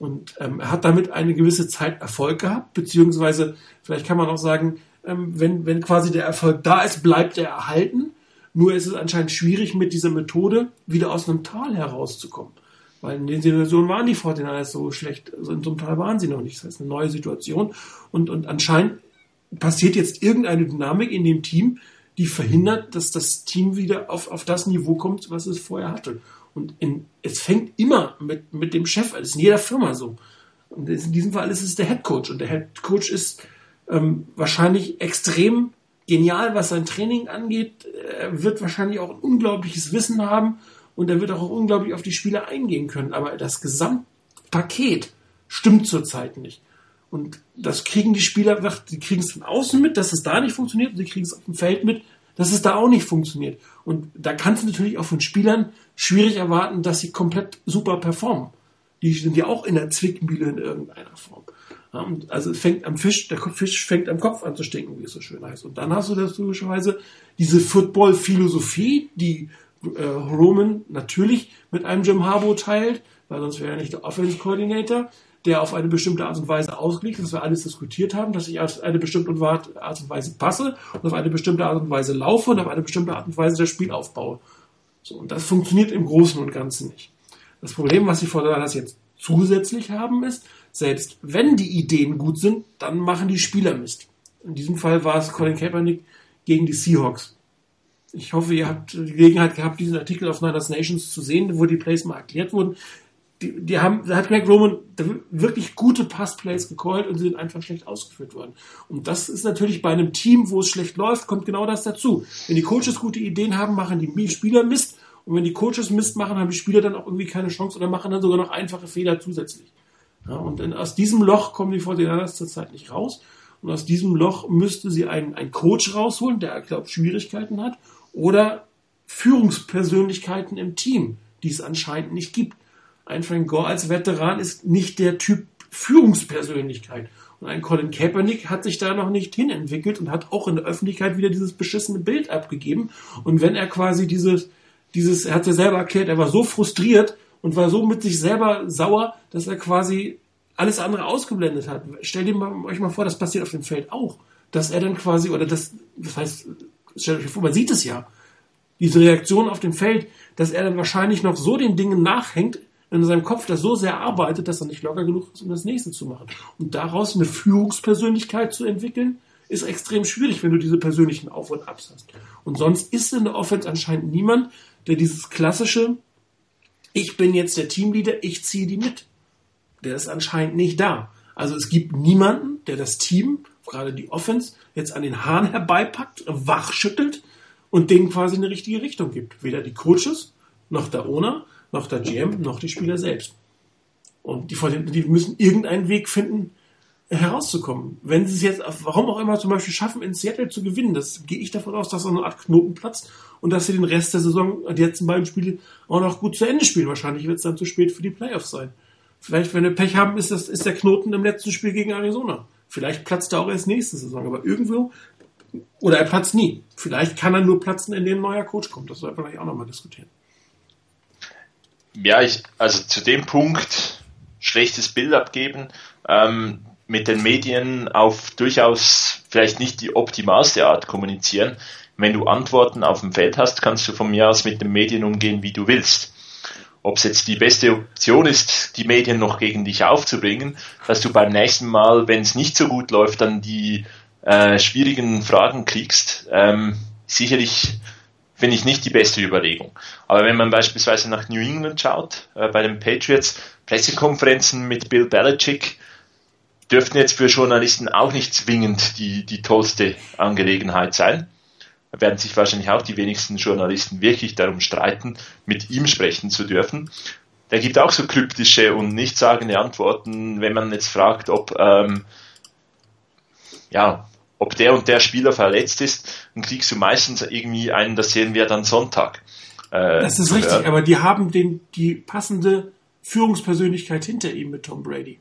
Und ähm, er hat damit eine gewisse Zeit Erfolg gehabt, beziehungsweise vielleicht kann man auch sagen, ähm, wenn, wenn quasi der Erfolg da ist, bleibt er erhalten. Nur ist es anscheinend schwierig, mit dieser Methode wieder aus einem Tal herauszukommen. Weil in den Situationen waren die 49ers so schlecht, also in so einem Teil waren sie noch nicht. Das heißt, eine neue Situation. Und, und anscheinend passiert jetzt irgendeine Dynamik in dem Team, die verhindert, dass das Team wieder auf, auf das Niveau kommt, was es vorher hatte. Und in, es fängt immer mit, mit dem Chef, das ist in jeder Firma so. Und in diesem Fall ist es der Head Coach. Und der Head Coach ist ähm, wahrscheinlich extrem genial, was sein Training angeht. Er wird wahrscheinlich auch ein unglaubliches Wissen haben und er wird auch unglaublich auf die Spieler eingehen können. Aber das Gesamtpaket stimmt zurzeit nicht. Und das kriegen die Spieler, die kriegen es von außen mit, dass es da nicht funktioniert, und sie kriegen es auf dem Feld mit, dass es da auch nicht funktioniert. Und da kannst du natürlich auch von Spielern schwierig erwarten, dass sie komplett super performen. Die sind ja auch in der Zwickmühle in irgendeiner Form. Also es fängt am Fisch, der Fisch fängt am Kopf an zu stinken, wie es so schön heißt. Und dann hast du das logischerweise diese Football-Philosophie, die äh, Roman natürlich mit einem Jim Harbour teilt, weil sonst wäre er nicht der Offense Coordinator, der auf eine bestimmte Art und Weise ausgelegt, dass wir alles diskutiert haben, dass ich auf eine bestimmte Art und Weise passe und auf eine bestimmte Art und Weise laufe und auf eine bestimmte Art und Weise das Spiel aufbaue. So, und das funktioniert im Großen und Ganzen nicht. Das Problem, was die Fortinanders jetzt zusätzlich haben, ist, selbst wenn die Ideen gut sind, dann machen die Spieler Mist. In diesem Fall war es Colin Kaepernick gegen die Seahawks. Ich hoffe, ihr habt die Gelegenheit gehabt, diesen Artikel auf Niners Nations zu sehen, wo die Plays mal erklärt wurden. Die, die haben, da hat Greg Roman wirklich gute Passplays gecallt und sie sind einfach schlecht ausgeführt worden. Und das ist natürlich bei einem Team, wo es schlecht läuft, kommt genau das dazu. Wenn die Coaches gute Ideen haben, machen die Spieler Mist. Und wenn die Coaches Mist machen, haben die Spieler dann auch irgendwie keine Chance oder machen dann sogar noch einfache Fehler zusätzlich. Ja, und aus diesem Loch kommen die 49ers zurzeit nicht raus. Und aus diesem Loch müsste sie einen, einen Coach rausholen, der, glaube Schwierigkeiten hat oder Führungspersönlichkeiten im Team, die es anscheinend nicht gibt. Ein Frank Gore als Veteran ist nicht der Typ Führungspersönlichkeit. Und ein Colin Kaepernick hat sich da noch nicht hinentwickelt und hat auch in der Öffentlichkeit wieder dieses beschissene Bild abgegeben. Und wenn er quasi dieses, dieses, er hat ja selber erklärt, er war so frustriert und war so mit sich selber sauer, dass er quasi alles andere ausgeblendet hat. Stellt euch mal vor, das passiert auf dem Feld auch. Dass er dann quasi, oder das, das heißt, stellt euch vor, man sieht es ja, diese Reaktion auf dem Feld, dass er dann wahrscheinlich noch so den Dingen nachhängt, in seinem Kopf das so sehr arbeitet, dass er nicht locker genug ist, um das nächste zu machen. Und daraus eine Führungspersönlichkeit zu entwickeln, ist extrem schwierig, wenn du diese persönlichen Auf- und Abs hast. Und sonst ist in der Offense anscheinend niemand, der dieses klassische, ich bin jetzt der Teamleader, ich ziehe die mit. Der ist anscheinend nicht da. Also es gibt niemanden, der das Team gerade die Offense, jetzt an den Haaren herbeipackt, wachschüttelt und denen quasi eine richtige Richtung gibt. Weder die Coaches, noch der Owner, noch der GM, noch die Spieler selbst. Und die, die müssen irgendeinen Weg finden, herauszukommen. Wenn sie es jetzt, warum auch immer zum Beispiel schaffen, in Seattle zu gewinnen, das gehe ich davon aus, dass so eine Art Knoten platzt und dass sie den Rest der Saison, die letzten beiden Spiele, auch noch gut zu Ende spielen. Wahrscheinlich wird es dann zu spät für die Playoffs sein. Vielleicht, wenn wir Pech haben, ist, das, ist der Knoten im letzten Spiel gegen Arizona. Vielleicht platzt er auch erst nächste Saison, aber irgendwo, oder er platzt nie. Vielleicht kann er nur platzen, indem ein neuer Coach kommt. Das sollten wir vielleicht auch nochmal diskutieren. Ja, ich, also zu dem Punkt, schlechtes Bild abgeben, ähm, mit den Medien auf durchaus vielleicht nicht die optimalste Art kommunizieren. Wenn du Antworten auf dem Feld hast, kannst du von mir aus mit den Medien umgehen, wie du willst ob es jetzt die beste Option ist, die Medien noch gegen dich aufzubringen, dass du beim nächsten Mal, wenn es nicht so gut läuft, dann die äh, schwierigen Fragen kriegst. Ähm, sicherlich finde ich nicht die beste Überlegung. Aber wenn man beispielsweise nach New England schaut, äh, bei den Patriots, Pressekonferenzen mit Bill Belichick, dürften jetzt für Journalisten auch nicht zwingend die, die tollste Angelegenheit sein. Da werden sich wahrscheinlich auch die wenigsten Journalisten wirklich darum streiten, mit ihm sprechen zu dürfen. Der gibt auch so kryptische und nichtssagende Antworten, wenn man jetzt fragt, ob, ähm, ja, ob der und der Spieler verletzt ist, dann kriegst du meistens irgendwie einen, das sehen wir dann Sonntag. Äh, das ist richtig, hören. aber die haben den, die passende Führungspersönlichkeit hinter ihm mit Tom Brady.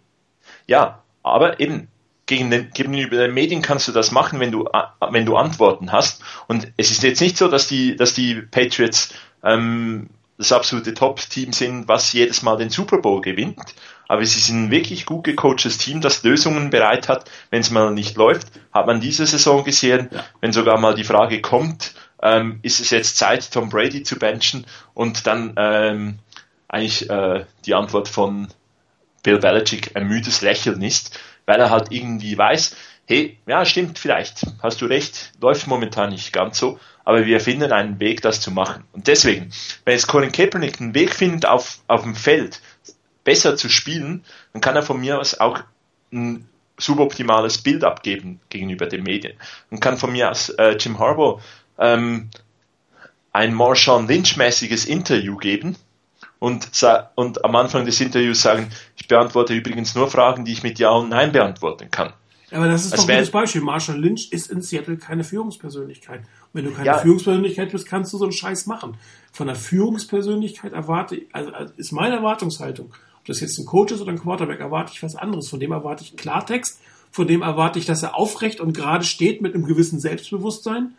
Ja, aber eben, gegen den, gegenüber den Medien kannst du das machen, wenn du, wenn du Antworten hast. Und es ist jetzt nicht so, dass die, dass die Patriots ähm, das absolute Top-Team sind, was jedes Mal den Super Bowl gewinnt. Aber sie sind ein wirklich gut gecoachtes Team, das Lösungen bereit hat, wenn es mal nicht läuft. Hat man diese Saison gesehen, ja. wenn sogar mal die Frage kommt, ähm, ist es jetzt Zeit, Tom Brady zu benchen? Und dann ähm, eigentlich äh, die Antwort von Bill Belichick ein müdes Lächeln ist, weil er halt irgendwie weiß, hey, ja, stimmt, vielleicht, hast du recht, läuft momentan nicht ganz so, aber wir finden einen Weg, das zu machen. Und deswegen, wenn jetzt Colin Kaepernick einen Weg findet, auf, auf dem Feld besser zu spielen, dann kann er von mir aus auch ein suboptimales Bild abgeben gegenüber den Medien. Und kann von mir aus äh, Jim Harbaugh ähm, ein Marshawn Lynch-mäßiges Interview geben und, und am Anfang des Interviews sagen, ich beantworte übrigens nur Fragen, die ich mit Ja und Nein beantworten kann. Aber das ist doch ein gutes Beispiel. Marshall Lynch ist in Seattle keine Führungspersönlichkeit. Und wenn du keine ja. Führungspersönlichkeit bist, kannst du so einen Scheiß machen. Von der Führungspersönlichkeit erwarte also ist meine Erwartungshaltung, ob das jetzt ein Coach ist oder ein Quarterback, erwarte ich was anderes. Von dem erwarte ich Klartext, von dem erwarte ich, dass er aufrecht und gerade steht mit einem gewissen Selbstbewusstsein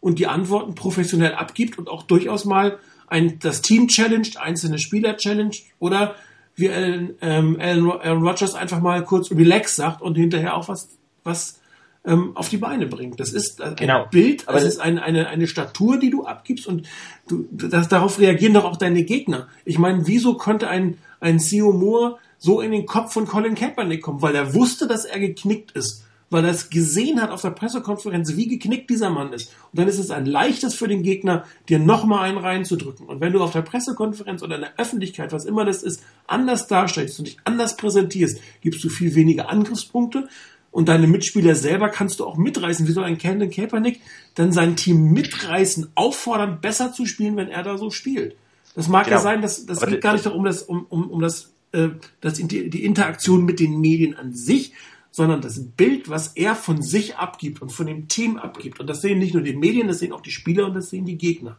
und die Antworten professionell abgibt und auch durchaus mal ein, das Team challenged, einzelne Spieler challenged oder wie Alan, ähm, Alan, Alan Rodgers einfach mal kurz relax sagt und hinterher auch was, was ähm, auf die Beine bringt. Das ist ein genau. Bild, aber das ist ein, eine, eine Statur, die du abgibst und du, das, darauf reagieren doch auch deine Gegner. Ich meine, wieso konnte ein, ein CEO Moore so in den Kopf von Colin Kaepernick kommen? Weil er wusste, dass er geknickt ist weil er es gesehen hat auf der Pressekonferenz, wie geknickt dieser Mann ist. Und dann ist es ein leichtes für den Gegner, dir nochmal einen reinzudrücken. Und wenn du auf der Pressekonferenz oder in der Öffentlichkeit, was immer das ist, anders darstellst und dich anders präsentierst, gibst du viel weniger Angriffspunkte. Und deine Mitspieler selber kannst du auch mitreißen. Wie soll ein Camden Kaepernick dann sein Team mitreißen, auffordern, besser zu spielen, wenn er da so spielt? Das mag genau. ja sein, dass das geht gar nicht darum, das, um, um, um das, äh, das, die Interaktion mit den Medien an sich, sondern das Bild, was er von sich abgibt und von dem Team abgibt. Und das sehen nicht nur die Medien, das sehen auch die Spieler und das sehen die Gegner.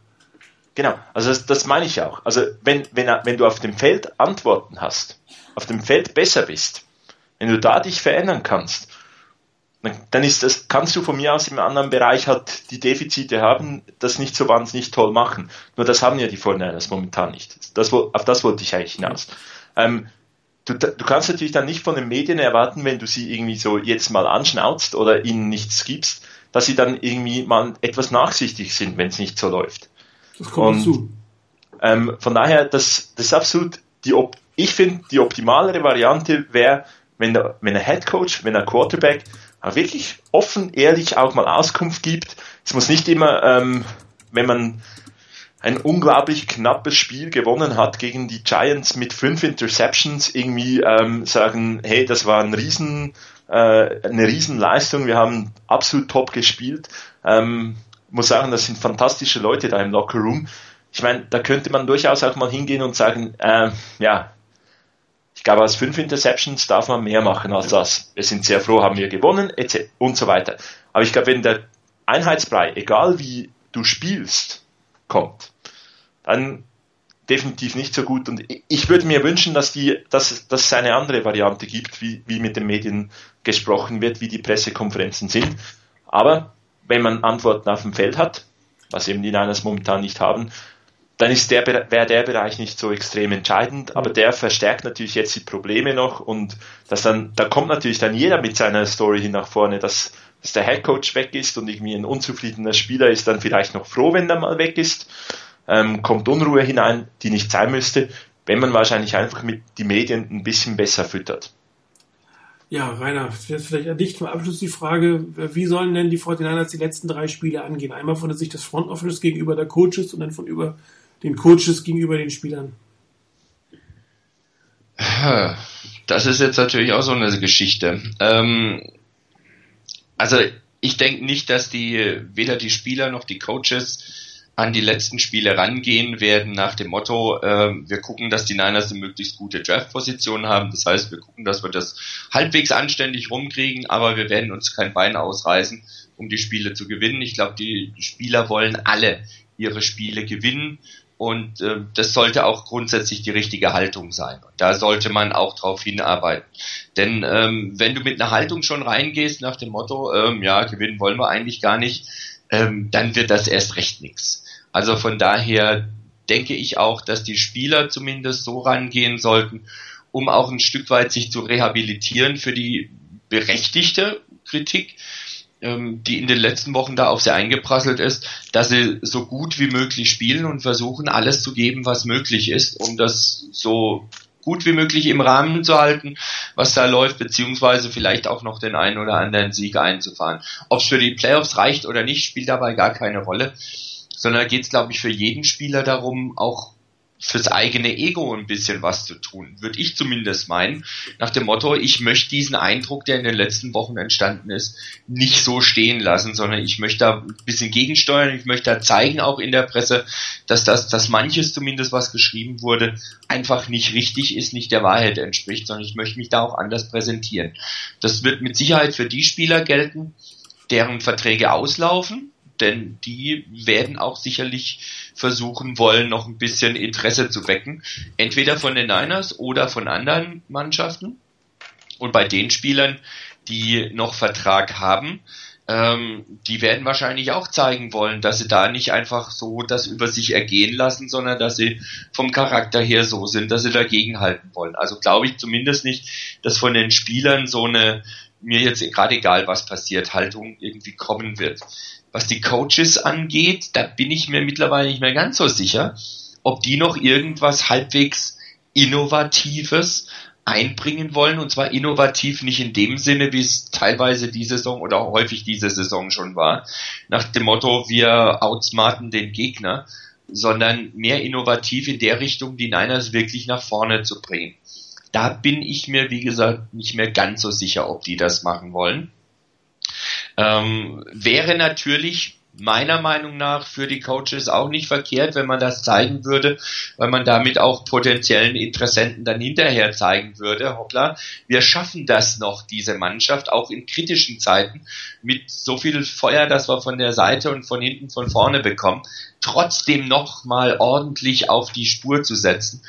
Genau, also das, das meine ich auch. Also wenn, wenn, wenn du auf dem Feld Antworten hast, auf dem Feld besser bist, wenn du da dich verändern kannst, dann ist das, kannst du von mir aus im anderen Bereich halt die Defizite haben, das nicht so wahnsinnig toll machen. Nur das haben ja die Fortinanders momentan nicht. Das, auf das wollte ich eigentlich hinaus. Ähm, du, du kannst natürlich dann nicht von den Medien erwarten, wenn du sie irgendwie so jetzt mal anschnauzt oder ihnen nichts gibst, dass sie dann irgendwie mal etwas nachsichtig sind, wenn es nicht so läuft. Das kommt dazu. Ähm, von daher, das, das ist absolut die, Op ich finde, die optimalere Variante wäre, wenn der, wenn der Head Coach, wenn der Quarterback wirklich offen, ehrlich auch mal Auskunft gibt. Es muss nicht immer, ähm, wenn man ein unglaublich knappes Spiel gewonnen hat gegen die Giants mit fünf Interceptions, irgendwie ähm, sagen, hey, das war ein Riesen, äh, eine Riesenleistung, wir haben absolut top gespielt. Ähm, muss sagen, das sind fantastische Leute da im Locker Room. Ich meine, da könnte man durchaus auch mal hingehen und sagen, äh, ja, ich glaube, aus fünf Interceptions darf man mehr machen als das. Wir sind sehr froh, haben wir gewonnen, etc. und so weiter. Aber ich glaube, wenn der Einheitsbrei, egal wie du spielst, kommt, dann definitiv nicht so gut. Und ich würde mir wünschen, dass, die, dass, dass es eine andere Variante gibt, wie, wie mit den Medien gesprochen wird, wie die Pressekonferenzen sind. Aber wenn man Antworten auf dem Feld hat, was eben die Niners momentan nicht haben, dann der, wäre der Bereich nicht so extrem entscheidend, aber der verstärkt natürlich jetzt die Probleme noch und das dann, da kommt natürlich dann jeder mit seiner Story hin nach vorne, dass, dass der Headcoach weg ist und irgendwie ein unzufriedener Spieler ist dann vielleicht noch froh, wenn der mal weg ist ähm, kommt Unruhe hinein, die nicht sein müsste, wenn man wahrscheinlich einfach mit die Medien ein bisschen besser füttert. Ja, Rainer, jetzt vielleicht an dich zum Abschluss die Frage, wie sollen denn die 49ers die letzten drei Spiele angehen? Einmal von der Sicht des Front Office gegenüber der Coaches und dann von über den Coaches gegenüber den Spielern. Das ist jetzt natürlich auch so eine Geschichte. Ähm, also ich denke nicht, dass die weder die Spieler noch die Coaches an die letzten Spiele rangehen werden nach dem Motto, äh, wir gucken, dass die Niners eine möglichst gute Draft-Position haben. Das heißt, wir gucken, dass wir das halbwegs anständig rumkriegen, aber wir werden uns kein Bein ausreißen, um die Spiele zu gewinnen. Ich glaube, die Spieler wollen alle ihre Spiele gewinnen und äh, das sollte auch grundsätzlich die richtige Haltung sein. Und da sollte man auch drauf hinarbeiten. Denn ähm, wenn du mit einer Haltung schon reingehst nach dem Motto, ähm, ja, gewinnen wollen wir eigentlich gar nicht, ähm, dann wird das erst recht nichts. Also von daher denke ich auch, dass die Spieler zumindest so rangehen sollten, um auch ein Stück weit sich zu rehabilitieren für die berechtigte Kritik, ähm, die in den letzten Wochen da auf sie eingeprasselt ist, dass sie so gut wie möglich spielen und versuchen, alles zu geben, was möglich ist, um das so gut wie möglich im Rahmen zu halten, was da läuft, beziehungsweise vielleicht auch noch den einen oder anderen Sieg einzufahren. Ob es für die Playoffs reicht oder nicht, spielt dabei gar keine Rolle sondern da geht es, glaube ich, für jeden Spieler darum, auch fürs eigene Ego ein bisschen was zu tun, würde ich zumindest meinen, nach dem Motto, ich möchte diesen Eindruck, der in den letzten Wochen entstanden ist, nicht so stehen lassen, sondern ich möchte da ein bisschen gegensteuern, ich möchte da zeigen, auch in der Presse, dass das, dass manches zumindest, was geschrieben wurde, einfach nicht richtig ist, nicht der Wahrheit entspricht, sondern ich möchte mich da auch anders präsentieren. Das wird mit Sicherheit für die Spieler gelten, deren Verträge auslaufen, denn die werden auch sicherlich versuchen wollen, noch ein bisschen Interesse zu wecken, entweder von den Niners oder von anderen Mannschaften. Und bei den Spielern, die noch Vertrag haben, ähm, die werden wahrscheinlich auch zeigen wollen, dass sie da nicht einfach so das über sich ergehen lassen, sondern dass sie vom Charakter her so sind, dass sie dagegenhalten wollen. Also glaube ich zumindest nicht, dass von den Spielern so eine mir jetzt gerade egal, was passiert, Haltung irgendwie kommen wird. Was die Coaches angeht, da bin ich mir mittlerweile nicht mehr ganz so sicher, ob die noch irgendwas halbwegs Innovatives einbringen wollen. Und zwar innovativ nicht in dem Sinne, wie es teilweise diese Saison oder häufig diese Saison schon war. Nach dem Motto, wir outsmarten den Gegner, sondern mehr innovativ in der Richtung, die Niners wirklich nach vorne zu bringen. Da bin ich mir, wie gesagt, nicht mehr ganz so sicher, ob die das machen wollen. Ähm, wäre natürlich meiner Meinung nach für die Coaches auch nicht verkehrt, wenn man das zeigen würde, weil man damit auch potenziellen Interessenten dann hinterher zeigen würde, hoppla, wir schaffen das noch, diese Mannschaft, auch in kritischen Zeiten, mit so viel Feuer, das wir von der Seite und von hinten, von vorne bekommen, trotzdem noch mal ordentlich auf die Spur zu setzen,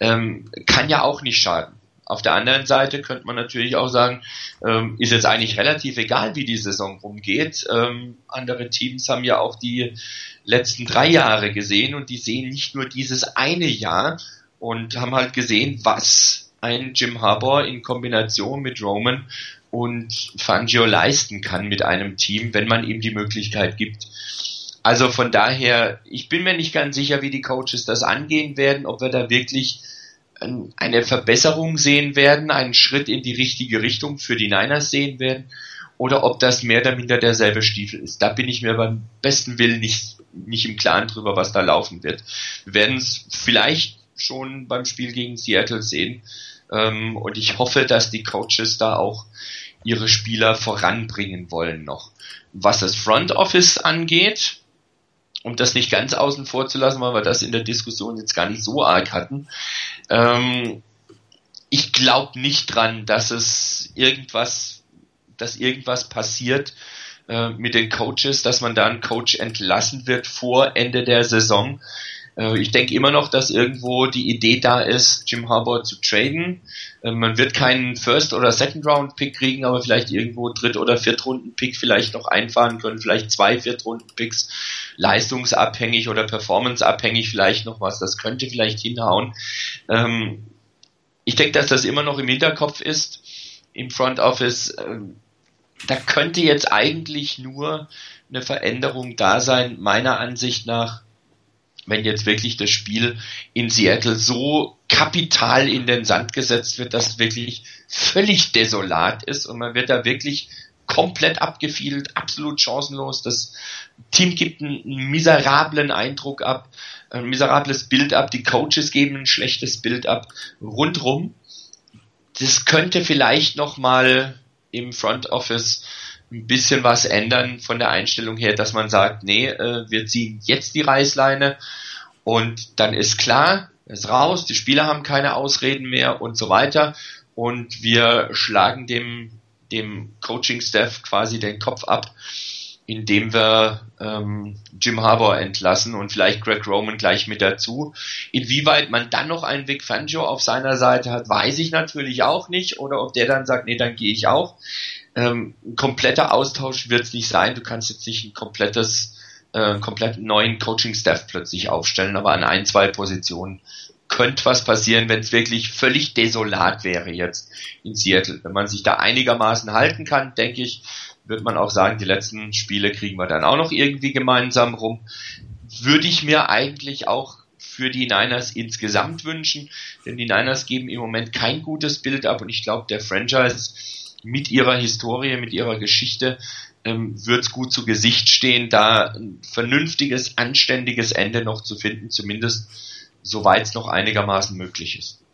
ähm, kann ja auch nicht schaden. Auf der anderen Seite könnte man natürlich auch sagen, ähm, ist jetzt eigentlich relativ egal, wie die Saison rumgeht. Ähm, andere Teams haben ja auch die letzten drei Jahre gesehen und die sehen nicht nur dieses eine Jahr und haben halt gesehen, was ein Jim Harbour in Kombination mit Roman und Fangio leisten kann mit einem Team, wenn man ihm die Möglichkeit gibt. Also von daher, ich bin mir nicht ganz sicher, wie die Coaches das angehen werden, ob wir da wirklich eine Verbesserung sehen werden, einen Schritt in die richtige Richtung für die Niners sehen werden, oder ob das mehr oder minder derselbe Stiefel ist. Da bin ich mir beim besten Willen nicht, nicht im Klaren drüber, was da laufen wird. Wir werden es vielleicht schon beim Spiel gegen Seattle sehen. Ähm, und ich hoffe, dass die Coaches da auch ihre Spieler voranbringen wollen noch. Was das Front Office angeht, um das nicht ganz außen vor zu lassen, weil wir das in der Diskussion jetzt gar nicht so arg hatten. Ähm, ich glaube nicht dran, dass es irgendwas, dass irgendwas passiert äh, mit den Coaches, dass man da einen Coach entlassen wird vor Ende der Saison. Äh, ich denke immer noch, dass irgendwo die Idee da ist, Jim Harbour zu traden. Äh, man wird keinen First- oder Second-Round-Pick kriegen, aber vielleicht irgendwo Dritt- oder Viertrunden-Pick vielleicht noch einfahren können, vielleicht zwei Viertrunden-Picks, leistungsabhängig oder performanceabhängig vielleicht noch was. Das könnte vielleicht hinhauen. Ähm, ich denke, dass das immer noch im Hinterkopf ist, im Front Office. Ähm, da könnte jetzt eigentlich nur eine Veränderung da sein, meiner Ansicht nach, wenn jetzt wirklich das Spiel in Seattle so kapital in den Sand gesetzt wird, dass wirklich völlig desolat ist und man wird da wirklich komplett abgefielt, absolut chancenlos. Das Team gibt einen miserablen Eindruck ab, ein miserables Bild ab, die Coaches geben ein schlechtes Bild ab, rundrum. Das könnte vielleicht nochmal im Front Office ein bisschen was ändern von der Einstellung her, dass man sagt, nee, äh, wir ziehen jetzt die Reißleine und dann ist klar, ist raus, die Spieler haben keine Ausreden mehr und so weiter und wir schlagen dem, dem Coaching-Staff quasi den Kopf ab, indem wir ähm, Jim Harbour entlassen und vielleicht Greg Roman gleich mit dazu. Inwieweit man dann noch einen Vic Fangio auf seiner Seite hat, weiß ich natürlich auch nicht. Oder ob der dann sagt, nee, dann gehe ich auch. Ähm, ein kompletter Austausch wird es nicht sein. Du kannst jetzt nicht ein komplettes, äh, komplett neuen Coaching-Staff plötzlich aufstellen, aber an ein, zwei Positionen könnte was passieren, wenn es wirklich völlig desolat wäre jetzt in Seattle. Wenn man sich da einigermaßen halten kann, denke ich, wird man auch sagen, die letzten Spiele kriegen wir dann auch noch irgendwie gemeinsam rum. Würde ich mir eigentlich auch für die Niners insgesamt wünschen, denn die Niners geben im Moment kein gutes Bild ab und ich glaube, der Franchise mit ihrer Historie, mit ihrer Geschichte ähm, wird es gut zu Gesicht stehen, da ein vernünftiges, anständiges Ende noch zu finden, zumindest soweit es noch einigermaßen möglich ist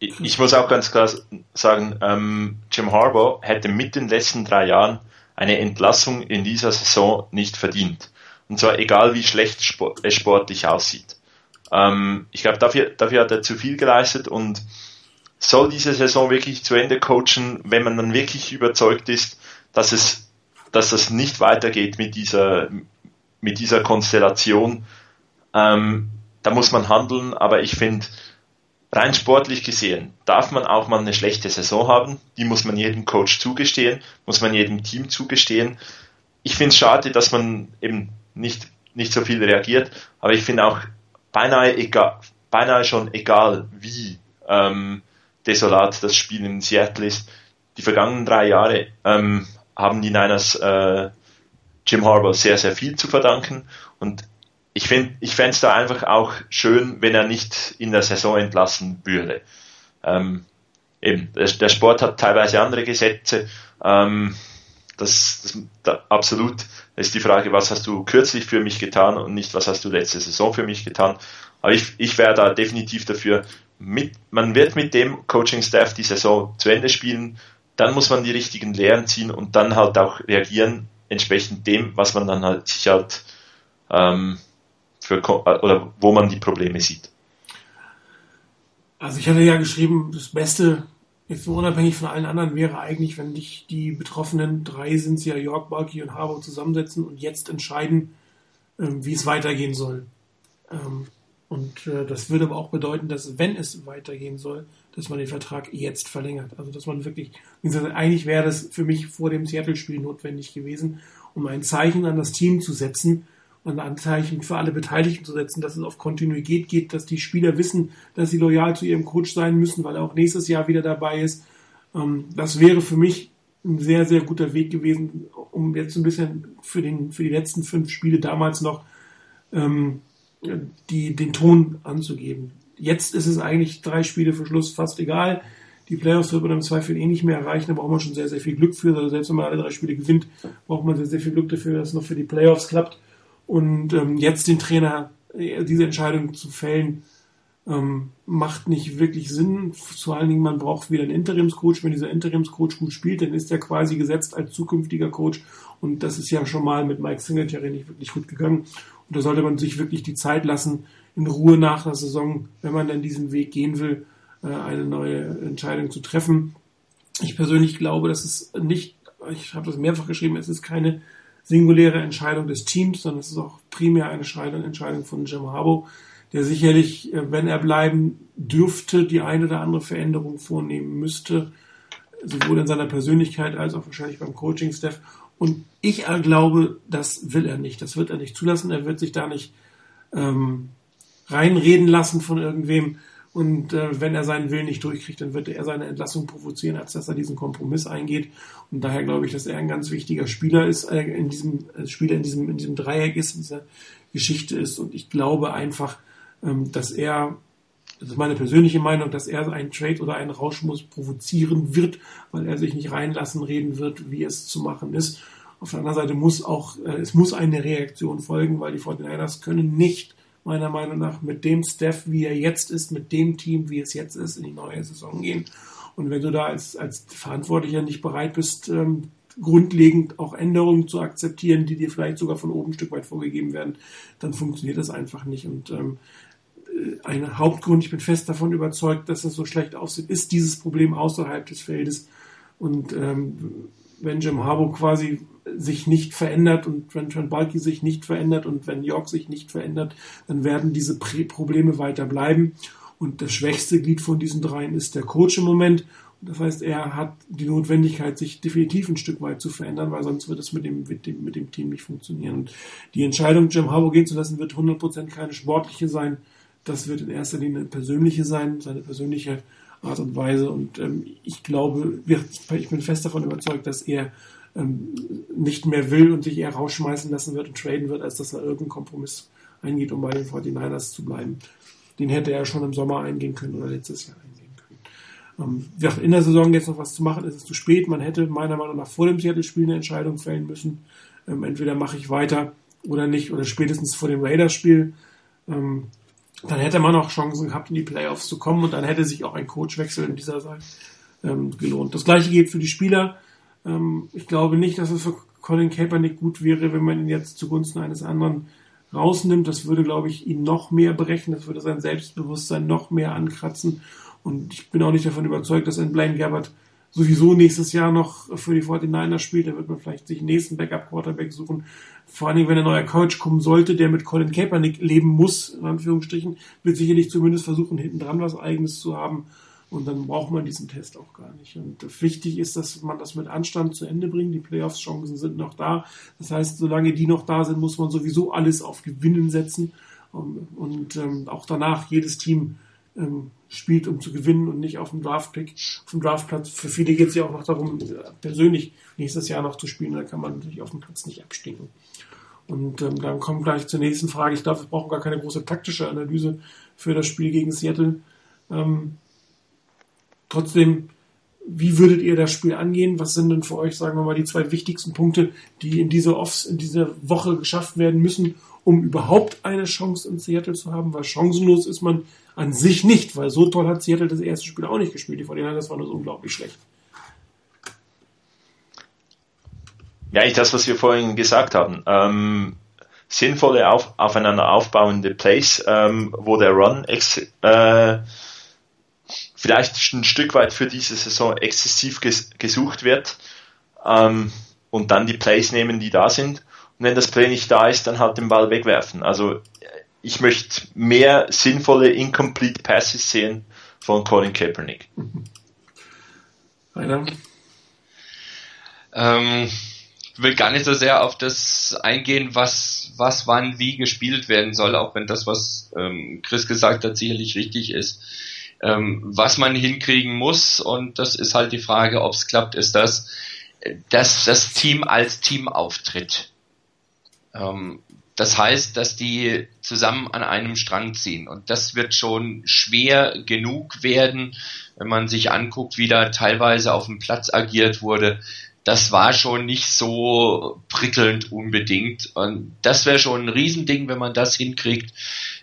ich muss auch ganz klar sagen, ähm, Jim Harbour hätte mit den letzten drei Jahren eine Entlassung in dieser Saison nicht verdient. Und zwar egal, wie schlecht es sportlich aussieht. Ähm, ich glaube, dafür, dafür hat er zu viel geleistet und soll diese Saison wirklich zu Ende coachen, wenn man dann wirklich überzeugt ist, dass es, dass das nicht weitergeht mit dieser, mit dieser Konstellation. Ähm, da muss man handeln, aber ich finde, rein sportlich gesehen darf man auch mal eine schlechte Saison haben. Die muss man jedem Coach zugestehen, muss man jedem Team zugestehen. Ich finde es schade, dass man eben nicht, nicht so viel reagiert, aber ich finde auch beinahe, egal, beinahe schon egal, wie ähm, desolat das Spiel in Seattle ist. Die vergangenen drei Jahre ähm, haben die Niners äh, Jim Harbaugh sehr, sehr viel zu verdanken und ich finde, ich fände es da einfach auch schön, wenn er nicht in der Saison entlassen würde. Ähm, eben, der, Sport hat teilweise andere Gesetze. Ähm, das, das da, absolut ist die Frage, was hast du kürzlich für mich getan und nicht, was hast du letzte Saison für mich getan. Aber ich, ich wäre da definitiv dafür, mit, man wird mit dem Coaching-Staff die Saison zu Ende spielen, dann muss man die richtigen Lehren ziehen und dann halt auch reagieren, entsprechend dem, was man dann halt sich halt ähm, für, äh, oder wo man die Probleme sieht. Also ich hatte ja geschrieben, das Beste, jetzt so unabhängig von allen anderen, wäre eigentlich, wenn dich die betroffenen drei sind ja York, Balky und Harbour zusammensetzen und jetzt entscheiden, ähm, wie es weitergehen soll. Ähm, und äh, das würde aber auch bedeuten, dass wenn es weitergehen soll, dass man den Vertrag jetzt verlängert. Also dass man wirklich, eigentlich wäre das für mich vor dem Seattle-Spiel notwendig gewesen, um ein Zeichen an das Team zu setzen, ein Anzeichen für alle Beteiligten zu setzen, dass es auf Kontinuität geht, dass die Spieler wissen, dass sie loyal zu ihrem Coach sein müssen, weil er auch nächstes Jahr wieder dabei ist. Ähm, das wäre für mich ein sehr, sehr guter Weg gewesen, um jetzt ein bisschen für, den, für die letzten fünf Spiele damals noch ähm, die, den Ton anzugeben. Jetzt ist es eigentlich drei Spiele für Schluss fast egal. Die Playoffs wird man im Zweifel eh nicht mehr erreichen, da braucht man schon sehr, sehr viel Glück für. Also selbst wenn man alle drei Spiele gewinnt, braucht man sehr, sehr viel Glück dafür, dass es noch für die Playoffs klappt. Und ähm, jetzt den Trainer, äh, diese Entscheidung zu fällen, ähm, macht nicht wirklich Sinn. Vor allen Dingen, man braucht wieder einen Interimscoach. Wenn dieser Interimscoach gut spielt, dann ist er quasi gesetzt als zukünftiger Coach. Und das ist ja schon mal mit Mike Singletary nicht wirklich gut gegangen. Und da sollte man sich wirklich die Zeit lassen, in Ruhe nach der Saison, wenn man dann diesen Weg gehen will, äh, eine neue Entscheidung zu treffen. Ich persönlich glaube, dass es nicht, ich habe das mehrfach geschrieben, es ist keine singuläre Entscheidung des Teams, sondern es ist auch primär eine Entscheidung von Jim Harbaugh, der sicherlich, äh, wenn er bleiben dürfte, die eine oder andere Veränderung vornehmen müsste, sowohl in seiner Persönlichkeit als auch wahrscheinlich beim Coaching-Staff. Und ich glaube, das will er nicht. Das wird er nicht zulassen. Er wird sich da nicht ähm, reinreden lassen von irgendwem. Und äh, wenn er seinen Willen nicht durchkriegt, dann wird er seine Entlassung provozieren, als dass er diesen Kompromiss eingeht. Und daher glaube ich, dass er ein ganz wichtiger Spieler ist, äh, in diesem äh, Spieler in diesem in diesem Dreieck ist, in dieser Geschichte ist. Und ich glaube einfach, ähm, dass er das ist meine persönliche Meinung, dass er einen Trade oder einen Rauschmus provozieren wird, weil er sich nicht reinlassen reden wird, wie es zu machen ist. Auf der anderen Seite muss auch, äh, es muss eine Reaktion folgen, weil die 49ers können nicht, meiner Meinung nach, mit dem Staff, wie er jetzt ist, mit dem Team, wie es jetzt ist, in die neue Saison gehen. Und wenn du da als, als Verantwortlicher nicht bereit bist, ähm, grundlegend auch Änderungen zu akzeptieren, die dir vielleicht sogar von oben ein Stück weit vorgegeben werden, dann funktioniert das einfach nicht. Und ähm, ein Hauptgrund, ich bin fest davon überzeugt, dass das so schlecht aussieht, ist dieses Problem außerhalb des Feldes. Und ähm, wenn Jim Harbaugh quasi sich nicht verändert und wenn Trent Balky sich nicht verändert und wenn York sich nicht verändert, dann werden diese Probleme weiter bleiben. Und das schwächste Glied von diesen dreien ist der Coach im Moment. Das heißt, er hat die Notwendigkeit, sich definitiv ein Stück weit zu verändern, weil sonst wird es mit dem, mit dem, mit dem Team nicht funktionieren. Und die Entscheidung, Jim Harbaugh gehen zu lassen, wird 100% keine sportliche sein. Das wird in erster Linie persönliche sein, seine persönliche Art und Weise. Und ähm, ich glaube, ich bin fest davon überzeugt, dass er ähm, nicht mehr will und sich eher rausschmeißen lassen wird und traden wird, als dass er irgendeinen Kompromiss eingeht, um bei den 49ers zu bleiben. Den hätte er schon im Sommer eingehen können oder letztes Jahr eingehen ähm, in der Saison jetzt noch was zu machen, ist es zu spät. Man hätte meiner Meinung nach vor dem Seattle-Spiel eine Entscheidung fällen müssen. Ähm, entweder mache ich weiter oder nicht, oder spätestens vor dem Raiders-Spiel. Ähm, dann hätte man auch Chancen gehabt, in die Playoffs zu kommen und dann hätte sich auch ein Coachwechsel in dieser Zeit ähm, gelohnt. Das gleiche geht für die Spieler. Ähm, ich glaube nicht, dass es für Colin Kaepernick gut wäre, wenn man ihn jetzt zugunsten eines anderen rausnimmt. Das würde, glaube ich, ihn noch mehr brechen. Das würde sein Selbstbewusstsein noch mehr ankratzen. Und ich bin auch nicht davon überzeugt, dass ein Blaine Gabbard sowieso nächstes Jahr noch für die 49ers spielt. Da wird man vielleicht sich einen nächsten Backup-Quarterback suchen. Vor allen Dingen, wenn ein neuer Coach kommen sollte, der mit Colin Kaepernick leben muss, in Anführungsstrichen, wird sicherlich zumindest versuchen, hinten dran was Eigenes zu haben. Und dann braucht man diesen Test auch gar nicht. Und wichtig ist, dass man das mit Anstand zu Ende bringt. Die Playoffs-Chancen sind noch da. Das heißt, solange die noch da sind, muss man sowieso alles auf Gewinnen setzen. Und ähm, auch danach jedes Team ähm, spielt, um zu gewinnen und nicht auf dem Draftpick, auf dem Draftplatz. Für viele geht es ja auch noch darum, persönlich nächstes Jahr noch zu spielen. Da kann man natürlich auf dem Platz nicht abstinken. Und ähm, dann kommen gleich zur nächsten Frage. Ich glaube, wir brauchen gar keine große taktische Analyse für das Spiel gegen Seattle. Ähm, trotzdem, wie würdet ihr das Spiel angehen? Was sind denn für euch, sagen wir mal, die zwei wichtigsten Punkte, die in dieser Offs, in dieser Woche geschafft werden müssen, um überhaupt eine Chance in Seattle zu haben? Weil chancenlos ist man an sich nicht, weil so toll hat Seattle das erste Spiel auch nicht gespielt. Die 49ers waren das unglaublich schlecht. Ja, ich das, was wir vorhin gesagt haben. Ähm, sinnvolle, auf, aufeinander aufbauende Plays, ähm, wo der Run äh, vielleicht ein Stück weit für diese Saison exzessiv ges gesucht wird ähm, und dann die Plays nehmen, die da sind. Und wenn das Play nicht da ist, dann halt den Ball wegwerfen. Also ich möchte mehr sinnvolle Incomplete Passes sehen von Colin Kaepernick. Rainer? Ähm, ich will gar nicht so sehr auf das eingehen, was, was wann wie gespielt werden soll, auch wenn das, was ähm, Chris gesagt hat, sicherlich richtig ist. Ähm, was man hinkriegen muss, und das ist halt die Frage, ob es klappt, ist das, dass das Team als Team auftritt. Ähm, das heißt, dass die zusammen an einem Strang ziehen. Und das wird schon schwer genug werden, wenn man sich anguckt, wie da teilweise auf dem Platz agiert wurde. Das war schon nicht so prickelnd unbedingt. Und das wäre schon ein Riesending, wenn man das hinkriegt,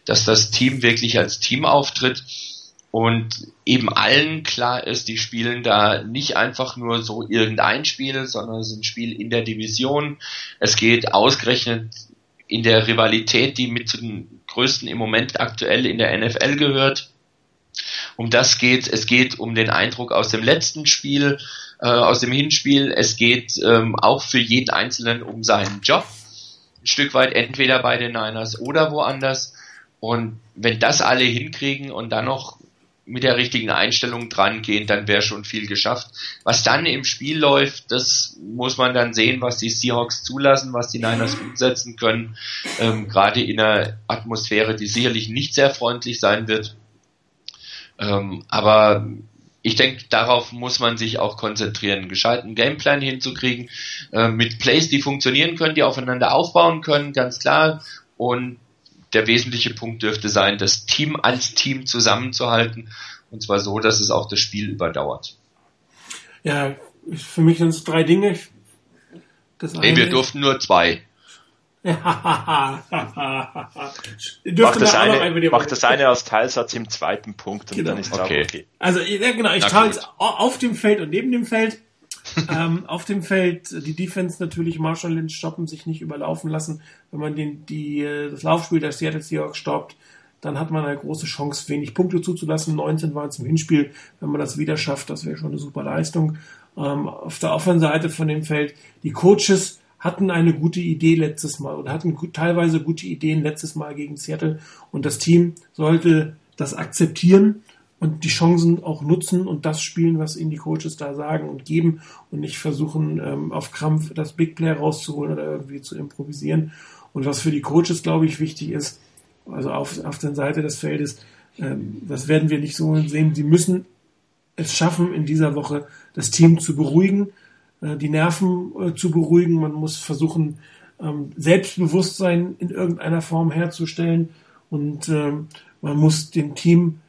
dass das Team wirklich als Team auftritt und eben allen klar ist, die spielen da nicht einfach nur so irgendein Spiel, sondern es ist ein Spiel in der Division. Es geht ausgerechnet in der Rivalität, die mit zu den größten im Moment aktuell in der NFL gehört. Um das geht es. geht um den Eindruck aus dem letzten Spiel, äh, aus dem Hinspiel. Es geht ähm, auch für jeden Einzelnen um seinen Job. Ein Stück weit entweder bei den Niners oder woanders. Und wenn das alle hinkriegen und dann noch mit der richtigen Einstellung dran gehen, dann wäre schon viel geschafft. Was dann im Spiel läuft, das muss man dann sehen, was die Seahawks zulassen, was die Niners umsetzen können, ähm, gerade in einer Atmosphäre, die sicherlich nicht sehr freundlich sein wird. Ähm, aber ich denke, darauf muss man sich auch konzentrieren, einen gescheiten Gameplan hinzukriegen, äh, mit Plays, die funktionieren können, die aufeinander aufbauen können, ganz klar, und der wesentliche Punkt dürfte sein, das Team als Team zusammenzuhalten und zwar so, dass es auch das Spiel überdauert. Ja, für mich sind es drei Dinge. Das nee, wir durften nur zwei. mach, das eine, mach das eine als Teilsatz im zweiten Punkt und genau. dann ist es okay. okay. Also ja, genau, ich teile es auf dem Feld und neben dem Feld. Ähm, auf dem Feld die Defense natürlich Marshall Lynch stoppen, sich nicht überlaufen lassen. Wenn man den, die, äh, das Laufspiel der Seattle Seahawks stoppt, dann hat man eine große Chance, wenig Punkte zuzulassen. 19 waren es im Hinspiel. Wenn man das wieder schafft, das wäre schon eine super Leistung. Ähm, auf der Offenseite von dem Feld, die Coaches hatten eine gute Idee letztes Mal oder hatten gut, teilweise gute Ideen letztes Mal gegen Seattle und das Team sollte das akzeptieren und die Chancen auch nutzen und das spielen, was ihnen die Coaches da sagen und geben und nicht versuchen, ähm, auf Krampf das Big Play rauszuholen oder irgendwie zu improvisieren. Und was für die Coaches, glaube ich, wichtig ist, also auf, auf der Seite des Feldes, ähm, das werden wir nicht so sehen. Sie müssen es schaffen, in dieser Woche das Team zu beruhigen, äh, die Nerven äh, zu beruhigen. Man muss versuchen, ähm, Selbstbewusstsein in irgendeiner Form herzustellen und ähm, man muss dem Team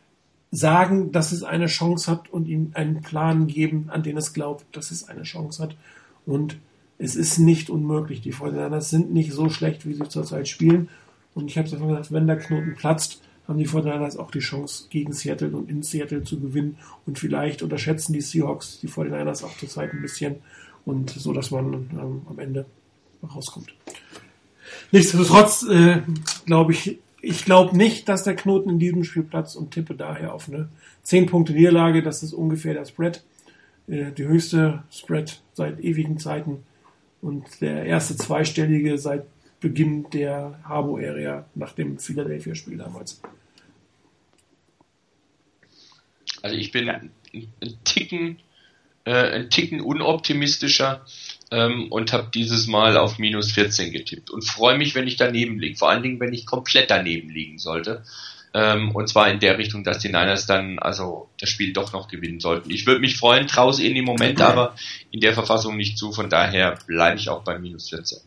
sagen, dass es eine Chance hat und ihm einen Plan geben, an den es glaubt, dass es eine Chance hat. Und es ist nicht unmöglich. Die Fortinanders sind nicht so schlecht, wie sie zurzeit spielen. Und ich habe es einfach gesagt, wenn der Knoten platzt, haben die Fortinanders auch die Chance, gegen Seattle und in Seattle zu gewinnen. Und vielleicht unterschätzen die Seahawks die 49ers auch zurzeit ein bisschen. Und so, dass man ähm, am Ende rauskommt. Nichtsdestotrotz äh, glaube ich, ich glaube nicht, dass der Knoten in diesem Spiel platzt und tippe daher auf eine 10 Punkte Niederlage. Das ist ungefähr der Spread. Äh, die höchste Spread seit ewigen Zeiten und der erste zweistellige seit Beginn der Harbo-Area nach dem Philadelphia-Spiel damals. Also ich bin ein, Ticken, äh, ein Ticken unoptimistischer ähm, und habe dieses Mal auf minus 14 getippt und freue mich, wenn ich daneben liege. Vor allen Dingen, wenn ich komplett daneben liegen sollte. Ähm, und zwar in der Richtung, dass die Niners dann also das Spiel doch noch gewinnen sollten. Ich würde mich freuen, traue es ihnen im Moment aber in der Verfassung nicht zu. Von daher bleibe ich auch bei minus 14.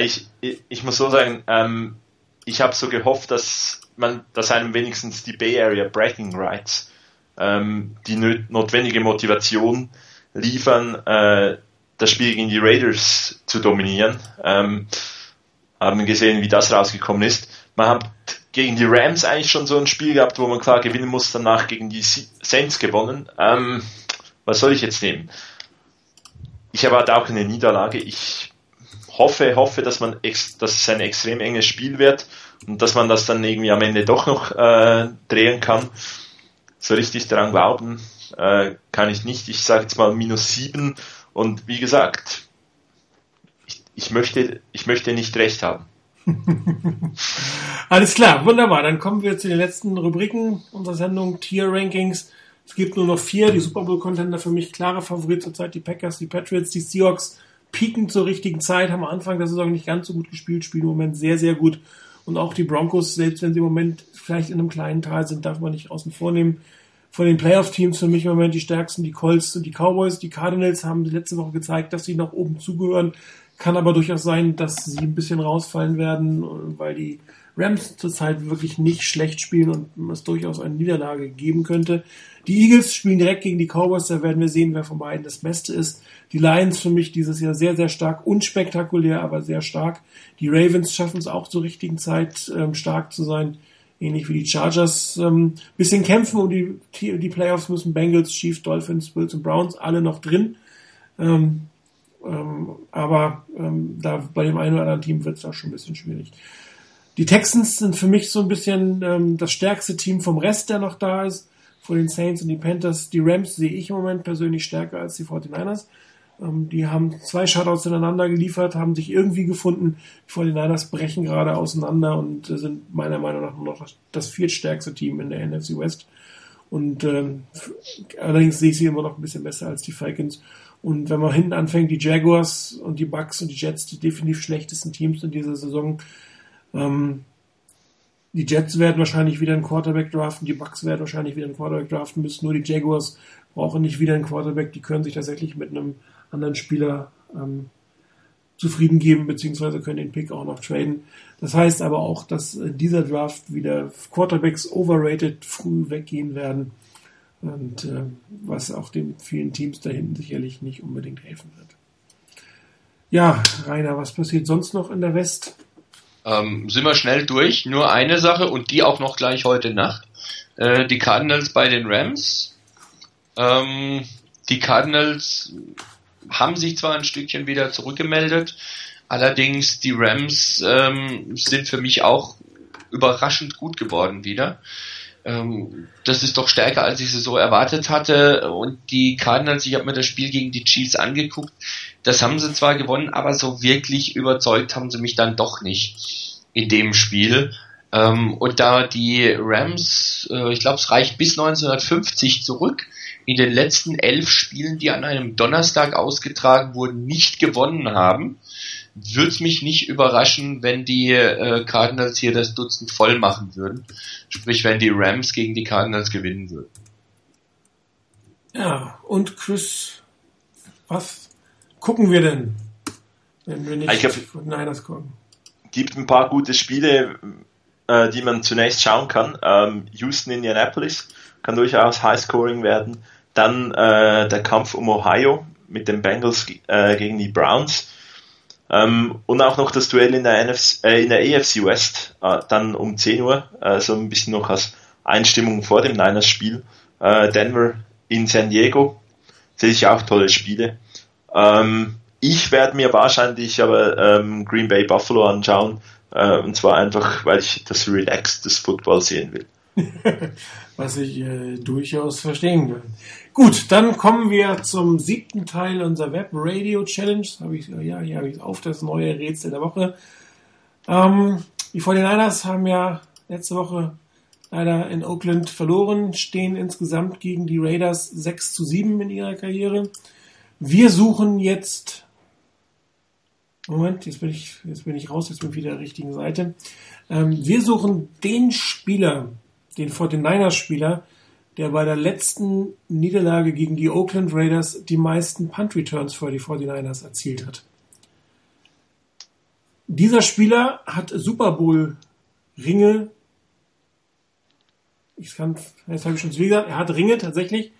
Ich, ich, ich muss so sagen, ähm, ich habe so gehofft, dass man, dass einem wenigstens die Bay Area Bragging Rights ähm, die notwendige Motivation liefern, äh, das Spiel gegen die Raiders zu dominieren. Ähm, haben gesehen, wie das rausgekommen ist. Man hat gegen die Rams eigentlich schon so ein Spiel gehabt, wo man klar gewinnen muss, danach gegen die Saints gewonnen. Ähm, was soll ich jetzt nehmen? Ich erwarte auch eine Niederlage. Ich hoffe, hoffe, dass man dass es ein extrem enges Spiel wird und dass man das dann irgendwie am Ende doch noch äh, drehen kann. So richtig daran glauben äh, kann ich nicht. Ich sage jetzt mal minus sieben und wie gesagt, ich, ich möchte, ich möchte nicht recht haben. Alles klar, wunderbar. Dann kommen wir zu den letzten Rubriken unserer Sendung Tier Rankings. Es gibt nur noch vier. Die Super Bowl Contender für mich klare Favorit zurzeit die Packers, die Patriots, die Seahawks pieken zur richtigen Zeit, haben am Anfang der Saison nicht ganz so gut gespielt, spielen im Moment sehr, sehr gut. Und auch die Broncos, selbst wenn sie im Moment vielleicht in einem kleinen Tal sind, darf man nicht außen vor nehmen. Von den Playoff-Teams für mich im Moment die stärksten, die Colts und die Cowboys. Die Cardinals haben letzte Woche gezeigt, dass sie nach oben zugehören. Kann aber durchaus sein, dass sie ein bisschen rausfallen werden, weil die Rams zurzeit wirklich nicht schlecht spielen und es durchaus eine Niederlage geben könnte. Die Eagles spielen direkt gegen die Cowboys, da werden wir sehen, wer von beiden das Beste ist. Die Lions für mich dieses Jahr sehr, sehr stark, unspektakulär, aber sehr stark. Die Ravens schaffen es auch zur richtigen Zeit ähm, stark zu sein, ähnlich wie die Chargers. Ähm, bisschen kämpfen um die, die Playoffs müssen Bengals, Chiefs, Dolphins, Bills und Browns alle noch drin. Ähm, ähm, aber ähm, da bei dem einen oder anderen Team wird es auch schon ein bisschen schwierig. Die Texans sind für mich so ein bisschen ähm, das stärkste Team vom Rest, der noch da ist. Vor den Saints und die Panthers. Die Rams sehe ich im Moment persönlich stärker als die 49ers. Ähm, die haben zwei Shutouts ineinander geliefert, haben sich irgendwie gefunden. Die 49ers brechen gerade auseinander und äh, sind meiner Meinung nach nur noch das, viertstärkste Team in der NFC West. Und ähm, allerdings sehe ich sie immer noch ein bisschen besser als die Falcons. Und wenn man hinten anfängt, die Jaguars und die Bucks und die Jets, die definitiv schlechtesten Teams in dieser Saison. Ähm, die Jets werden wahrscheinlich wieder einen Quarterback draften, die Bucks werden wahrscheinlich wieder einen Quarterback draften müssen, nur die Jaguars brauchen nicht wieder einen Quarterback, die können sich tatsächlich mit einem anderen Spieler ähm, zufrieden geben, beziehungsweise können den Pick auch noch traden. Das heißt aber auch, dass in dieser Draft wieder Quarterbacks overrated früh weggehen werden. Und äh, was auch den vielen Teams da hinten sicherlich nicht unbedingt helfen wird. Ja, Rainer, was passiert sonst noch in der West? Ähm, sind wir schnell durch. Nur eine Sache und die auch noch gleich heute Nacht. Äh, die Cardinals bei den Rams. Ähm, die Cardinals haben sich zwar ein Stückchen wieder zurückgemeldet, allerdings die Rams ähm, sind für mich auch überraschend gut geworden wieder. Ähm, das ist doch stärker, als ich es so erwartet hatte. Und die Cardinals, ich habe mir das Spiel gegen die Chiefs angeguckt, das haben sie zwar gewonnen, aber so wirklich überzeugt haben sie mich dann doch nicht in dem Spiel. Ähm, und da die Rams, äh, ich glaube, es reicht bis 1950 zurück, in den letzten elf Spielen, die an einem Donnerstag ausgetragen wurden, nicht gewonnen haben, würde es mich nicht überraschen, wenn die äh, Cardinals hier das Dutzend voll machen würden. Sprich, wenn die Rams gegen die Cardinals gewinnen würden. Ja, und Chris, was gucken wir denn, wenn wir nicht glaub, von Niners gucken? Gibt ein paar gute Spiele, äh, die man zunächst schauen kann. Ähm, Houston, Indianapolis kann durchaus Highscoring werden. Dann äh, der Kampf um Ohio mit den Bengals äh, gegen die Browns. Ähm, und auch noch das Duell in der, NFC, äh, in der AFC West, äh, dann um 10 Uhr, äh, so ein bisschen noch als Einstimmung vor dem Niners-Spiel. Äh, Denver in San Diego, sehe ich auch tolle Spiele. Ähm, ich werde mir wahrscheinlich aber ähm, Green Bay Buffalo anschauen, und zwar einfach, weil ich das Relaxed des Football sehen will. Was ich äh, durchaus verstehen kann. Gut, dann kommen wir zum siebten Teil unserer Web Radio Challenge. Habe ich, ja, hier habe ich auf, das neue Rätsel der Woche. Ähm, die 49ers haben ja letzte Woche leider in Oakland verloren, stehen insgesamt gegen die Raiders 6 zu 7 in ihrer Karriere. Wir suchen jetzt, Moment, jetzt bin ich, jetzt bin ich raus, jetzt bin ich wieder der richtigen Seite. Ähm, wir suchen den Spieler, den 49ers Spieler, der bei der letzten Niederlage gegen die Oakland Raiders die meisten Punt Returns für die 49ers erzielt hat. Dieser Spieler hat Super Bowl Ringe. Ich kann, jetzt habe ich schon zu viel gesagt, er hat Ringe tatsächlich.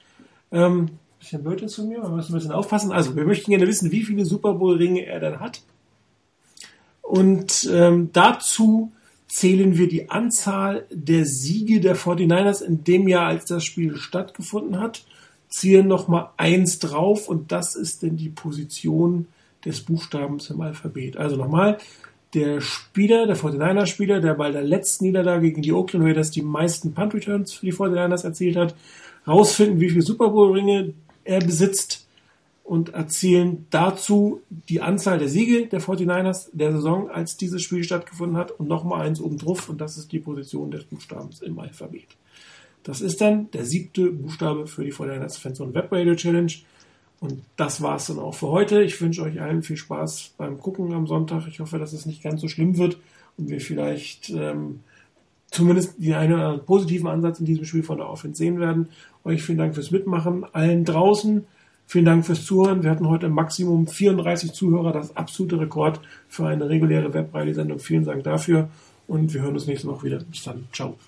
Ähm, bisschen blöd von mir, man muss ein bisschen aufpassen. Also, wir möchten gerne wissen, wie viele Super Bowl Ringe er dann hat. Und ähm, dazu zählen wir die Anzahl der Siege der 49ers in dem Jahr, als das Spiel stattgefunden hat, ziehen nochmal eins drauf und das ist denn die Position des Buchstabens im Alphabet. Also nochmal, der Spieler, der 49er-Spieler, der bei der letzten Niederlage gegen die Oakland Raiders die meisten Punt-Returns für die 49ers erzielt hat, rausfinden, wie viele Super Bowl-Ringe er besitzt und erzielen dazu die Anzahl der Siege der 49ers der Saison, als dieses Spiel stattgefunden hat und nochmal eins oben drauf und das ist die Position des Buchstabens im Alphabet. Das ist dann der siebte Buchstabe für die 49ers Fans und Web Radio Challenge. Und das war's dann auch für heute. Ich wünsche euch allen viel Spaß beim Gucken am Sonntag. Ich hoffe, dass es nicht ganz so schlimm wird und wir vielleicht ähm, zumindest den einen oder anderen positiven Ansatz in diesem Spiel von der Offense sehen werden. Euch vielen Dank fürs Mitmachen. Allen draußen Vielen Dank fürs Zuhören. Wir hatten heute im Maximum 34 Zuhörer, das absolute Rekord für eine reguläre Webradio-Sendung. Vielen Dank dafür und wir hören uns nächste Woche wieder. Bis dann. Ciao.